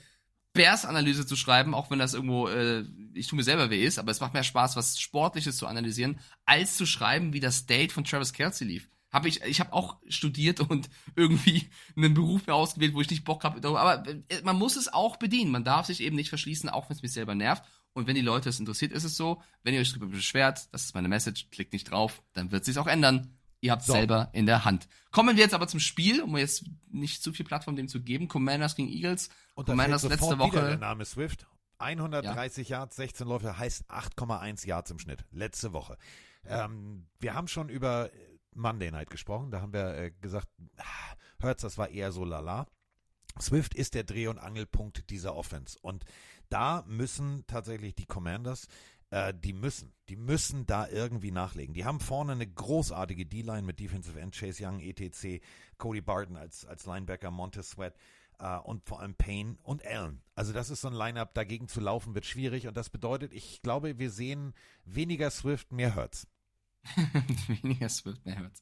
Bears-Analyse zu schreiben, auch wenn das irgendwo, äh, ich tue mir selber weh ist, aber es macht mehr Spaß, was Sportliches zu analysieren, als zu schreiben, wie das Date von Travis Kelsey lief. Hab ich, ich habe auch studiert und irgendwie einen Beruf mir ausgewählt, wo ich nicht Bock habe. Aber äh, man muss es auch bedienen. Man darf sich eben nicht verschließen, auch wenn es mich selber nervt. Und wenn die Leute es interessiert, ist es so. Wenn ihr euch darüber beschwert, das ist meine Message, klickt nicht drauf, dann wird sich auch ändern. Ihr habt So. selber in der Hand. Kommen wir jetzt aber zum Spiel, um jetzt nicht zu viel Plattform dem zu geben. Commanders gegen Eagles. Und Commanders letzte Woche. der Name Swift. 130 Yards, 16 Läufe, heißt 8,1 Yards im Schnitt. Letzte Woche. Ähm, wir haben schon über Monday Night gesprochen. Da haben wir äh, gesagt, ah, Hurts, das war eher so lala. Swift ist der Dreh- und Angelpunkt dieser Offense. Und da müssen tatsächlich die Commanders, äh, die müssen, die müssen da irgendwie nachlegen. Die haben vorne eine großartige D-Line mit Defensive End, Chase Young, ETC, Cody Barton als, als Linebacker, Montez Sweat äh, und vor allem Payne und Allen. Also das ist so ein Lineup, dagegen zu laufen wird schwierig und das bedeutet, ich glaube, wir sehen weniger Swift, mehr Hurts. Weniger Swift, mehr Hurts.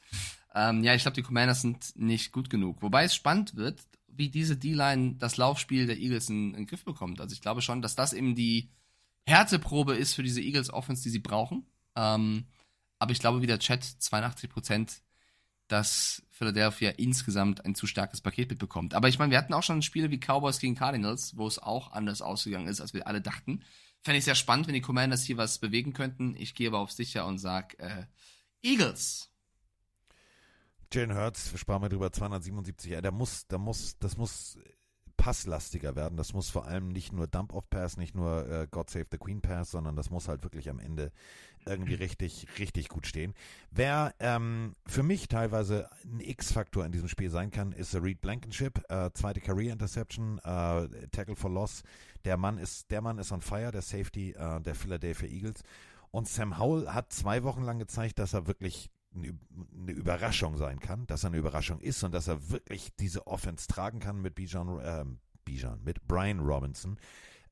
Ähm, ja, ich glaube, die Commanders sind nicht gut genug. Wobei es spannend wird, wie diese D-Line das Laufspiel der Eagles in, in den Griff bekommt. Also ich glaube schon, dass das eben die Härteprobe ist für diese Eagles Offense, die sie brauchen. Ähm, aber ich glaube, wie der Chat 82 Prozent, dass Philadelphia insgesamt ein zu starkes Paket mitbekommt. Aber ich meine, wir hatten auch schon Spiele wie Cowboys gegen Cardinals, wo es auch anders ausgegangen ist, als wir alle dachten. Fände ich sehr spannend, wenn die Commanders hier was bewegen könnten. Ich gehe aber auf sicher und sag äh, Eagles. Jalen Hurts, wir sprachen mal drüber, 277, ja, der muss, der muss, das muss passlastiger werden. Das muss vor allem nicht nur Dump-Off-Pass, nicht nur äh, God Save the Queen Pass, sondern das muss halt wirklich am Ende irgendwie richtig, richtig gut stehen. Wer ähm, für mich teilweise ein X-Faktor in diesem Spiel sein kann, ist Reed Blankenship, äh, zweite Career Interception, äh, Tackle for Loss. Der Mann ist, der Mann ist on fire, der Safety äh, der Philadelphia Eagles. Und Sam Howell hat zwei Wochen lang gezeigt, dass er wirklich eine Überraschung sein kann, dass er eine Überraschung ist und dass er wirklich diese Offense tragen kann mit Bijan, äh, Bijan, mit Brian Robinson.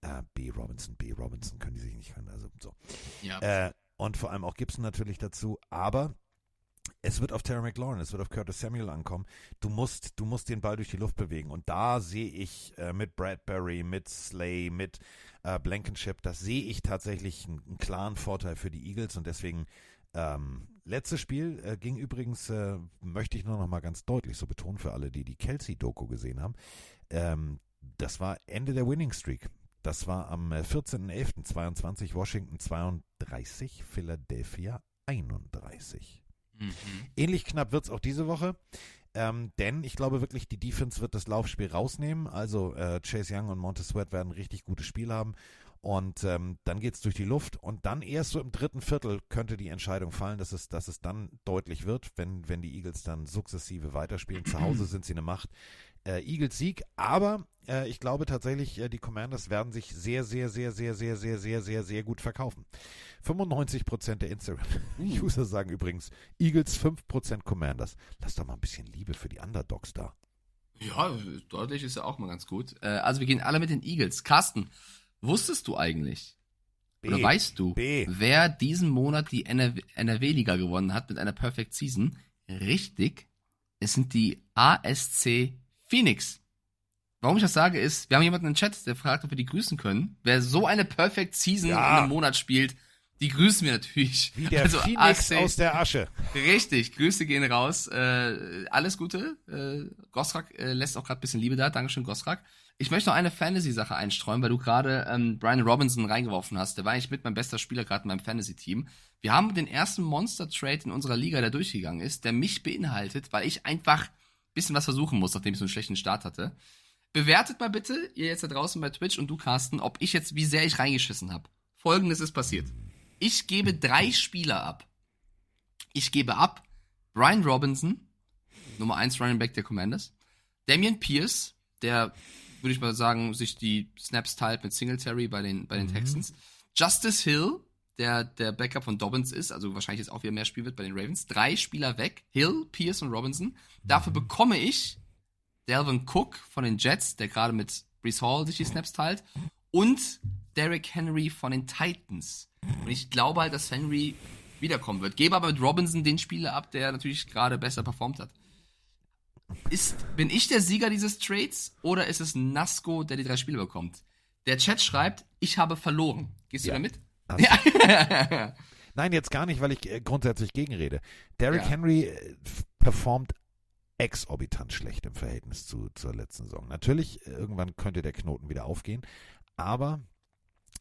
Äh, B. Robinson, B. Robinson können die sich nicht können, also so. Ja. Äh, und vor allem auch Gibson natürlich dazu, aber es wird auf Terry McLaurin, es wird auf Curtis Samuel ankommen. Du musst, du musst den Ball durch die Luft bewegen. Und da sehe ich äh, mit Bradbury, mit Slay, mit äh, Blankenship, das sehe ich tatsächlich einen, einen, klaren Vorteil für die Eagles. Und deswegen ähm, letztes Spiel äh, ging übrigens, äh, möchte ich nur noch mal ganz deutlich so betonen für alle, die die Kelsey-Doku gesehen haben. Ähm, das war Ende der Winning Streak. Das war am 14.11.22 Washington 32, Philadelphia 31. Mhm. Ähnlich knapp wird es auch diese Woche. Ähm, denn ich glaube wirklich, die Defense wird das Laufspiel rausnehmen. Also äh, Chase Young und Montez Sweat werden ein richtig gutes Spiel haben. Und ähm, dann geht es durch die Luft und dann erst so im dritten Viertel könnte die Entscheidung fallen, dass es, dass es dann deutlich wird, wenn, wenn die Eagles dann sukzessive weiterspielen. Zu Hause sind sie eine Macht. Äh, Eagles Sieg, aber äh, ich glaube tatsächlich, äh, die Commanders werden sich sehr, sehr, sehr, sehr, sehr, sehr, sehr, sehr, sehr gut verkaufen. 95% der Instagram-User sagen übrigens, Eagles 5% Commanders. Lass doch mal ein bisschen Liebe für die Underdogs da. Ja, deutlich ist ja auch mal ganz gut. Äh, also wir gehen alle mit den Eagles. Carsten, Wusstest du eigentlich? B. Oder weißt du, B. wer diesen Monat die NRW-Liga gewonnen hat mit einer Perfect Season? Richtig, es sind die ASC Phoenix. Warum ich das sage, ist, wir haben jemanden im Chat, der fragt, ob wir die grüßen können. Wer so eine Perfect Season ja. in einem Monat spielt, die grüßen wir natürlich. Wie der also Phoenix ASC, aus der Asche. Richtig, Grüße gehen raus. Äh, alles Gute. Äh, Gosrak äh, lässt auch gerade ein bisschen Liebe da. Dankeschön, Gosrak. Ich möchte noch eine Fantasy-Sache einstreuen, weil du gerade ähm, Brian Robinson reingeworfen hast. Der war eigentlich mit mein bester Spieler gerade in meinem Fantasy-Team. Wir haben den ersten Monster-Trade in unserer Liga, der durchgegangen ist, der mich beinhaltet, weil ich einfach ein bisschen was versuchen muss, nachdem ich so einen schlechten Start hatte. Bewertet mal bitte, ihr jetzt da draußen bei Twitch und du, Carsten, ob ich jetzt, wie sehr ich reingeschissen habe. Folgendes ist passiert. Ich gebe drei Spieler ab. Ich gebe ab Brian Robinson, Nummer 1 Running Back der Commanders, Damian Pierce, der würde ich mal sagen, sich die Snaps teilt mit Singletary bei den, bei den mhm. Texans. Justice Hill, der der Backup von Dobbins ist, also wahrscheinlich jetzt auch wieder mehr Spiel wird bei den Ravens. Drei Spieler weg, Hill, Pierce und Robinson. Dafür mhm. bekomme ich Delvin Cook von den Jets, der gerade mit Brees Hall sich die Snaps teilt. Und Derrick Henry von den Titans. Und ich glaube halt, dass Henry wiederkommen wird. Gebe aber mit Robinson den Spieler ab, der natürlich gerade besser performt hat. Ist, bin ich der Sieger dieses Trades oder ist es Nasco, der die drei Spiele bekommt? Der Chat schreibt, ich habe verloren. Gehst ja. du damit? Ja. Nein, jetzt gar nicht, weil ich äh, grundsätzlich gegenrede. Derrick ja. Henry äh, performt exorbitant schlecht im Verhältnis zu, zur letzten Saison. Natürlich, äh, irgendwann könnte der Knoten wieder aufgehen, aber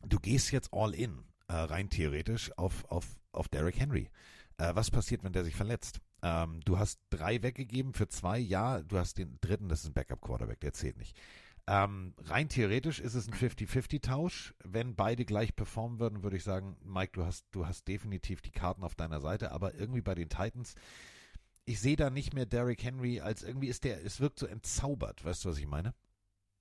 du gehst jetzt all in, äh, rein theoretisch, auf, auf, auf Derrick Henry. Äh, was passiert, wenn der sich verletzt? Ähm, du hast drei weggegeben für zwei, ja, du hast den dritten, das ist ein Backup-Quarterback, der zählt nicht. Ähm, rein theoretisch ist es ein 50-50-Tausch. Wenn beide gleich performen würden, würde ich sagen, Mike, du hast, du hast definitiv die Karten auf deiner Seite, aber irgendwie bei den Titans, ich sehe da nicht mehr Derrick Henry als irgendwie ist der, es wirkt so entzaubert, weißt du, was ich meine?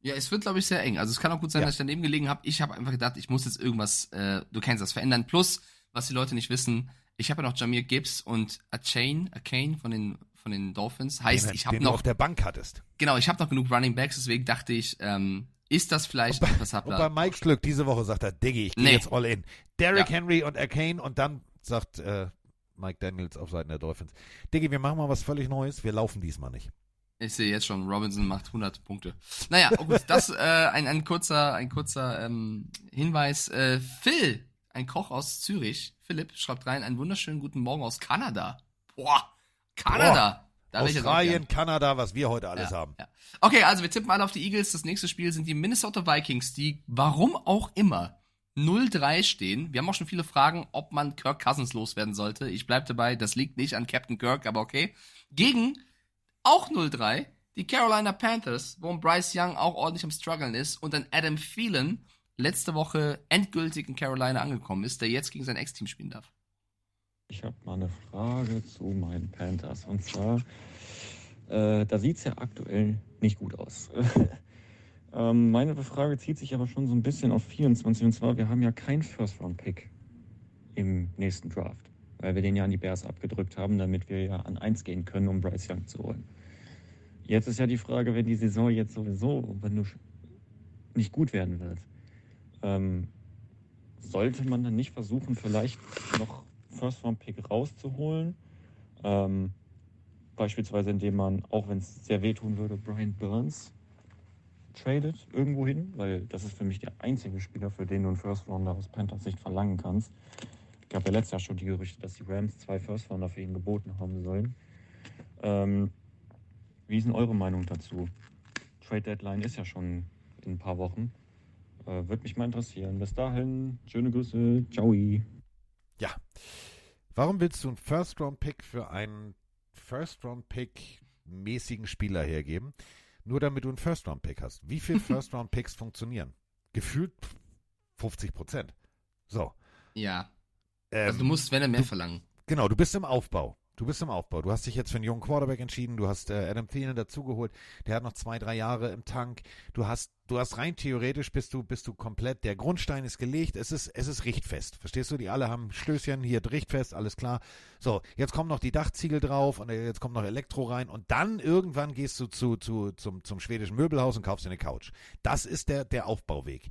Ja, es wird, glaube ich, sehr eng. Also es kann auch gut sein, ja. dass ich daneben gelegen habe. Ich habe einfach gedacht, ich muss jetzt irgendwas, äh, du kennst das, verändern. Plus, was die Leute nicht wissen, ich habe ja noch Jamir Gibbs und A Chain, A Kane von den von den Dolphins. Heißt, den, ich habe noch du auf der Bank hattest. Genau, ich habe noch genug Running Backs, deswegen dachte ich, ähm, ist das vielleicht und bei, etwas Und bei Mikes Glück diese Woche sagt er, Diggi, ich gehe nee. jetzt all in. Derrick ja. Henry und A Kane und dann sagt äh, Mike Daniels auf Seiten der Dolphins. Diggi, wir machen mal was völlig Neues. Wir laufen diesmal nicht. Ich sehe jetzt schon, Robinson macht 100 Punkte. Naja, oh gut, das äh, ein, ein kurzer, ein kurzer ähm, Hinweis. Äh, Phil, ein Koch aus Zürich, Philipp, schreibt rein, einen wunderschönen guten Morgen aus Kanada. Boah, Kanada. Da will ich jetzt auch Australien. Kanada, was wir heute alles Ja, haben. ja. Okay, also wir tippen alle auf die Eagles. Das nächste Spiel sind die Minnesota Vikings, die warum auch immer 0-3 stehen. Wir haben auch schon viele Fragen, ob man Kirk Cousins loswerden sollte. Ich bleib dabei, das liegt nicht an Captain Kirk, aber okay. Gegen auch 0-3 die Carolina Panthers, wo Bryce Young auch ordentlich am struggeln ist und dann Adam Thielen letzte Woche endgültig in Carolina angekommen ist, der jetzt gegen sein Ex-Team spielen darf. Ich habe mal eine Frage zu meinen Panthers. Und zwar, äh, da sieht es ja aktuell nicht gut aus. ähm, meine Frage zieht sich aber schon so ein bisschen auf 24. Und zwar, wir haben ja keinen First-Round-Pick im nächsten Draft. Weil wir den ja an die Bears abgedrückt haben, damit wir ja an 1 gehen können, um Bryce Young zu holen. Jetzt ist ja die Frage, wenn die Saison jetzt sowieso, wenn du nicht gut werden wird, ähm, sollte man dann nicht versuchen, vielleicht noch First-Round-Pick rauszuholen? Ähm, beispielsweise indem man, auch wenn es sehr wehtun würde, Brian Burns tradet irgendwo hin, weil das ist für mich der einzige Spieler, für den du einen First-Rounder aus Panthers Sicht verlangen kannst. Es gab ja letztes Jahr schon die Gerüchte, dass die Rams zwei First-Rounder für ihn geboten haben sollen. Ähm, wie ist denn eure Meinung dazu? Trade Deadline ist ja schon in ein paar Wochen. Äh, Würde mich mal interessieren. Bis dahin, schöne Grüße. Ciao. Ja. Warum willst du einen First-Round-Pick für einen First-Round-Pick-mäßigen Spieler hergeben? Nur damit du einen First-Round-Pick hast. Wie viele First-Round-Picks funktionieren? Gefühlt 50 Prozent. So. Ja. Ähm, Also du musst, wenn er mehr du- verlangen. Genau, du bist im Aufbau. Du bist im Aufbau. Du hast dich jetzt für einen jungen Quarterback entschieden. Du hast äh, Adam Thielen dazugeholt. Der hat noch zwei, drei Jahre im Tank. Du hast, du hast rein theoretisch bist du, bist du komplett. Der Grundstein ist gelegt. Es ist, es ist richtfest. Verstehst du? Die alle haben Stößchen hier richtfest. Alles klar. So, jetzt kommen noch die Dachziegel drauf und jetzt kommt noch Elektro rein und dann irgendwann gehst du zu, zu, zum, zum schwedischen Möbelhaus und kaufst dir eine Couch. Das ist der, der Aufbauweg.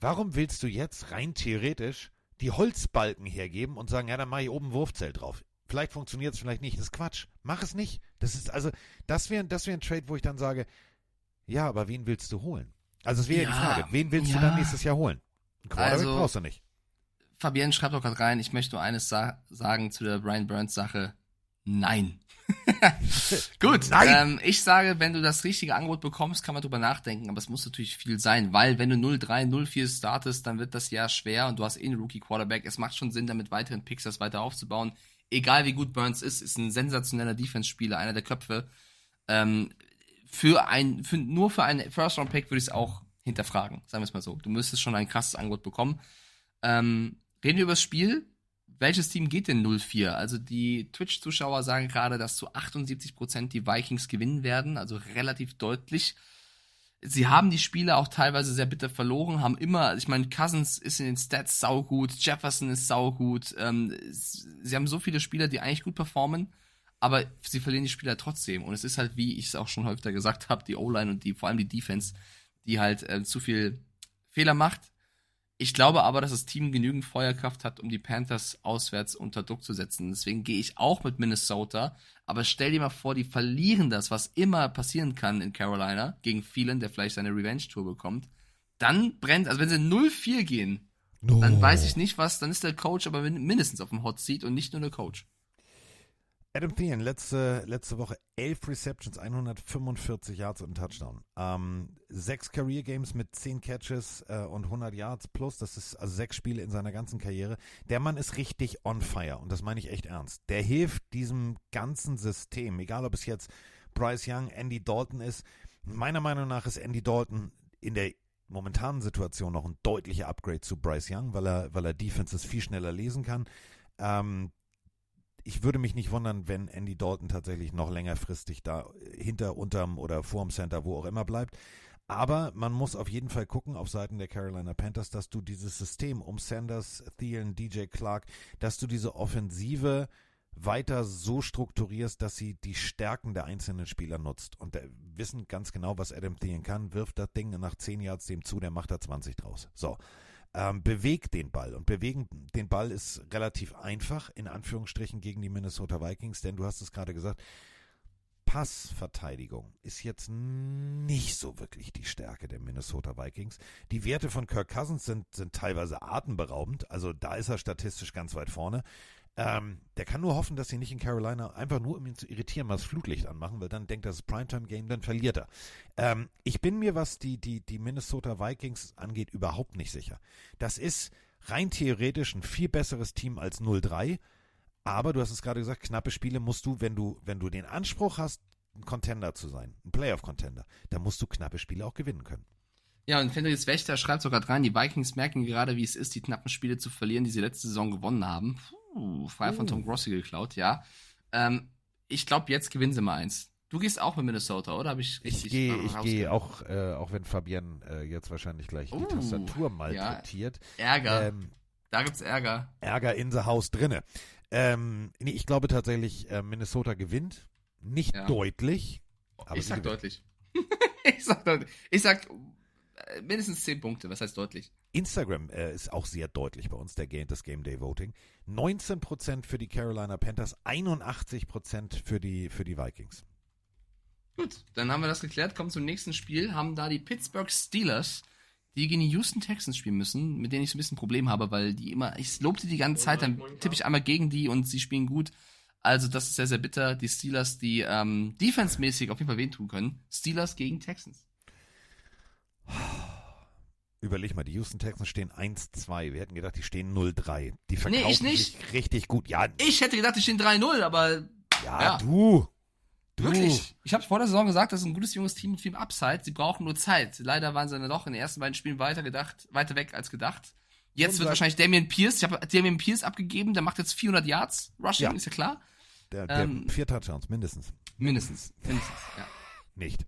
Warum willst du jetzt rein theoretisch die Holzbalken hergeben und sagen, ja, dann mache ich oben ein Wurfzelt drauf? Vielleicht funktioniert es, vielleicht nicht. Das ist Quatsch. Mach es nicht. Das ist also, das wäre das wär ein Trade, wo ich dann sage, ja, aber wen willst du holen? Also es wäre ja, die Frage, wen willst du ja. dann nächstes Jahr holen? Ein Quarterback Also- brauchst du nicht. Fabienne schreibt doch gerade rein, ich möchte nur eines sa sagen zu der Brian Burns Sache. Nein. Gut, Nein. Ähm, ich sage, wenn du das richtige Angebot bekommst, kann man drüber nachdenken, aber es muss natürlich viel sein, weil wenn du 0-3, 0-4 startest, dann wird das Jahr schwer und du hast eh einen Rookie-Quarterback. Es macht schon Sinn, damit weiteren Picks das weiter aufzubauen. Egal wie gut Burns ist, ist ein sensationeller Defense-Spieler, einer der Köpfe. Ähm, für ein, für, nur für einen First-Round-Pick würde ich es auch hinterfragen, sagen wir es mal so. Du müsstest schon ein krasses Angebot bekommen. Ähm, reden wir über das Spiel. Welches Team geht denn 0-4? Also die Twitch-Zuschauer sagen gerade, dass zu 78% die Vikings gewinnen werden, also relativ deutlich. Sie haben die Spiele auch teilweise sehr bitter verloren, haben immer, ich meine, Cousins ist in den Stats saugut, Jefferson ist saugut, ähm, sie haben so viele Spieler, die eigentlich gut performen, aber sie verlieren die Spieler trotzdem. Und es ist halt, wie ich es auch schon häufiger gesagt habe, die O-Line und die, vor allem die Defense, die halt äh, zu viel Fehler macht. Ich glaube aber, dass das Team genügend Feuerkraft hat, um die Panthers auswärts unter Druck zu setzen. Deswegen gehe ich auch mit Minnesota. Aber stell dir mal vor, die verlieren das, was immer passieren kann in Carolina, gegen Phelan, der vielleicht seine Revenge-Tour bekommt. Dann brennt, also wenn sie 0-4 gehen, dann weiß ich nicht was, dann ist der Coach aber min- mindestens auf dem Hot Seat und nicht nur der Coach. Adam Thielen, letzte, letzte Woche 11 Receptions, 145 Yards und ein Touchdown. Ähm, sechs Career Games mit 10 Catches äh, und 100 Yards plus. Das ist also sechs Spiele in seiner ganzen Karriere. Der Mann ist richtig on fire und das meine ich echt ernst. Der hilft diesem ganzen System, egal ob es jetzt Bryce Young, Andy Dalton ist. Meiner Meinung nach ist Andy Dalton in der momentanen Situation noch ein deutlicher Upgrade zu Bryce Young, weil er, weil er Defenses viel schneller lesen kann. Ähm, ich würde mich nicht wundern, wenn Andy Dalton tatsächlich noch längerfristig da hinter, unterm oder vorm Center, wo auch immer bleibt. Aber man muss auf jeden Fall gucken auf Seiten der Carolina Panthers, dass du dieses System um Sanders, Thielen, DJ Clark, dass du diese Offensive weiter so strukturierst, dass sie die Stärken der einzelnen Spieler nutzt. Und der wissen ganz genau, was Adam Thielen kann, wirft das Ding nach 10 Yards dem zu, der macht da 20 draus. So. Ähm, bewegt den Ball. Und bewegen den Ball ist relativ einfach, in Anführungsstrichen, gegen die Minnesota Vikings, denn du hast es gerade gesagt, Passverteidigung ist jetzt nicht so wirklich die Stärke der Minnesota Vikings. Die Werte von Kirk Cousins sind, sind teilweise atemberaubend, also da ist er statistisch ganz weit vorne. Ähm, der kann nur hoffen, dass sie nicht in Carolina einfach nur, um ihn zu irritieren, mal das Flutlicht anmachen, weil dann denkt er, das ist Primetime-Game, dann verliert er. Ähm, ich bin mir, was die, die, die Minnesota Vikings angeht, überhaupt nicht sicher. Das ist rein theoretisch ein viel besseres Team als 0-3. Aber du hast es gerade gesagt, knappe Spiele musst du, wenn du, wenn du den Anspruch hast, ein Contender zu sein, ein Playoff-Contender, dann musst du knappe Spiele auch gewinnen können. Ja, und Fenris Wächter schreibt sogar rein, die Vikings merken gerade, wie es ist, die knappen Spiele zu verlieren, die sie letzte Saison gewonnen haben. Puh, frei von Uh. Tom Grossi geklaut, ja. Ähm, ich glaube, jetzt gewinnen sie mal eins. Du gehst auch mit Minnesota, oder? Hab ich richtig Ich gehe, ich gehe auch, äh, auch wenn Fabian äh, jetzt wahrscheinlich gleich Uh, die Tastatur malträtiert. Ärger. Ähm, da gibt's Ärger. Ärger in the House drinne. Ähm, nee, ich glaube tatsächlich, äh, Minnesota gewinnt. Nicht Ja. deutlich. Aber ich sag gewinnen. deutlich. ich sag deutlich. Ich sag mindestens 10 Punkte. Was heißt deutlich? Instagram äh, ist auch sehr deutlich bei uns, der Game, das Game Day Voting. 19% für die Carolina Panthers, 81% für die, für die Vikings. Gut, dann haben wir das geklärt. Kommen zum nächsten Spiel. Haben da die Pittsburgh Steelers, die gegen die Houston Texans spielen müssen, mit denen ich so ein bisschen ein Problem habe, weil die immer, ich lobte die ganze Zeit, dann tippe ich einmal gegen die und sie spielen gut. Also das ist sehr, sehr bitter. Die Steelers, die ähm, defensemäßig auf jeden Fall wehtun können. Steelers gegen Texans. Überleg mal, die Houston Texans stehen 1-2. Wir hätten gedacht, die stehen 0-3. Die Nee, verkaufen ich nicht. sich richtig gut. Ja, Ich hätte gedacht, die stehen 3-0, aber ja, ja. du. Du. Wirklich? Ich habe vor der Saison gesagt, das ist ein gutes junges Team mit viel Upside. Sie brauchen nur Zeit. Leider waren sie dann doch in den ersten beiden Spielen weiter gedacht, weiter weg als gedacht. Jetzt Und wird wahrscheinlich Damian Pierce, ich habe Damian Pierce abgegeben, der macht jetzt 400 Yards Rushing, Ja. ist ja klar. Der, der Ähm, vier Touchdowns, mindestens. Mindestens, mindestens, ja. Nicht.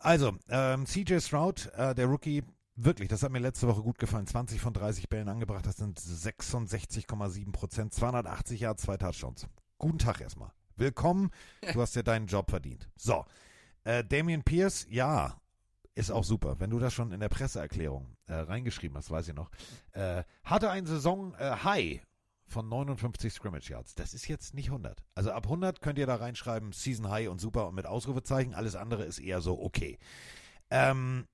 Also, ähm, CJ Stroud, äh, der Rookie, wirklich, das hat mir letzte Woche gut gefallen. 20 von 30 Bällen angebracht, das sind 66,7 Prozent, 280 Yards, zwei Touchdowns. Guten Tag erstmal. Willkommen, du hast dir deinen Job verdient. So, äh, Damian Pierce, ja, ist auch super. Wenn du das schon in der Presseerklärung äh, reingeschrieben hast, weiß ich noch, äh, hatte ein Saison-High von 59 Scrimmage Yards. Das ist jetzt nicht 100. Also ab 100 könnt ihr da reinschreiben, Season High und super und mit Ausrufezeichen. Alles andere ist eher so okay. Ähm,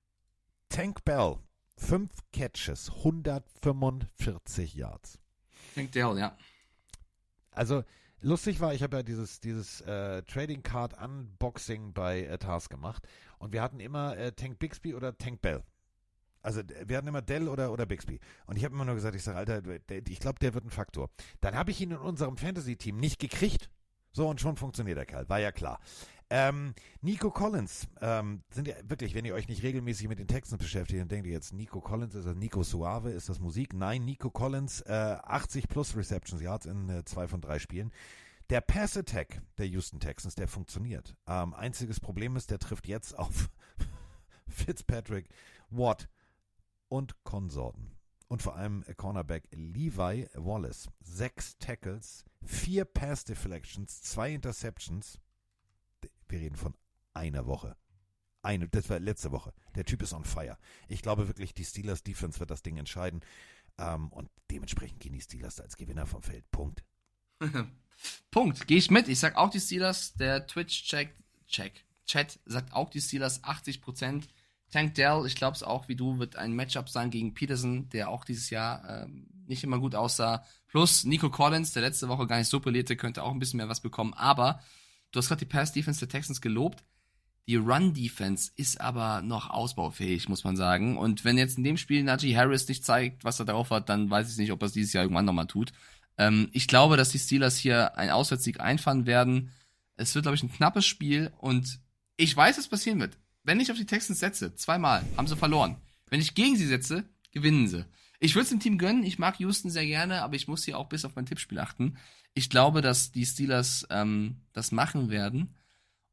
Tank Bell, 5 Catches, 145 Yards. Tank Dell, ja. Also lustig war, ich habe ja dieses, dieses äh, Trading Card Unboxing bei äh, Tars gemacht und wir hatten immer äh, Tank Bixby oder Tank Bell. Also wir hatten immer Dell oder, oder Bixby. Und ich habe immer nur gesagt, ich sage, Alter, ich glaube, der wird ein Faktor. Dann habe ich ihn in unserem Fantasy-Team nicht gekriegt. So, und schon funktioniert der Kerl, war ja klar. Ähm, Nico Collins, ähm, sind ja wirklich, wenn ihr euch nicht regelmäßig mit den Texten beschäftigt, dann denkt ihr jetzt, Nico Collins, ist das Nico Suave, ist das Musik? Nein, Nico Collins, äh, 80 plus Receptions Yards in äh, zwei von drei Spielen. Der Pass Attack der Houston Texans, der funktioniert. Ähm, einziges Problem ist, der trifft jetzt auf Fitzpatrick, Watt und Konsorten. Und vor allem äh, Cornerback Levi Wallace. Sechs Tackles, vier Pass Deflections, zwei Interceptions. Wir reden von einer Woche. Eine, das war letzte Woche. Der Typ ist on fire. Ich glaube wirklich, die Steelers Defense wird das Ding entscheiden. Ähm, und dementsprechend gehen die Steelers als Gewinner vom Feld. Punkt. Punkt. Gehe ich mit. Ich sag auch die Steelers. Der Twitch-Check, Check, Chat sagt auch die Steelers 80%. Tank Dell, ich glaube es auch wie du, wird ein Matchup sein gegen Peterson, der auch dieses Jahr ähm, nicht immer gut aussah. Plus Nico Collins, der letzte Woche gar nicht so brillierte, könnte auch ein bisschen mehr was bekommen. Aber du hast gerade die Pass-Defense der Texans gelobt. Die Run-Defense ist aber noch ausbaufähig, muss man sagen. Und wenn jetzt in dem Spiel Najee Harris nicht zeigt, was er drauf hat, dann weiß ich nicht, ob er es dieses Jahr irgendwann nochmal tut. Ähm, ich glaube, dass die Steelers hier einen Auswärtssieg einfahren werden. Es wird, glaube ich, ein knappes Spiel und ich weiß, was passieren wird. Wenn ich auf die Texans setze, zweimal, haben sie verloren. Wenn ich gegen sie setze, gewinnen sie. Ich würde es dem Team gönnen. Ich mag Houston sehr gerne, aber ich muss hier auch bis auf mein Tippspiel achten. Ich glaube, dass die Steelers ähm, das machen werden.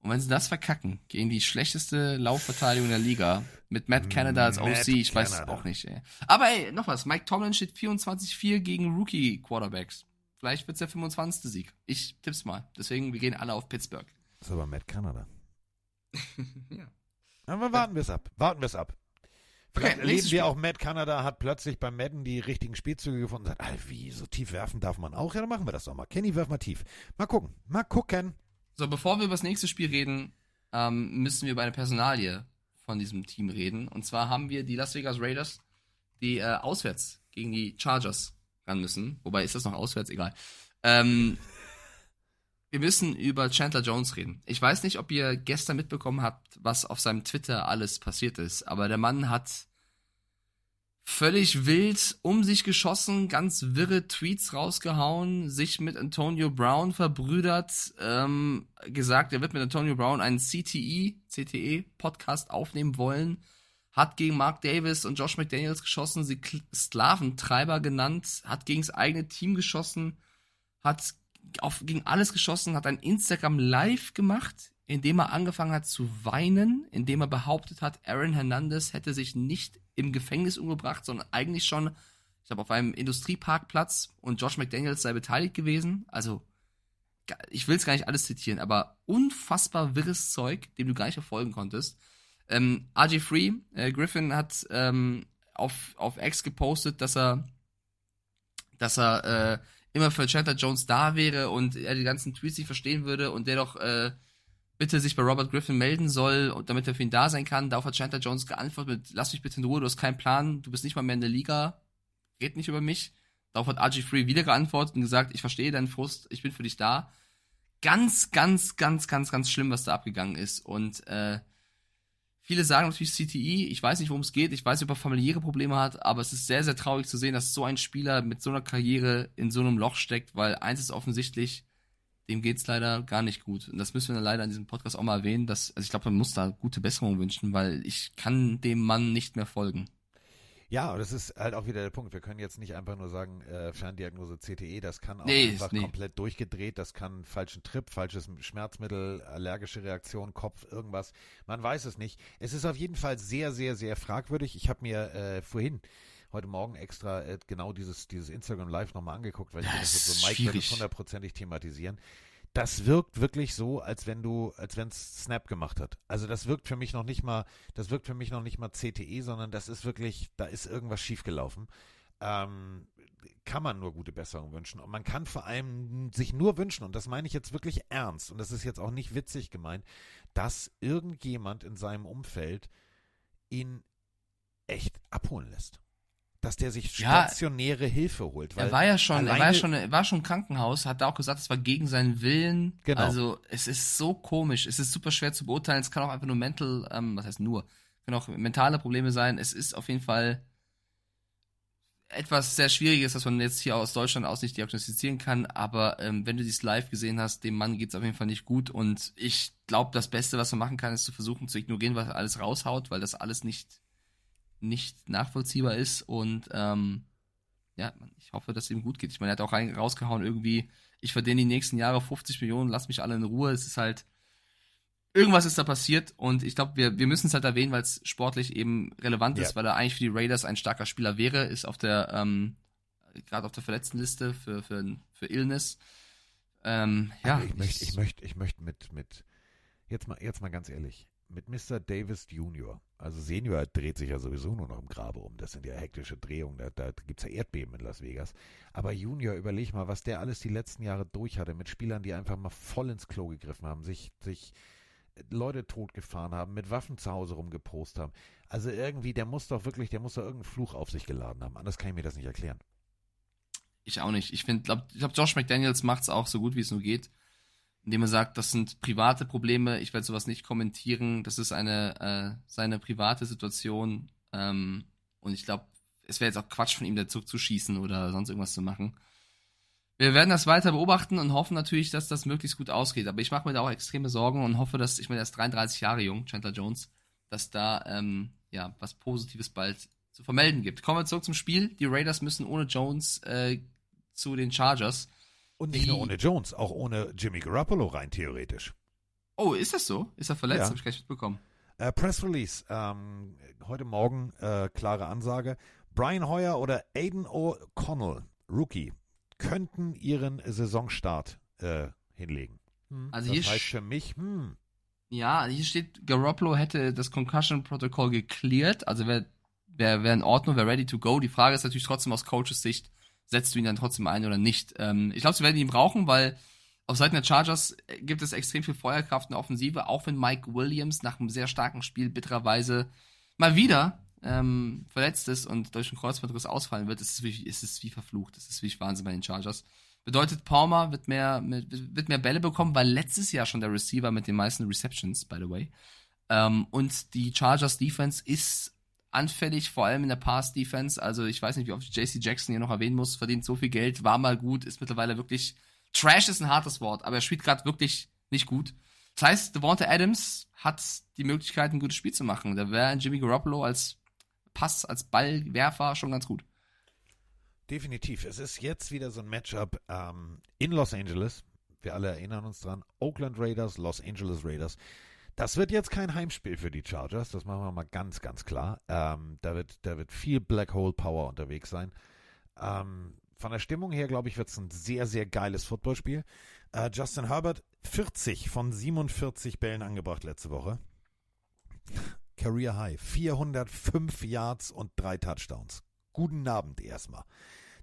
Und wenn sie das verkacken, gegen die schlechteste Laufverteidigung der Liga, mit Matt Canada als Matt OC, ich weiß es Canada. auch nicht, ey. Aber ey, noch was. Mike Tomlin steht 24-4 gegen Rookie-Quarterbacks. Vielleicht wird's der 25. Sieg. Ich tipp's mal. Deswegen, wir gehen alle auf Pittsburgh. Das ist aber Matt Canada. ja. Aber warten wir es ab. Warten wir es ab. Vielleicht Okay, erleben wir auch, Matt Canada hat plötzlich beim Madden die richtigen Spielzüge gefunden und sagt, ah, wie, so tief werfen darf man auch? Ja, dann machen wir das doch mal. Kenny, werf mal tief. Mal gucken, mal gucken. So, bevor wir über das nächste Spiel reden, ähm, müssen wir über eine Personalie von diesem Team reden. Und zwar haben wir die Las Vegas Raiders, die äh, auswärts gegen die Chargers ran müssen. Wobei ist das noch auswärts? Egal. Ähm, wir müssen über Chandler Jones reden. Ich weiß nicht, ob ihr gestern mitbekommen habt, was auf seinem Twitter alles passiert ist, aber der Mann hat völlig wild um sich geschossen, ganz wirre Tweets rausgehauen, sich mit Antonio Brown verbrüdert, ähm, gesagt, er wird mit Antonio Brown einen CTE, CTE Podcast aufnehmen wollen, hat gegen Mark Davis und Josh McDaniels geschossen, sie Kl- Sklaventreiber genannt, hat gegen das eigene Team geschossen, hat auf, gegen alles geschossen, hat ein Instagram Live gemacht, in dem er angefangen hat zu weinen, in dem er behauptet hat, Aaron Hernandez hätte sich nicht im Gefängnis umgebracht, sondern eigentlich schon, ich glaube, auf einem Industrieparkplatz und Josh McDaniels sei beteiligt gewesen. Also, ich will es gar nicht alles zitieren, aber unfassbar wirres Zeug, dem du gar nicht verfolgen konntest. Ähm, RG Free, äh, Griffin hat ähm, auf, auf X gepostet, dass er, dass er äh, immer für Chandler Jones da wäre und er die ganzen Tweets nicht verstehen würde und der doch äh, bitte sich bei Robert Griffin melden soll, damit er für ihn da sein kann. Darauf hat Chandler Jones geantwortet mit, lass mich bitte in Ruhe, du hast keinen Plan, du bist nicht mal mehr in der Liga, red nicht über mich. Darauf hat RG Free wieder geantwortet und gesagt, ich verstehe deinen Frust, ich bin für dich da. Ganz, ganz, ganz, ganz, ganz schlimm, was da abgegangen ist. Und äh, viele sagen natürlich CTE, ich weiß nicht, worum es geht, ich weiß nicht, ob er familiäre Probleme hat, aber es ist sehr, sehr traurig zu sehen, dass so ein Spieler mit so einer Karriere in so einem Loch steckt, weil eins ist offensichtlich, dem geht's leider gar nicht gut. Und das müssen wir leider in diesem Podcast auch mal erwähnen, dass, also ich glaube, man muss da gute Besserung wünschen, weil ich kann dem Mann nicht mehr folgen. Ja, und das ist halt auch wieder der Punkt. Wir können jetzt nicht einfach nur sagen, äh, Ferndiagnose CTE, das kann auch Nee, einfach nee. komplett durchgedreht, das kann falschen Trip, falsches Schmerzmittel, allergische Reaktion, Kopf, irgendwas. Man weiß es nicht. Es ist auf jeden Fall sehr, sehr, sehr fragwürdig. Ich habe mir äh, vorhin heute Morgen extra äh, genau dieses, dieses Instagram Live nochmal angeguckt, weil ich Das so Mike wird hundertprozentig thematisieren. Das wirkt wirklich so, als wenn du, als wenn es Snap gemacht hat. Also das wirkt für mich noch nicht mal, das wirkt für mich noch nicht mal CTE, sondern das ist wirklich, da ist irgendwas schiefgelaufen. Ähm, kann man nur gute Besserung wünschen. Und man kann vor allem sich nur wünschen, und das meine ich jetzt wirklich ernst, und das ist jetzt auch nicht witzig gemeint, dass irgendjemand in seinem Umfeld ihn echt abholen lässt. Dass der sich Ja, stationäre Hilfe holt. Weil Er war ja schon, er war ja schon, er war schon im Krankenhaus, hat da auch gesagt, es war gegen seinen Willen. Genau. Also es ist so komisch, es ist super schwer zu beurteilen. Es kann auch einfach nur mental, ähm, was heißt nur, können auch mentale Probleme sein. Es ist auf jeden Fall etwas sehr Schwieriges, was man jetzt hier aus Deutschland aus nicht diagnostizieren kann. Aber ähm, wenn du dies live gesehen hast, dem Mann geht's auf jeden Fall nicht gut. Und ich glaube, das Beste, was man machen kann, ist zu versuchen zu ignorieren, was er alles raushaut, weil das alles nicht nicht nachvollziehbar ist und ähm, ja, ich hoffe, dass es ihm gut geht. Ich meine, er hat auch rein, rausgehauen irgendwie, ich verdiene die nächsten Jahre 50 Millionen, lass mich alle in Ruhe. Es ist halt, irgendwas ist da passiert und ich glaube, wir, wir müssen es halt erwähnen, weil es sportlich eben relevant Ja. ist, weil er eigentlich für die Raiders ein starker Spieler wäre, ist auf der, ähm, gerade auf der Verletztenliste für, für, für Illness. Ähm, ja, Aber ich möchte, ich möchte, ich möchte mit, mit, jetzt mal, jetzt mal ganz ehrlich, mit Mr. Davis Jr., also Senior dreht sich ja sowieso nur noch im Grabe um. Das sind ja hektische Drehungen, da, da gibt's ja Erdbeben in Las Vegas. Aber Junior, überleg mal, was der alles die letzten Jahre durch hatte, mit Spielern, die einfach mal voll ins Klo gegriffen haben, sich, sich Leute totgefahren haben, mit Waffen zu Hause rumgepost haben. Also irgendwie, der muss doch wirklich, der muss doch irgendeinen Fluch auf sich geladen haben. Anders kann ich mir das nicht erklären. Ich auch nicht. Ich finde, glaub, ich glaube, Josh McDaniels macht's auch so gut, wie es nur geht. Indem er sagt, das sind private Probleme, ich werde sowas nicht kommentieren, das ist eine äh, seine private Situation. Ähm, und ich glaube, es wäre jetzt auch Quatsch von ihm, da zurückzuschießen oder sonst irgendwas zu machen. Wir werden das weiter beobachten und hoffen natürlich, dass das möglichst gut ausgeht. Aber ich mache mir da auch extreme Sorgen und hoffe, dass, ich meine, er ist 33 Jahre jung, Chandler Jones, dass da ähm, ja was Positives bald zu vermelden gibt. Kommen wir zurück zum Spiel. Die Raiders müssen ohne Jones äh, zu den Chargers. Und nicht nur ohne Jones, auch ohne Jimmy Garoppolo rein theoretisch. Oh, ist das so? Ist er verletzt? Ja. Hab ich gar nicht mitbekommen. Äh, Press Release, ähm, heute Morgen äh, klare Ansage. Brian Hoyer oder Aiden O'Connell, Rookie, könnten ihren Saisonstart äh, hinlegen. Hm, Also das hier heißt für mich, hm, Ja, hier steht, Garoppolo hätte das Concussion-Protokoll geklärt, also wäre wäre wär in Ordnung, wäre ready to go. Die Frage ist natürlich trotzdem aus Coaches Sicht, setzt du ihn dann trotzdem ein oder nicht? Ähm, ich glaube, sie werden ihn brauchen, weil auf Seiten der Chargers gibt es extrem viel Feuerkraft in der Offensive, auch wenn Mike Williams nach einem sehr starken Spiel bittererweise mal wieder ähm, verletzt ist und durch einen Kreuzbandriss ausfallen wird, ist es wie, ist es wie verflucht. Das ist wie Wahnsinn bei den Chargers. Bedeutet, Palmer wird mehr, wird mehr Bälle bekommen, weil letztes Jahr schon der Receiver mit den meisten Receptions, by the way. Ähm, und die Chargers Defense ist anfällig, vor allem in der Pass Defense. Also ich weiß nicht, wie oft JC Jackson hier noch erwähnen muss, verdient so viel Geld, war mal gut, ist mittlerweile wirklich Trash ist ein hartes Wort, aber er spielt gerade wirklich nicht gut. Das heißt, Devonta Adams hat die Möglichkeit, ein gutes Spiel zu machen. Da wäre Jimmy Garoppolo als Pass, als Ballwerfer schon ganz gut. Definitiv. Es ist jetzt wieder so ein Matchup ähm, in Los Angeles. Wir alle erinnern uns dran. Oakland Raiders, Los Angeles Raiders. Das wird jetzt kein Heimspiel für die Chargers, das machen wir mal ganz, ganz klar. Ähm, da, wird, da wird viel Black Hole Power unterwegs sein. Ähm, von der Stimmung her, glaube ich, wird es ein sehr, sehr geiles Footballspiel. Äh, Justin Herbert, 40 von 47 Bällen angebracht letzte Woche. Career High, 405 Yards und drei Touchdowns. Guten Abend erstmal.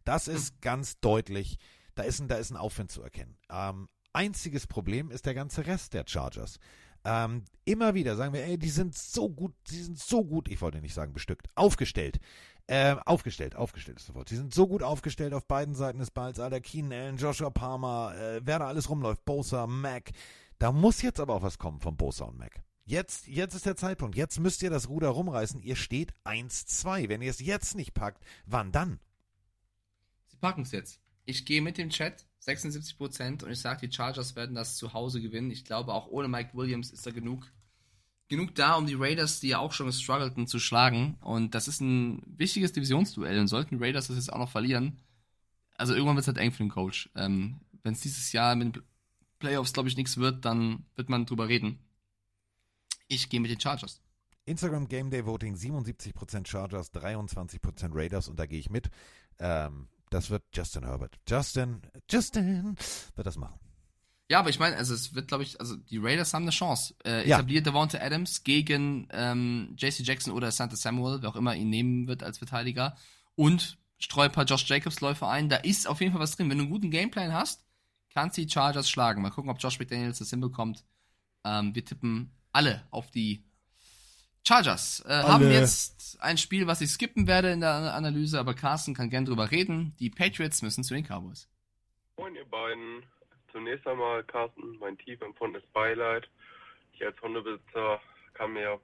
Das ist ganz deutlich, da ist ein, da ist ein Aufwind zu erkennen. Ähm, einziges Problem ist der ganze Rest der Chargers. Ähm, immer wieder sagen wir, ey, die sind so gut, die sind so gut, ich wollte nicht sagen bestückt, aufgestellt. Äh, aufgestellt, aufgestellt ist das Wort. Sie sind so gut aufgestellt auf beiden Seiten des Balls. Alter, Keenan Allen, Joshua Palmer, äh, wer da alles rumläuft, Bosa, Mac. Da muss jetzt aber auch was kommen von Bosa und Mac. Jetzt, jetzt ist der Zeitpunkt. Jetzt müsst ihr das Ruder rumreißen. Ihr steht 1-2. Wenn ihr es jetzt nicht packt, wann dann? Sie packen es jetzt. Ich gehe mit dem Chat 76% und ich sage, die Chargers werden das zu Hause gewinnen. Ich glaube, auch ohne Mike Williams ist da genug genug da, um die Raiders, die ja auch schon gestruggelten, zu schlagen. Und das ist ein wichtiges Divisionsduell. Und sollten die Raiders das jetzt auch noch verlieren, also irgendwann wird es halt eng für den Coach. Ähm, Wenn es dieses Jahr mit den Playoffs, glaube ich, nichts wird, dann wird man drüber reden. Ich gehe mit den Chargers. Instagram Game Day Voting 77% Chargers, 23% Raiders und da gehe ich mit. Ähm, das wird Justin Herbert. Justin, Justin wird das machen. Ja, aber ich meine, also es wird, glaube ich, also die Raiders haben eine Chance. Äh, etabliert ja. Devonta Adams gegen ähm, JC Jackson oder Santa Samuel, wer auch immer ihn nehmen wird als Verteidiger. Und streu ein paar Josh Jacobs Läufe ein. Da ist auf jeden Fall was drin. Wenn du einen guten Gameplan hast, kannst du die Chargers schlagen. Mal gucken, ob Josh McDaniels das hinbekommt. Ähm, wir tippen alle auf die Chargers. Äh, haben jetzt ein Spiel, was ich skippen werde in der Analyse, aber Carsten kann gern drüber reden. Die Patriots müssen zu den Cowboys. Moin, ihr beiden. Zunächst einmal, Carsten, mein tief empfundenes Beileid. Ich als Hundebesitzer kann mir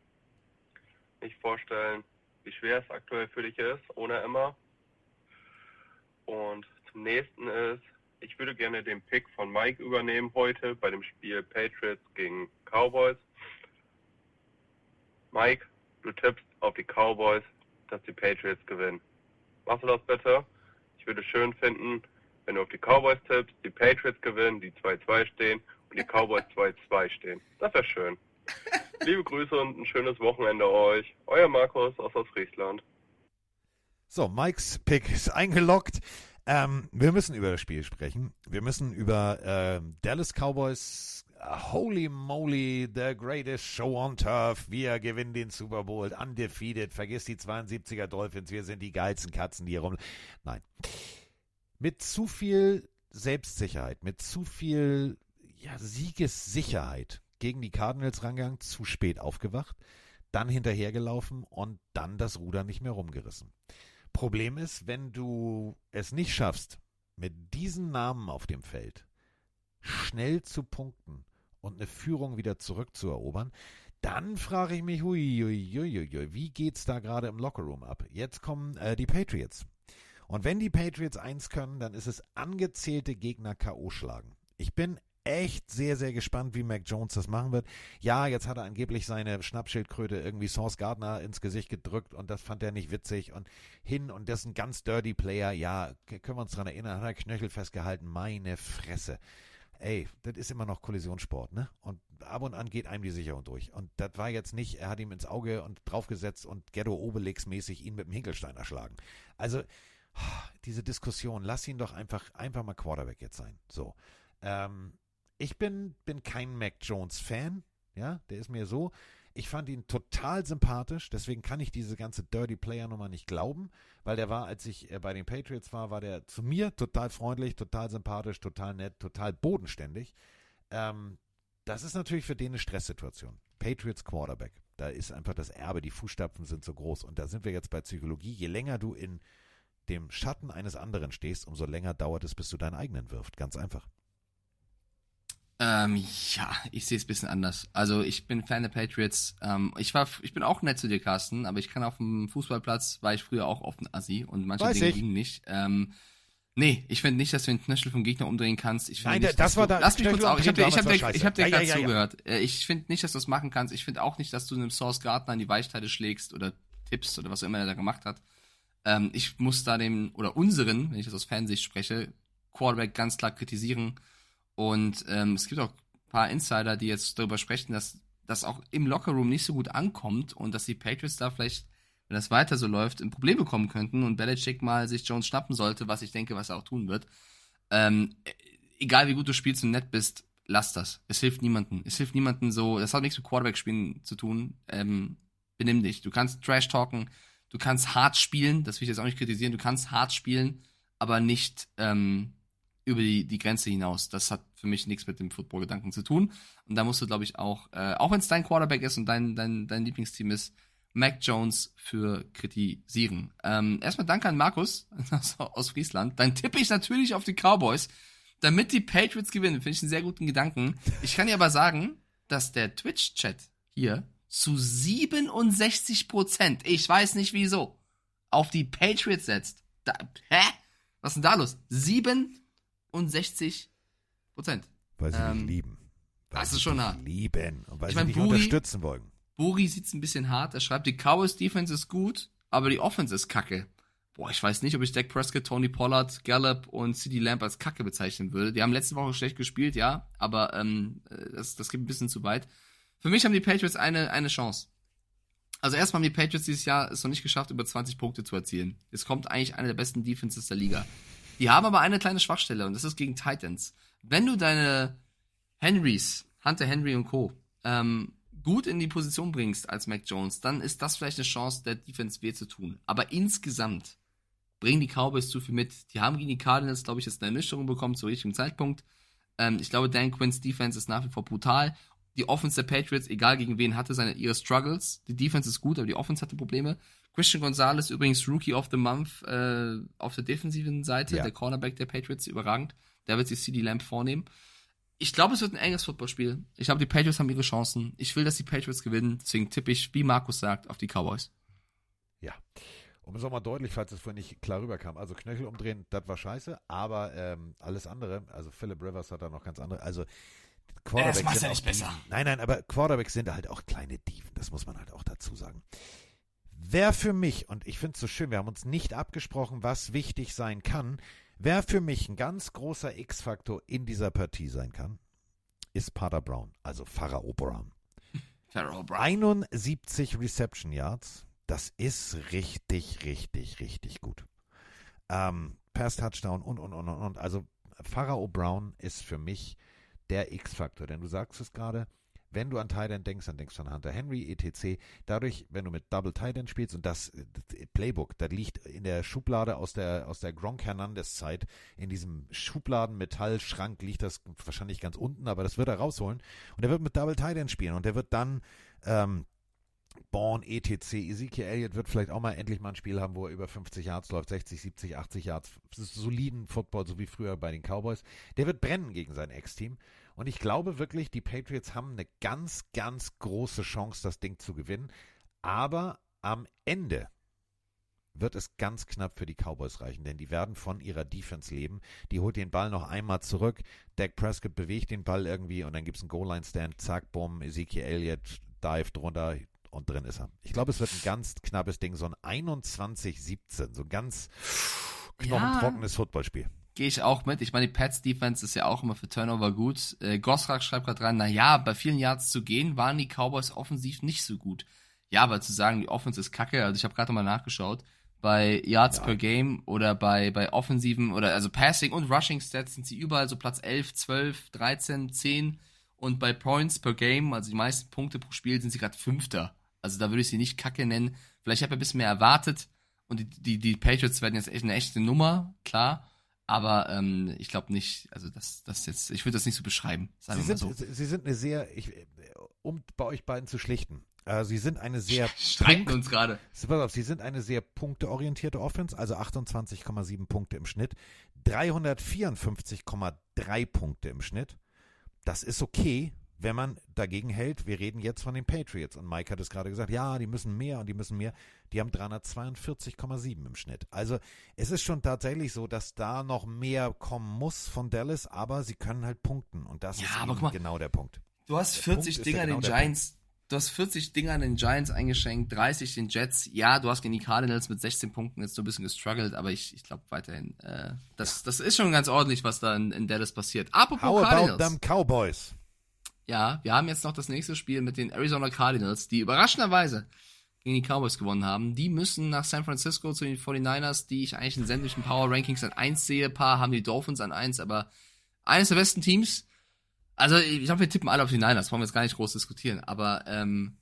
nicht vorstellen, wie schwer es aktuell für dich ist, ohne Emma. Und zum nächsten ist, ich würde gerne den Pick von Mike übernehmen heute bei dem Spiel Patriots gegen Cowboys. Mike, du tippst auf die Cowboys, dass die Patriots gewinnen. Machst du das bitte? Ich würde es schön finden, wenn du auf die Cowboys tippst, die Patriots gewinnen, die 2-2 stehen und die Cowboys 2-2 stehen. Das wäre schön. Liebe Grüße und ein schönes Wochenende euch. Euer Markus aus Ostfriesland. So, Mikes Pick ist eingeloggt. Ähm, wir müssen über das Spiel sprechen. Wir müssen über äh, Dallas Cowboys. Holy moly, the greatest show on turf. Wir gewinnen den Super Bowl. Undefeated. Vergiss die 72er Dolphins. Wir sind die geilsten Katzen, die hier rum. Nein mit zu viel Selbstsicherheit, mit zu viel ja, Siegessicherheit gegen die Cardinals rangegangen, zu spät aufgewacht, dann hinterhergelaufen und dann das Ruder nicht mehr rumgerissen. Problem ist, wenn du es nicht schaffst, mit diesen Namen auf dem Feld schnell zu punkten und eine Führung wieder zurückzuerobern, dann frage ich mich, hui, hui, hui, wie geht's da gerade im Lockerroom ab? Jetzt kommen äh, die Patriots. Und wenn die Patriots eins können, dann ist es angezählte Gegner K.O. schlagen. Ich bin echt sehr, sehr gespannt, wie Mac Jones das machen wird. Ja, jetzt hat er angeblich seine Schnappschildkröte irgendwie Source Gardner ins Gesicht gedrückt und das fand er nicht witzig und hin und das ist ein ganz dirty Player. Ja, können wir uns dran erinnern, hat er Knöchel festgehalten. Meine Fresse. Ey, das ist immer noch Kollisionssport, ne? Und ab und an geht einem die Sicherung durch. Und das war jetzt nicht, er hat ihm ins Auge und draufgesetzt und Ghetto Obelix mäßig ihn mit dem Hinkelstein erschlagen. Also, diese Diskussion, lass ihn doch einfach, einfach mal Quarterback jetzt sein. So. Ähm, ich bin, bin kein Mac Jones Fan, ja, der ist mir so. Ich fand ihn total sympathisch, deswegen kann ich diese ganze Dirty Player Nummer nicht glauben, weil der war, als ich äh, bei den Patriots war, war der zu mir total freundlich, total sympathisch, total nett, total bodenständig. Ähm, das ist natürlich für den eine Stresssituation. Patriots Quarterback. Da ist einfach das Erbe, die Fußstapfen sind so groß. Und da sind wir jetzt bei Psychologie. Je länger du in dem Schatten eines anderen stehst, umso länger dauert es, bis du deinen eigenen wirft. Ganz einfach. Ähm, ja, ich sehe es ein bisschen anders. Also ich bin Fan der Patriots. Ähm, ich war, ich bin auch nett zu dir, Carsten, aber ich kann auf dem Fußballplatz, war ich früher auch oft ein Assi und manche Weiß Dinge ich. gingen nicht. Ähm, nee, ich finde nicht, dass du den Knöchel vom Gegner umdrehen kannst. Ich Nein, nicht, das war du, da- Lass mich kurz auch. Ich habe dir, hab dir, ich war hab dir scheiße. gerade Ja, ja, ja, zugehört. Äh, Ich finde nicht, dass du das machen kannst. Ich finde auch nicht, dass du einem Source Gardner an die Weichteile schlägst oder tippst oder was auch immer er da gemacht hat. Ähm, ich muss da dem, oder unseren, wenn ich das aus Fansicht spreche, Quarterback ganz klar kritisieren. Und ähm, es gibt auch ein paar Insider, die jetzt darüber sprechen, dass das auch im Lockerroom nicht so gut ankommt und dass die Patriots da vielleicht, wenn das weiter so läuft, ein Problem bekommen könnten und Belichick mal sich Jones schnappen sollte, was ich denke, was er auch tun wird. Ähm, äh, egal wie gut du spielst und nett bist, lass das. Es hilft niemandem. Es hilft niemandem so, das hat nichts mit Quarterback-Spielen zu tun. Ähm, benimm dich. Du kannst Trash talken, du kannst hart spielen, das will ich jetzt auch nicht kritisieren, du kannst hart spielen, aber nicht ähm, über die, die Grenze hinaus. Das hat für mich nichts mit dem Football-Gedanken zu tun. Und da musst du, glaube ich, auch, äh, auch wenn es dein Quarterback ist und dein, dein, dein Lieblingsteam ist, Mac Jones für kritisieren. Ähm, erstmal danke an Markus aus, Friesland. Dann tippe ich natürlich auf die Cowboys, damit die Patriots gewinnen. Finde ich einen sehr guten Gedanken. Ich kann dir aber sagen, dass der Twitch-Chat hier zu 67 Prozent, ich weiß nicht wieso, auf die Patriots setzt. Da, hä? Was ist denn da los? 67 Prozent. Weil sie Ähm, dich lieben. Weil das sie ist schon hart. lieben. Und weil Ich sie mein, dich Buri- unterstützen wollen. Buri sieht's ein bisschen hart. Er schreibt, die Cowboys Defense ist gut, aber die Offense ist kacke. Boah, ich weiß nicht, ob ich Dak Prescott, Tony Pollard, Gallup und CD Lamp als kacke bezeichnen würde. Die haben letzte Woche schlecht gespielt, ja, aber ähm, äh, das, das geht ein bisschen zu weit. Für mich haben die Patriots eine, eine Chance. Also erstmal haben die Patriots dieses Jahr es noch nicht geschafft, über 20 Punkte zu erzielen. Es kommt eigentlich eine der besten Defenses der Liga. Die haben aber eine kleine Schwachstelle und das ist gegen Titans. Wenn du deine Henrys, Hunter Henry und Co. Ähm, gut in die Position bringst als Mac Jones, dann ist das vielleicht eine Chance, der Defense weh zu tun. Aber insgesamt bringen die Cowboys zu viel mit. Die haben gegen die Cardinals, glaube ich, jetzt eine Ernüchterung bekommen zu richtigem Zeitpunkt. Ähm, ich glaube, Dan Quinns Defense ist nach wie vor brutal. Die Offense der Patriots, egal gegen wen, hatte seine, ihre Struggles. Die Defense ist gut, aber die Offense hatte Probleme. Christian Gonzalez, übrigens Rookie of the Month äh, auf der defensiven Seite, Ja. der Cornerback der Patriots, überragend. Der wird sich CD Lamb vornehmen. Ich glaube, es wird ein enges Footballspiel. Ich glaube, die Patriots haben ihre Chancen. Ich will, dass die Patriots gewinnen. Deswegen tippe ich, wie Markus sagt, auf die Cowboys. Ja. Um es auch mal deutlich, falls es vorhin nicht klar rüberkam. Also Knöchel umdrehen, das war scheiße, aber ähm, alles andere, also Philip Rivers hat da noch ganz andere, also Quarterbacks das macht's sind ja nicht besser. Dieven. Nein, nein, aber Quarterbacks sind halt auch kleine Dieven, das muss man halt auch dazu sagen. Wer für mich, und ich finde es so schön, wir haben uns nicht abgesprochen, was wichtig sein kann, wer für mich ein ganz großer X-Faktor in dieser Partie sein kann, ist Pater Brown, also Pharao Brown. Pharaoh Brown. 71 Reception Yards, das ist richtig, richtig, richtig gut. Ähm, Pass Touchdown und, und, und, und, und. Also Pharao Brown ist für mich der X-Faktor, denn du sagst es gerade, wenn du an Titan denkst, dann denkst du an Hunter Henry, etc. Dadurch, wenn du mit Double Titan spielst und das, das Playbook, das liegt in der Schublade aus der, aus der Gronk Hernandez Zeit, in diesem Schubladen-Metallschrank liegt das wahrscheinlich ganz unten, aber das wird er rausholen und er wird mit Double Titan spielen und er wird dann ähm, Born, etc. Ezekiel Elliott wird vielleicht auch mal endlich mal ein Spiel haben, wo er über 50 Yards läuft, 60, 70, 80 Yards. Soliden Football, so wie früher bei den Cowboys. Der wird brennen gegen sein Ex-Team. Und ich glaube wirklich, die Patriots haben eine ganz, ganz große Chance, das Ding zu gewinnen. Aber am Ende wird es ganz knapp für die Cowboys reichen, denn die werden von ihrer Defense leben. Die holt den Ball noch einmal zurück. Dak Prescott bewegt den Ball irgendwie und dann gibt es einen Goal-Line-Stand, zack, bumm, Ezekiel Elliott dive drunter und drin ist er. Ich glaube, es wird ein ganz knappes Ding, so ein 21-17, so ein ganz knochentrockenes Footballspiel. Gehe ich auch mit. Ich meine, die Pats Defense ist ja auch immer für Turnover gut. Äh, Gosrak schreibt gerade rein, na ja, bei vielen Yards zu gehen, waren die Cowboys offensiv nicht so gut. Ja, aber zu sagen, die Offense ist kacke, also ich habe gerade mal nachgeschaut, bei Yards per Game oder bei, bei offensiven oder also Passing und Rushing Stats sind sie überall so Platz 11, 12, 13, 10 und bei Points per Game, also die meisten Punkte pro Spiel, sind sie gerade Fünfter. Also da würde ich sie nicht Kacke nennen. Vielleicht habe ich ein bisschen mehr erwartet und die, die, die Patriots werden jetzt echt eine echte Nummer, klar. Aber ähm, ich glaube nicht, also das, das jetzt, ich würde das nicht so beschreiben. Sagen Sie wir sind, so. Sie sind eine sehr, ich, um bei euch beiden zu schlichten, äh, Sie sind eine sehr Streiten uns gerade. Pass auf, Sie sind eine sehr punkteorientierte Offense, also 28,7 Punkte im Schnitt, 354,3 Punkte im Schnitt. Das ist okay, wenn man dagegen hält. Wir reden jetzt von den Patriots und Mike hat es gerade gesagt, ja, die müssen mehr und die müssen mehr. Die haben 342,7 im Schnitt. Also es ist schon tatsächlich so, dass da noch mehr kommen muss von Dallas, aber sie können halt punkten und das Ja, ist mal, genau der Punkt. Du hast Der 40 Punkt Dinger genau den der Punkt. Giants. Du hast 40 Dinger den Giants eingeschenkt, 30 den Jets. Ja, du hast gegen die Cardinals mit 16 Punkten jetzt so ein bisschen gestruggelt, aber ich, ich glaube weiterhin, äh, das, das ist schon ganz ordentlich, was da in, in Dallas passiert. Apropos How about Cardinals. them Cowboys? Ja, wir haben jetzt noch das nächste Spiel mit den Arizona Cardinals, die überraschenderweise gegen die Cowboys gewonnen haben. Die müssen nach San Francisco zu den 49ers, die ich eigentlich in sämtlichen Power Rankings an 1 sehe. Ein paar haben die Dolphins an 1, aber eines der besten Teams. Also, ich glaube, wir tippen alle auf die Niners, wollen wir jetzt gar nicht groß diskutieren. Aber ähm,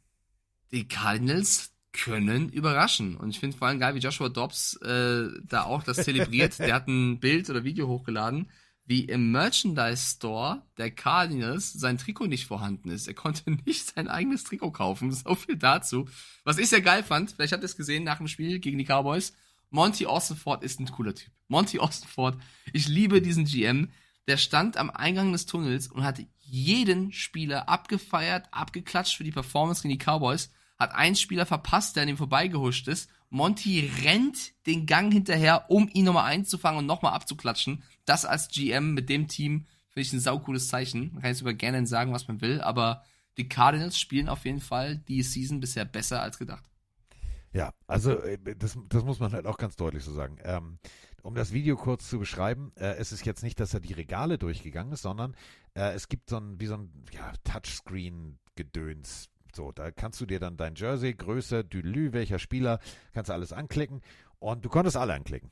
die Cardinals können überraschen. Und ich finde vor allem geil, wie Joshua Dobbs äh, da auch das zelebriert. Der hat ein Bild oder Video hochgeladen, wie im Merchandise Store der Cardinals sein Trikot nicht vorhanden ist. Er konnte nicht sein eigenes Trikot kaufen. So viel dazu. Was ich sehr geil fand, vielleicht habt ihr es gesehen nach dem Spiel gegen die Cowboys. Monty Austinford ist ein cooler Typ. Monty Austinford, ich liebe diesen GM. Der stand am Eingang des Tunnels und hat jeden Spieler abgefeiert, abgeklatscht für die Performance gegen die Cowboys. Hat einen Spieler verpasst, der an ihm vorbeigehuscht ist. Monty rennt den Gang hinterher, um ihn nochmal einzufangen und nochmal abzuklatschen. Das als GM mit dem Team finde ich ein saucooles Zeichen. Man kann jetzt über gerne sagen, was man will, aber die Cardinals spielen auf jeden Fall die Season bisher besser als gedacht. Ja, also äh, das, das muss man halt auch ganz deutlich so sagen. Ähm, um das Video kurz zu beschreiben, äh, es ist jetzt nicht, dass er die Regale durchgegangen ist, sondern äh, es gibt so ein, wie so ein ja, Touchscreen-Gedöns. So, da kannst du dir dann dein Jersey, Größe, Dülü, welcher Spieler, kannst du alles anklicken und du konntest alle anklicken.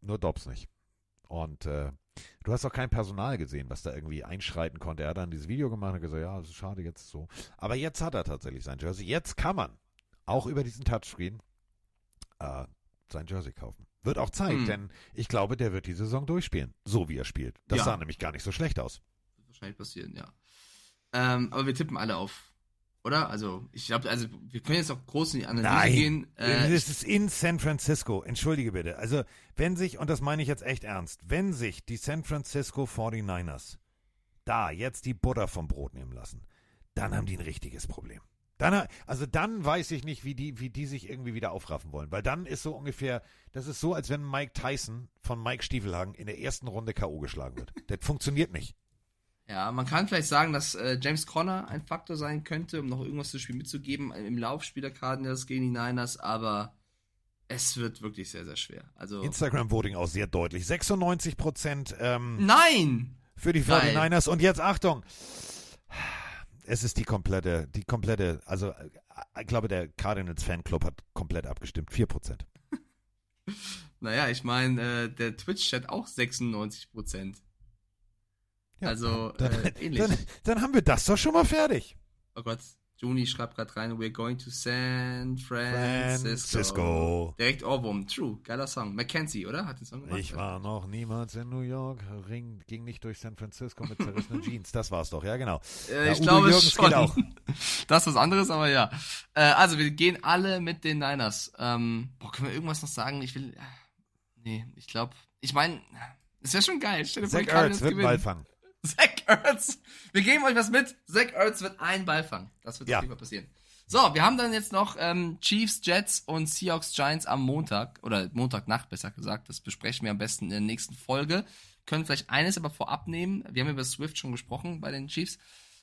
Nur Dobbs nicht. Und äh, du hast auch kein Personal gesehen, was da irgendwie einschreiten konnte. Er hat dann dieses Video gemacht und gesagt, ja, das ist schade jetzt so. Aber jetzt hat er tatsächlich sein Jersey. Jetzt kann man auch über diesen Touchscreen äh, sein Jersey kaufen. Wird auch Zeit, Hm. denn ich glaube, der wird die Saison durchspielen, so wie er spielt. Das Ja. sah nämlich gar nicht so schlecht aus. Wird wahrscheinlich passieren, ja. Ähm, aber wir tippen alle auf, oder? Also, ich glaube, also wir können jetzt auch groß in die Analyse Nein, gehen. Äh, das ist in San Francisco. Entschuldige bitte. Also, wenn sich, und das meine ich jetzt echt ernst, wenn sich die San Francisco 49ers da jetzt die Butter vom Brot nehmen lassen, dann haben die ein richtiges Problem. Dann, also dann weiß ich nicht, wie die, wie die sich irgendwie wieder aufraffen wollen. Weil dann ist so ungefähr, das ist so, als wenn Mike Tyson von Mike Stiefelhagen in der ersten Runde K.O. geschlagen wird. Das funktioniert nicht. Ja, man kann vielleicht sagen, dass äh, James Conner ein Faktor sein könnte, um noch irgendwas zu Spiel mitzugeben im Laufspiel der Cardinals gegen die Niners, aber es wird wirklich sehr, sehr schwer. Also Instagram-Voting auch sehr deutlich. 96 Prozent ähm, Nein! für die Geil. 49ers. Und jetzt Achtung. Es ist die komplette, die komplette, also äh, ich glaube, der Cardinals Fanclub hat komplett abgestimmt. 4 Prozent. Naja, ich meine, äh, der Twitch-Chat auch 96 Prozent. Also, Dann, äh, ähnlich. dann, dann haben wir das doch schon mal fertig. Oh Gott, Juni schreibt gerade rein, we're going to San Francisco. Francisco. Direkt Ohrwurm, true, geiler Song. Mackenzie, oder? Hat den Song gemacht? Ich war noch niemals in New York, Ring, ging nicht durch San Francisco mit zerrissenen Jeans. Das war's doch, ja genau. Äh, ja, ich Udo glaube Jürgens schon. auch. Das ist was anderes, aber ja. Äh, also, wir gehen alle mit den Niners. Ähm, boah, können wir irgendwas noch sagen? Ich will. Äh, nee, ich glaube. Ich meine, es wäre schon geil. Stell dir vor, Zach Ertz wird einen Ball fangen. Zach Ertz. Wir geben euch was mit. Zach Ertz wird einen Ball fangen. Das wird Ja. auf jeden Fall passieren. So, wir haben dann jetzt noch ähm, Chiefs, Jets und Seahawks Giants am Montag. Oder Montagnacht besser gesagt. Das besprechen wir am besten in der nächsten Folge. Können vielleicht eines aber vorab nehmen. Wir haben über Swift schon gesprochen bei den Chiefs.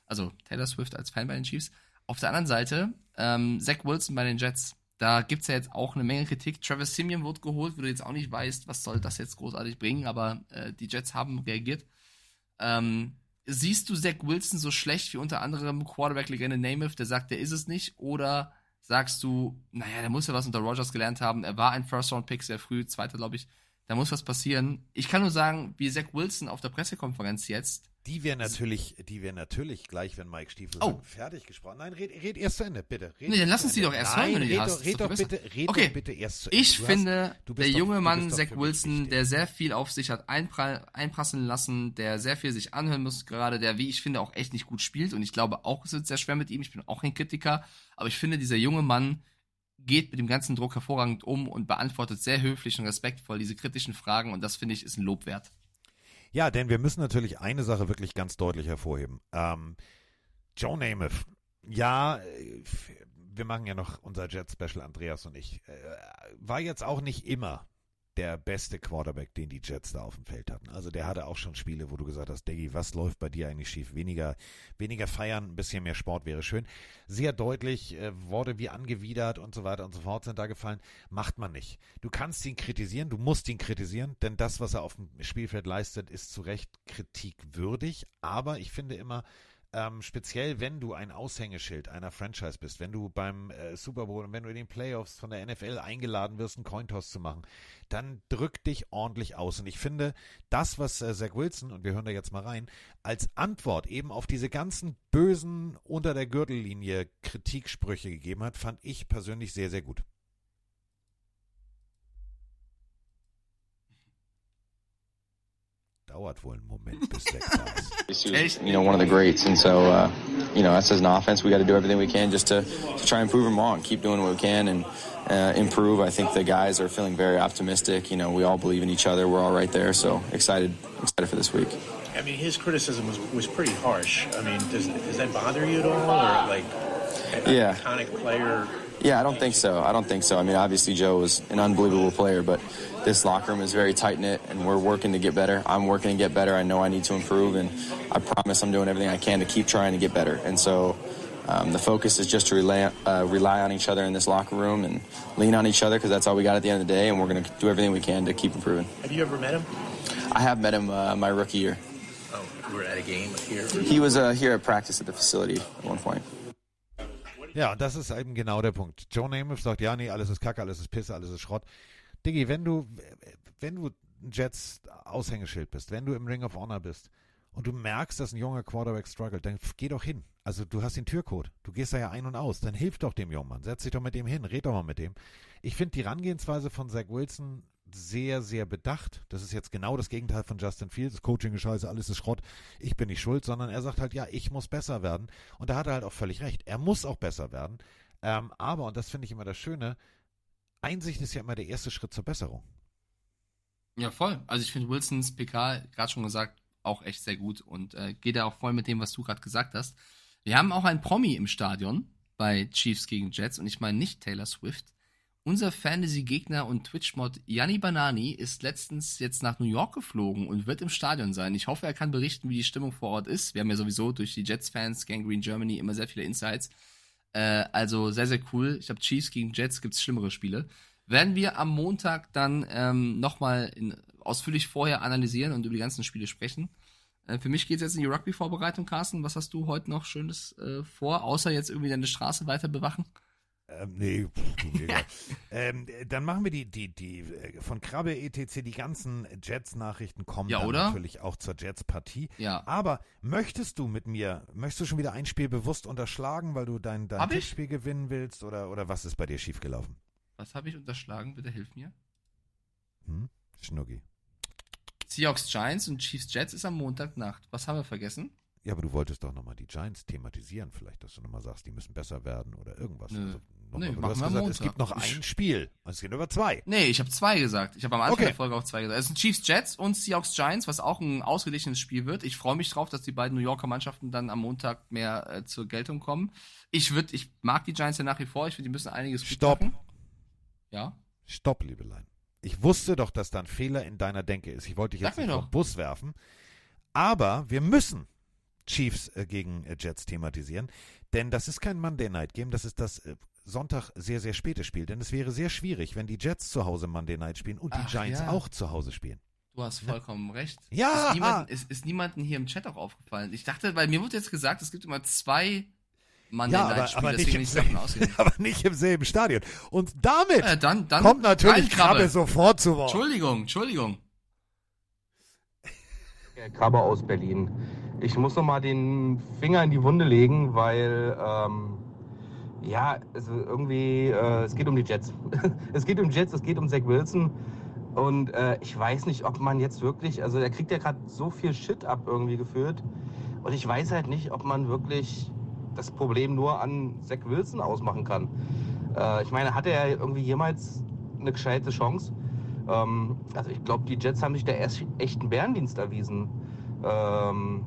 Also Taylor Swift als Fan bei den Chiefs. Auf der anderen Seite, ähm, Zach Wilson bei den Jets. Da gibt's ja jetzt auch eine Menge Kritik. Travis Simeon wurde geholt, wo du jetzt auch nicht weißt, was soll das jetzt großartig bringen, aber äh, die Jets haben reagiert. Ähm, siehst du Zach Wilson so schlecht wie unter anderem Quarterback-Legende Namath, der sagt, der ist es nicht? Oder sagst du, naja, der muss ja was unter Rogers gelernt haben. Er war ein First-Round-Pick sehr früh, zweiter, glaube ich. Da muss was passieren. Ich kann nur sagen, wie Zach Wilson auf der Pressekonferenz jetzt Die wäre natürlich, die wäre natürlich gleich, wenn Mike Stiefel Oh. fertig gesprochen. Nein, red, red erst zu Ende, bitte. Red Nee, dann lass uns die doch erst Nein, hören, wenn du die hast. Doch, red doch doch bitte, red okay. doch bitte erst zu Ende. Ich Du hast- finde, du der doch- junge du Mann, doch Zach Wilson, der sehr viel auf sich hat einpra einprasseln lassen, der sehr viel sich anhören muss gerade, der, wie ich finde, auch echt nicht gut spielt. Und ich glaube auch, es wird sehr schwer mit ihm. Ich bin auch kein Kritiker. Aber ich finde, dieser junge Mann geht mit dem ganzen Druck hervorragend um und beantwortet sehr höflich und respektvoll diese kritischen Fragen. Und das finde ich ist ein Lob wert. Ja, denn wir müssen natürlich eine Sache wirklich ganz deutlich hervorheben. Ähm, Joe Namath, ja, äh, wir machen ja noch unser Jet-Special, Andreas und ich, äh, war jetzt auch nicht immer der beste Quarterback, den die Jets da auf dem Feld hatten. Also der hatte auch schon Spiele, wo du gesagt hast, Diggi, was läuft bei dir eigentlich schief? Weniger, weniger feiern, ein bisschen mehr Sport wäre schön. Sehr deutlich, äh, Worte wie angewidert und so weiter und so fort sind da gefallen. Macht man nicht. Du kannst ihn kritisieren, du musst ihn kritisieren, denn das, was er auf dem Spielfeld leistet, ist zu Recht kritikwürdig. Aber ich finde immer, ähm, speziell wenn du ein Aushängeschild einer Franchise bist, wenn du beim äh, Super Bowl und wenn du in den Playoffs von der NFL eingeladen wirst, einen Cointoss zu machen, dann drück dich ordentlich aus. Und ich finde, das, was äh, Zach Wilson, und wir hören da jetzt mal rein, als Antwort eben auf diese ganzen bösen unter der Gürtellinie Kritiksprüche gegeben hat, fand ich persönlich sehr, sehr gut. Dauert wohl einen Moment, bis Zach da ist. He was, you know, one of the greats. And so, uh, you know, us as an offense, we got to do everything we can just to, to try and prove them wrong, keep doing what we can and uh, improve. I think the guys are feeling very optimistic. You know, we all believe in each other. We're all right there. So excited, excited for this week. I mean, his criticism was, was pretty harsh. I mean, does, does that bother you at all? Or, like, an Yeah. iconic player? Yeah, I don't think so. I don't think so. I mean, obviously Joe was an unbelievable player, but this locker room is very tight knit, and we're working to get better. I'm working to get better. I know I need to improve, and I promise I'm doing everything I can to keep trying to get better. And so. Um, the focus is just to rely, uh, rely on each other in this locker room and lean on each other because that's all we got at the end of the day, and we're going to do everything we can to keep improving. Have you ever met him? I have met him uh, my rookie year. Oh, you were at a game here? He was uh, here at practice at the facility at one point. Ja, und das ist eben genau der Punkt. Joe Namath sagt, ja, nee, alles ist Kacke, alles ist Pisse, alles ist Schrott. Diggi, wenn du, wenn du Jets Aushängeschild bist, wenn du im Ring of Honor bist und du merkst, dass ein junger Quarterback struggelt, dann geh doch hin. Also du hast den Türcode. Du gehst da ja ein und aus. Dann hilf doch dem jungen Mann. Setz dich doch mit dem hin. Red doch mal mit dem. Ich finde die Herangehensweise von Zach Wilson sehr, sehr bedacht. Das ist jetzt genau das Gegenteil von Justin Fields. Das Coaching ist scheiße, alles ist Schrott. Ich bin nicht schuld, sondern er sagt halt, ja, ich muss besser werden. Und da hat er halt auch völlig recht. Er muss auch besser werden. Ähm, aber, und das finde ich immer das Schöne, Einsicht ist ja immer der erste Schritt zur Besserung. Ja, voll. Also ich finde Wilsons PK, gerade schon gesagt, auch echt sehr gut und äh, geht da auch voll mit dem, was du gerade gesagt hast. Wir haben auch einen Promi im Stadion bei Chiefs gegen Jets und ich meine nicht Taylor Swift. Unser Fantasy-Gegner und Twitch-Mod Yanni Banani ist letztens jetzt nach New York geflogen und wird im Stadion sein. Ich hoffe, er kann berichten, wie die Stimmung vor Ort ist. Wir haben ja sowieso durch die Jets-Fans, Gangrene Germany, immer sehr viele Insights. Äh, also sehr, sehr cool. Ich glaube, Chiefs gegen Jets gibt's schlimmere Spiele. Werden wir am Montag dann ähm, nochmal ausführlich vorher analysieren und über die ganzen Spiele sprechen. Äh, für mich geht's jetzt in die Rugby-Vorbereitung, Carsten. Was hast du heute noch Schönes äh, vor, außer jetzt irgendwie deine Straße weiter bewachen? Ähm, nee, egal. ähm, äh, dann machen wir die, die, die äh, von Krabbe etc. Die ganzen Jets-Nachrichten kommen Ja, natürlich auch zur Jets-Partie. Ja. Aber möchtest du mit mir, möchtest du schon wieder ein Spiel bewusst unterschlagen, weil du dein, dein? Tippspiel gewinnen willst oder, oder was ist bei dir schiefgelaufen? Was habe ich unterschlagen? Bitte hilf mir. Hm? Schnucki. Seahawks Giants und Chiefs Jets ist am Montagnacht. Was haben wir vergessen? Ja, aber du wolltest doch nochmal die Giants thematisieren, vielleicht, dass du nochmal sagst, die müssen besser werden oder irgendwas. Nö. Also, noch Nee, du hast gesagt, es Montag. gibt noch ein Spiel. Also es geht über zwei. Nee, ich habe zwei gesagt. Ich habe am Anfang Okay. der Folge auch zwei gesagt. Es sind Chiefs Jets und Seahawks Giants, was auch ein ausgeglichenes Spiel wird. Ich freue mich drauf, dass die beiden New Yorker Mannschaften dann am Montag mehr äh, zur Geltung kommen. Ich würde, ich mag die Giants ja nach wie vor. Ich finde, die müssen einiges Stopp. machen. Ja. Stopp, Liebelein. Ich wusste doch, dass da ein Fehler in deiner Denke ist. Ich wollte dich jetzt nicht vom Bus werfen. Aber wir müssen Chiefs äh, gegen äh, Jets thematisieren. Denn das ist kein Monday Night Game, das ist das äh, Sonntag sehr, sehr späte Spiel. Denn es wäre sehr schwierig, wenn die Jets zu Hause Monday Night spielen und die Ach, Giants ja. auch zu Hause spielen. Du hast vollkommen recht. Ja! Ist niemandem, ist, ist niemandem hier im Chat auch aufgefallen. Ich dachte, weil mir wurde jetzt gesagt, es gibt immer zwei Monday ja, Night aber, Spiele, aber, nicht deswegen im selben, ausgegangen. aber nicht im selben Stadion. Und damit Äh, dann, dann kommt natürlich Krabbe. Krabbe sofort zu Wort. Entschuldigung, Entschuldigung. Krabbe aus Berlin. ich muss noch mal den Finger in die Wunde legen, weil ähm, ja, also irgendwie, äh, es geht um die Jets. es geht um Jets, es geht um Zach Wilson. Und äh, ich weiß nicht, ob man jetzt wirklich, also er kriegt ja gerade so viel Shit ab irgendwie geführt. Und ich weiß halt nicht, ob man wirklich das Problem nur an Zach Wilson ausmachen kann. Äh, ich meine, hat er irgendwie jemals eine gescheite Chance? Ähm, also ich glaube, die Jets haben sich da erst echten Bärendienst erwiesen. Ähm,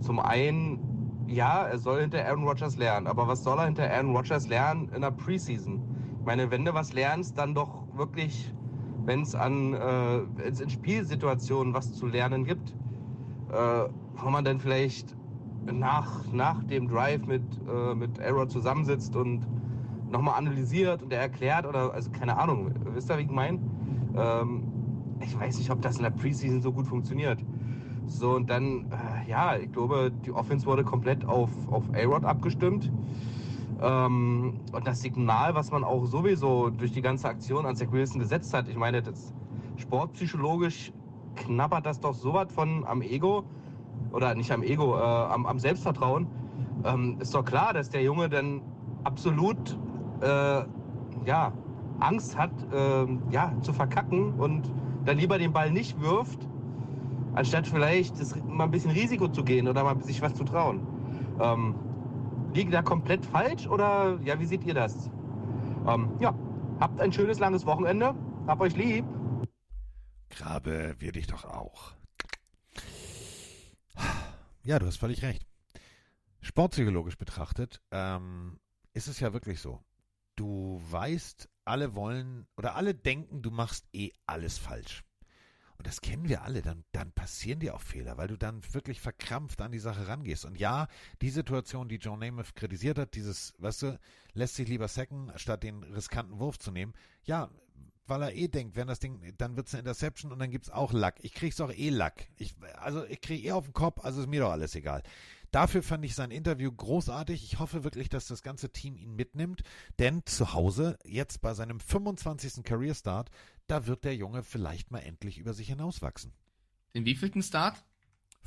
zum einen, ja, er soll hinter Aaron Rodgers lernen, aber was soll er hinter Aaron Rodgers lernen in der Preseason? Ich meine, wenn du was lernst, dann doch wirklich, wenn es an äh, in Spielsituationen was zu lernen gibt, äh, wo man dann vielleicht nach, nach dem Drive mit, äh, mit Aaron zusammensitzt und nochmal analysiert und er erklärt oder, also keine Ahnung, wisst ihr, wie ich meine? Ähm, ich weiß nicht, ob das in der Preseason so gut funktioniert. So, und dann, äh, ja, ich glaube, die Offense wurde komplett auf, auf A-Rod abgestimmt. Ähm, und das Signal, was man auch sowieso durch die ganze Aktion an Zach Wilson gesetzt hat, ich meine, das sportpsychologisch knabbert das doch so was von am Ego, oder nicht am Ego, äh, am, am Selbstvertrauen. Ähm, ist doch klar, dass der Junge dann absolut, äh, ja, Angst hat, äh, ja, zu verkacken und dann lieber den Ball nicht wirft, anstatt vielleicht das, mal ein bisschen Risiko zu gehen oder mal sich was zu trauen. Ähm, liege da komplett falsch oder ja, wie seht ihr das? Ähm, ja, habt ein schönes langes Wochenende, hab euch lieb. Grabe, wir dich doch auch. Ja, du hast völlig recht. Sportpsychologisch betrachtet ähm, ist es ja wirklich so. Du weißt, alle wollen oder alle denken, du machst eh alles falsch. Und das kennen wir alle, dann, dann passieren dir auch Fehler, weil du dann wirklich verkrampft an die Sache rangehst. Und ja, die Situation, die John Namath kritisiert hat, dieses, weißt du, lässt sich lieber sacken, statt den riskanten Wurf zu nehmen. Ja, weil er eh denkt, wenn das Ding, dann wird's eine Interception und dann gibt's auch Lack. Ich krieg's auch eh Lack. Ich, also ich krieg eh auf den Kopf, also ist mir doch alles egal. Dafür fand ich sein Interview großartig. Ich hoffe wirklich, dass das ganze Team ihn mitnimmt, denn zu Hause, jetzt bei seinem 25. Career Start, da wird der Junge vielleicht mal endlich über sich hinauswachsen. Den wievielten Start?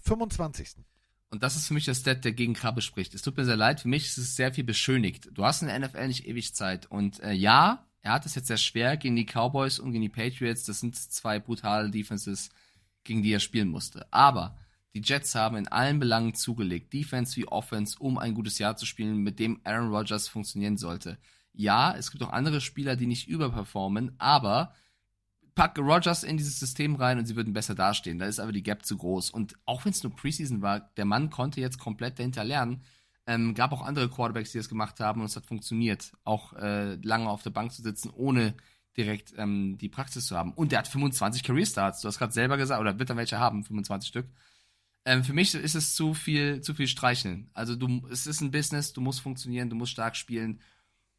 25. Und das ist für mich der Stat, der gegen Krabbe spricht. Es tut mir sehr leid, für mich ist es sehr viel beschönigt. Du hast in der NFL nicht ewig Zeit. Und äh, ja, er hat es jetzt sehr schwer gegen die Cowboys und gegen die Patriots. Das sind zwei brutale Defenses, gegen die er spielen musste. Aber die Jets haben in allen Belangen zugelegt, Defense wie Offense, um ein gutes Jahr zu spielen, mit dem Aaron Rodgers funktionieren sollte. Ja, es gibt auch andere Spieler, die nicht überperformen, aber pack Rodgers in dieses System rein und sie würden besser dastehen. Da ist aber die Gap zu groß. Und auch wenn es nur Preseason war, der Mann konnte jetzt komplett dahinter lernen. Ähm, gab auch andere Quarterbacks, die das gemacht haben und es hat funktioniert. Auch äh, lange auf der Bank zu sitzen, ohne direkt ähm, die Praxis zu haben. Und der hat 25 Career Starts. Du hast gerade selber gesagt, oder wird er welche haben, 25 Stück. Ähm, für mich ist es zu viel, zu viel Streicheln. Also du, es ist ein Business, du musst funktionieren, du musst stark spielen.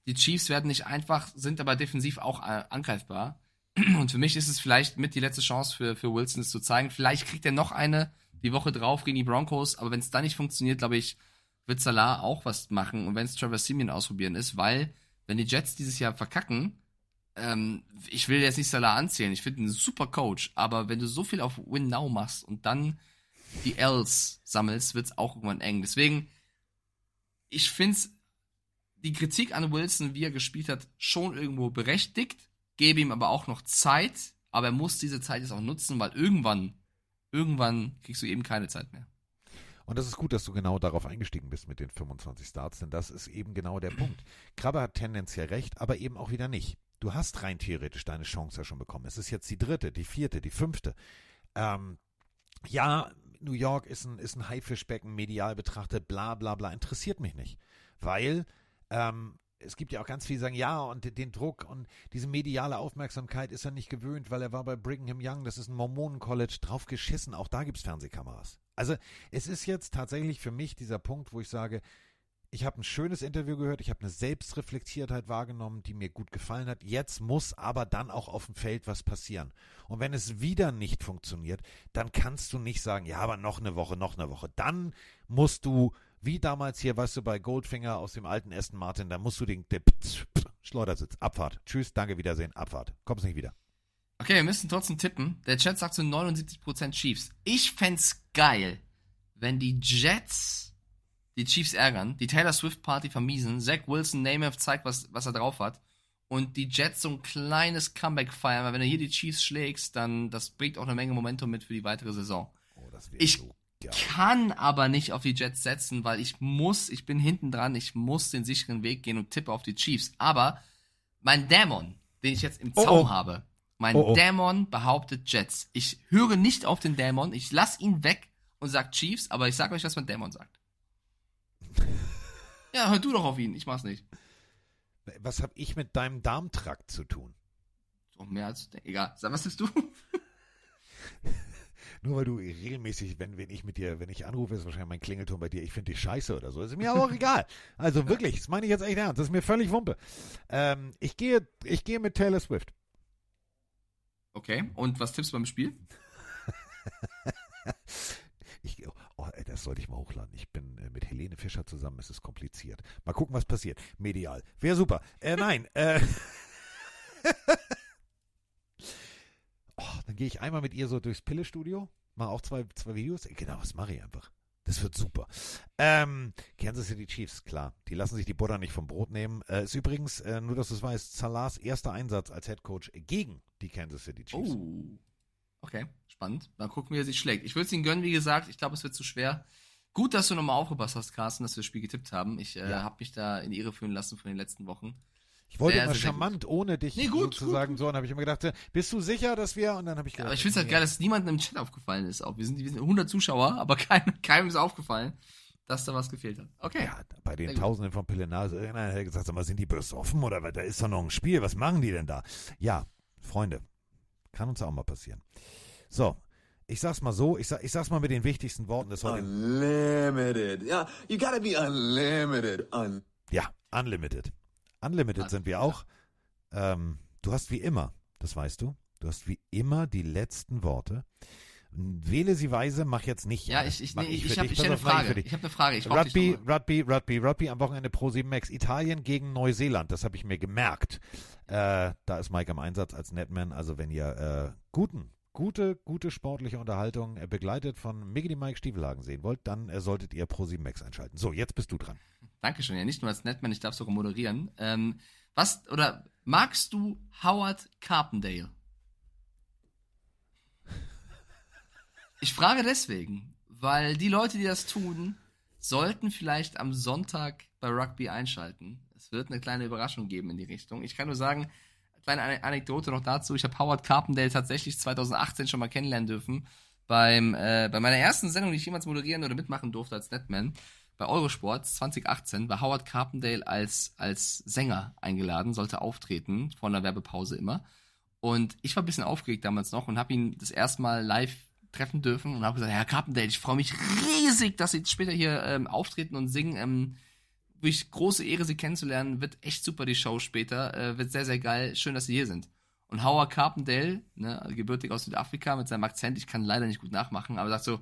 Die Chiefs werden nicht einfach, sind aber defensiv auch äh, angreifbar. Und für mich ist es vielleicht mit die letzte Chance für, für Wilson, es zu zeigen. Vielleicht kriegt er noch eine die Woche drauf gegen die Broncos, aber wenn es da nicht funktioniert, glaube ich, wird Salah auch was machen und wenn es Trevor Simeon ausprobieren ist, weil wenn die Jets dieses Jahr verkacken, ähm, ich will jetzt nicht Salah anzählen, ich finde ihn ein super Coach, aber wenn du so viel auf Win Now machst und dann die Ls sammelst, wird es auch irgendwann eng. Deswegen, ich finde die Kritik an Wilson, wie er gespielt hat, schon irgendwo berechtigt, gebe ihm aber auch noch Zeit, aber er muss diese Zeit jetzt auch nutzen, weil irgendwann, irgendwann kriegst du eben keine Zeit mehr. Und das ist gut, dass du genau darauf eingestiegen bist mit den 25 Starts, denn das ist eben genau der Punkt. Krabbe hat tendenziell recht, aber eben auch wieder nicht. Du hast rein theoretisch deine Chance ja schon bekommen. Es ist jetzt die dritte, die vierte, die fünfte. Ähm, ja, New York ist ein, ist ein Haifischbecken, medial betrachtet, bla bla bla, interessiert mich nicht. Weil ähm, es gibt ja auch ganz viele, die sagen, ja, und den Druck und diese mediale Aufmerksamkeit ist er nicht gewöhnt, weil er war bei Brigham Young, das ist ein Mormonen-College, drauf geschissen, auch da gibt es Fernsehkameras. Also es ist jetzt tatsächlich für mich dieser Punkt, wo ich sage, ich habe ein schönes Interview gehört, ich habe eine Selbstreflektiertheit wahrgenommen, die mir gut gefallen hat. Jetzt muss aber dann auch auf dem Feld was passieren. Und wenn es wieder nicht funktioniert, dann kannst du nicht sagen, ja, aber noch eine Woche, noch eine Woche. Dann musst du, wie damals hier, weißt du, bei Goldfinger aus dem alten Aston Martin, da musst du den, Schleudersitz, Abfahrt. Tschüss, danke, Wiedersehen, Abfahrt. Kommst nicht wieder. Okay, wir müssen trotzdem tippen. Der Chat sagt zu so 79% Chiefs. Ich fände geil, wenn die Jets die Chiefs ärgern, die Taylor Swift Party vermiesen, Zach Wilson Namath zeigt, was, was er drauf hat und die Jets so ein kleines Comeback feiern, weil wenn du hier die Chiefs schlägst, dann das bringt auch eine Menge Momentum mit für die weitere Saison. Oh, ich kann aber nicht auf die Jets setzen, weil ich muss, ich bin hinten dran, ich muss den sicheren Weg gehen und tippe auf die Chiefs. Aber mein Dämon, den ich jetzt im Oh, Zaum oh. habe, mein Oh, oh. Dämon behauptet Jets. Ich höre nicht auf den Dämon, ich lass ihn weg und sag Chiefs, aber ich sag euch, was mein Dämon sagt. Ja, hör du doch auf ihn, ich mach's nicht. Was habe ich mit deinem Darmtrakt zu tun? So, mehr als, egal. Sag, was bist du? Nur weil du regelmäßig, wenn, wenn ich mit dir, wenn ich anrufe, ist wahrscheinlich mein Klingelton bei dir, ich finde dich scheiße oder so. Ist mir aber auch egal. Also wirklich, das meine ich jetzt echt ernst. Das ist mir völlig Wumpe. Ähm, ich gehe, ich gehe mit Taylor Swift. Okay, und was tippst du beim Spiel? Ich, oh, ey, das sollte ich mal hochladen. Ich bin mit Helene Fischer zusammen, es ist kompliziert. Mal gucken, was passiert. Medial. Wäre super. Äh, nein. Äh, oh, dann gehe ich einmal mit ihr so durchs Pillestudio, mache auch zwei, zwei Videos. Genau, das mache ich einfach. Das wird super. Ähm, Kansas City Chiefs, klar. Die lassen sich die Butter nicht vom Brot nehmen. Äh, ist übrigens, äh, nur dass du es weißt, Salahs erster Einsatz als Head Coach gegen die Kansas City Chiefs. Oh. Okay, spannend. Dann gucken, wie er sich schlägt. Ich würde es ihm gönnen, wie gesagt. Ich glaube, es wird zu schwer. Gut, dass du nochmal aufgepasst hast, Carsten, dass wir das Spiel getippt haben. Ich äh, Ja. habe mich da in die Irre führen lassen von den letzten Wochen. Ich wollte Sehr, immer sehr, sehr charmant, ohne dich Nee, gut, sozusagen so. Und habe ich immer gedacht, äh, bist du sicher, dass wir? Und dann habe ich gedacht, Aber ich finde es halt nee. geil, dass niemandem im Chat aufgefallen ist. Auch wir sind, wir sind 100 Zuschauer, aber keinem, keinem ist aufgefallen, dass da was gefehlt hat. Okay. Ja, bei den gut. Tausenden von Pillenase, irgendeiner hat gesagt, sag mal, sind die besoffen oder was? Da ist doch noch ein Spiel. Was machen die denn da? Ja, Freunde, kann uns auch mal passieren. So, ich sag's mal so, ich, sag, ich sag's mal mit den wichtigsten Worten des heutigen. Unlimited. Yeah, you gotta be unlimited. Un Ja, unlimited. Unlimited sind wir auch. Ähm, du hast wie immer, das weißt du, du hast wie immer die letzten Worte. Wähle sie weise, mach jetzt nicht. Ja, ich- ich- nee, ich ich stell Pass eine Frage. für dich. Ich hab eine Frage. Ich Rugby, Rugby, Rugby, Rugby am Wochenende Pro 7 Max. Italien gegen Neuseeland, das habe ich mir gemerkt. Äh, da ist Mike am Einsatz als Netman. Also wenn ihr äh, guten, gute, gute sportliche Unterhaltung äh, begleitet von Mickey Mike Stiefelhagen sehen wollt, dann äh, solltet ihr Pro 7 Max einschalten. So, jetzt bist du dran. Dankeschön. Ja, nicht nur als Netman, ich darf sogar moderieren. Ähm, was, oder magst du Howard Carpendale? Ich frage deswegen, weil die Leute, die das tun, sollten vielleicht am Sonntag bei Rugby einschalten. Es wird eine kleine Überraschung geben in die Richtung. Ich kann nur sagen, kleine Ane- Anekdote noch dazu. Ich habe Howard Carpendale tatsächlich 2018 schon mal kennenlernen dürfen. Beim, äh, bei meiner ersten Sendung, die ich jemals moderieren oder mitmachen durfte als Netman, bei Eurosport 2018 war Howard Carpendale als, als Sänger eingeladen, sollte auftreten, vor einer Werbepause immer. Und ich war ein bisschen aufgeregt damals noch und habe ihn das erste Mal live treffen dürfen und habe gesagt, Herr Carpendale, ich freue mich riesig, dass Sie später hier ähm, auftreten und singen. Ähm, wirklich große Ehre, Sie kennenzulernen. Wird echt super, die Show später. Äh, wird sehr, sehr geil. Schön, dass Sie hier sind. Und Howard Carpendale, ne, gebürtig aus Südafrika mit seinem Akzent, ich kann leider nicht gut nachmachen, aber sagt so,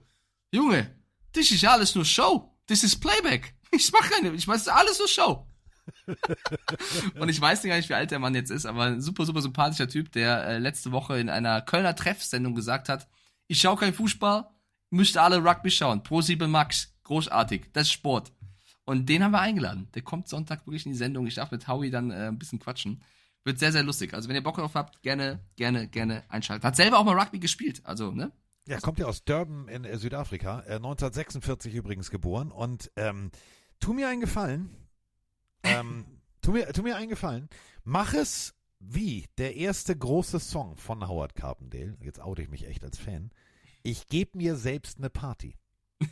Junge, das ist alles nur Show. Das ist Playback. Ich mach keine, ich ist alles nur Show. und ich weiß gar nicht, wie alt der Mann jetzt ist, aber ein super, super sympathischer Typ, der äh, letzte Woche in einer Kölner Treffsendung gesagt hat, ich schaue kein Fußball, müsste alle Rugby schauen. Pro 7 Max, großartig, das ist Sport. Und den haben wir eingeladen. Der kommt Sonntag wirklich in die Sendung. Ich darf mit Howie dann äh, ein bisschen quatschen. Wird sehr, sehr lustig. Also wenn ihr Bock drauf habt, gerne, gerne, gerne einschalten. Hat selber auch mal Rugby gespielt. Also, ne? Ja, kommt ja aus Durban in äh, Südafrika, äh, 1946 übrigens geboren. Und ähm, tu mir einen Gefallen, ähm, tu, mir, tu mir einen Gefallen, mach es wie der erste große Song von Howard Carpendale. Jetzt oute ich mich echt als Fan. Ich gebe mir selbst eine Party.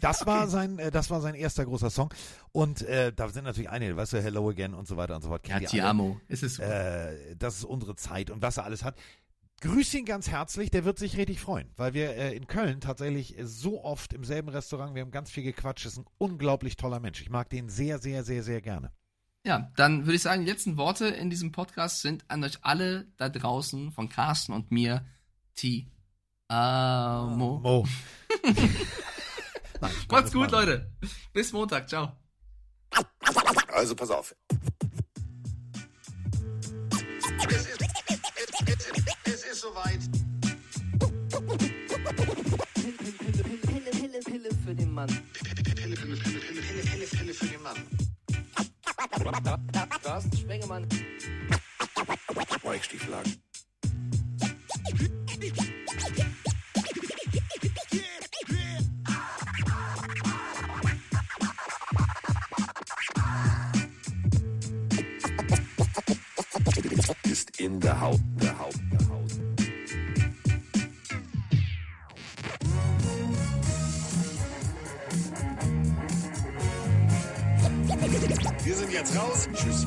Das war sein, äh, das war sein erster großer Song. Und äh, da sind natürlich einige, weißt du, Hello Again und so weiter und so fort. Ja, die amo. Es ist äh, das ist unsere Zeit und was er alles hat. Grüß ihn ganz herzlich, der wird sich richtig freuen, weil wir äh, in Köln tatsächlich äh, so oft im selben Restaurant, wir haben ganz viel gequatscht, ist ein unglaublich toller Mensch. Ich mag den sehr, sehr, sehr, sehr gerne. Ja, dann würde ich sagen, die letzten Worte in diesem Podcast sind an euch alle da draußen von Carsten und mir. Ti amo. Mo. Macht's gut, Leute. Bis Montag. Ciao. Also pass auf. Es ist, es ist soweit. Pille, Pille, Pille für den Mann. Mann. Pille, Pille, Pille, Pille, Pille, Pille, Pille für den Mann. Carsten Spengemann. Weichstieflagen. In der Haut, der Haut. Wir sind jetzt raus. Tschüss.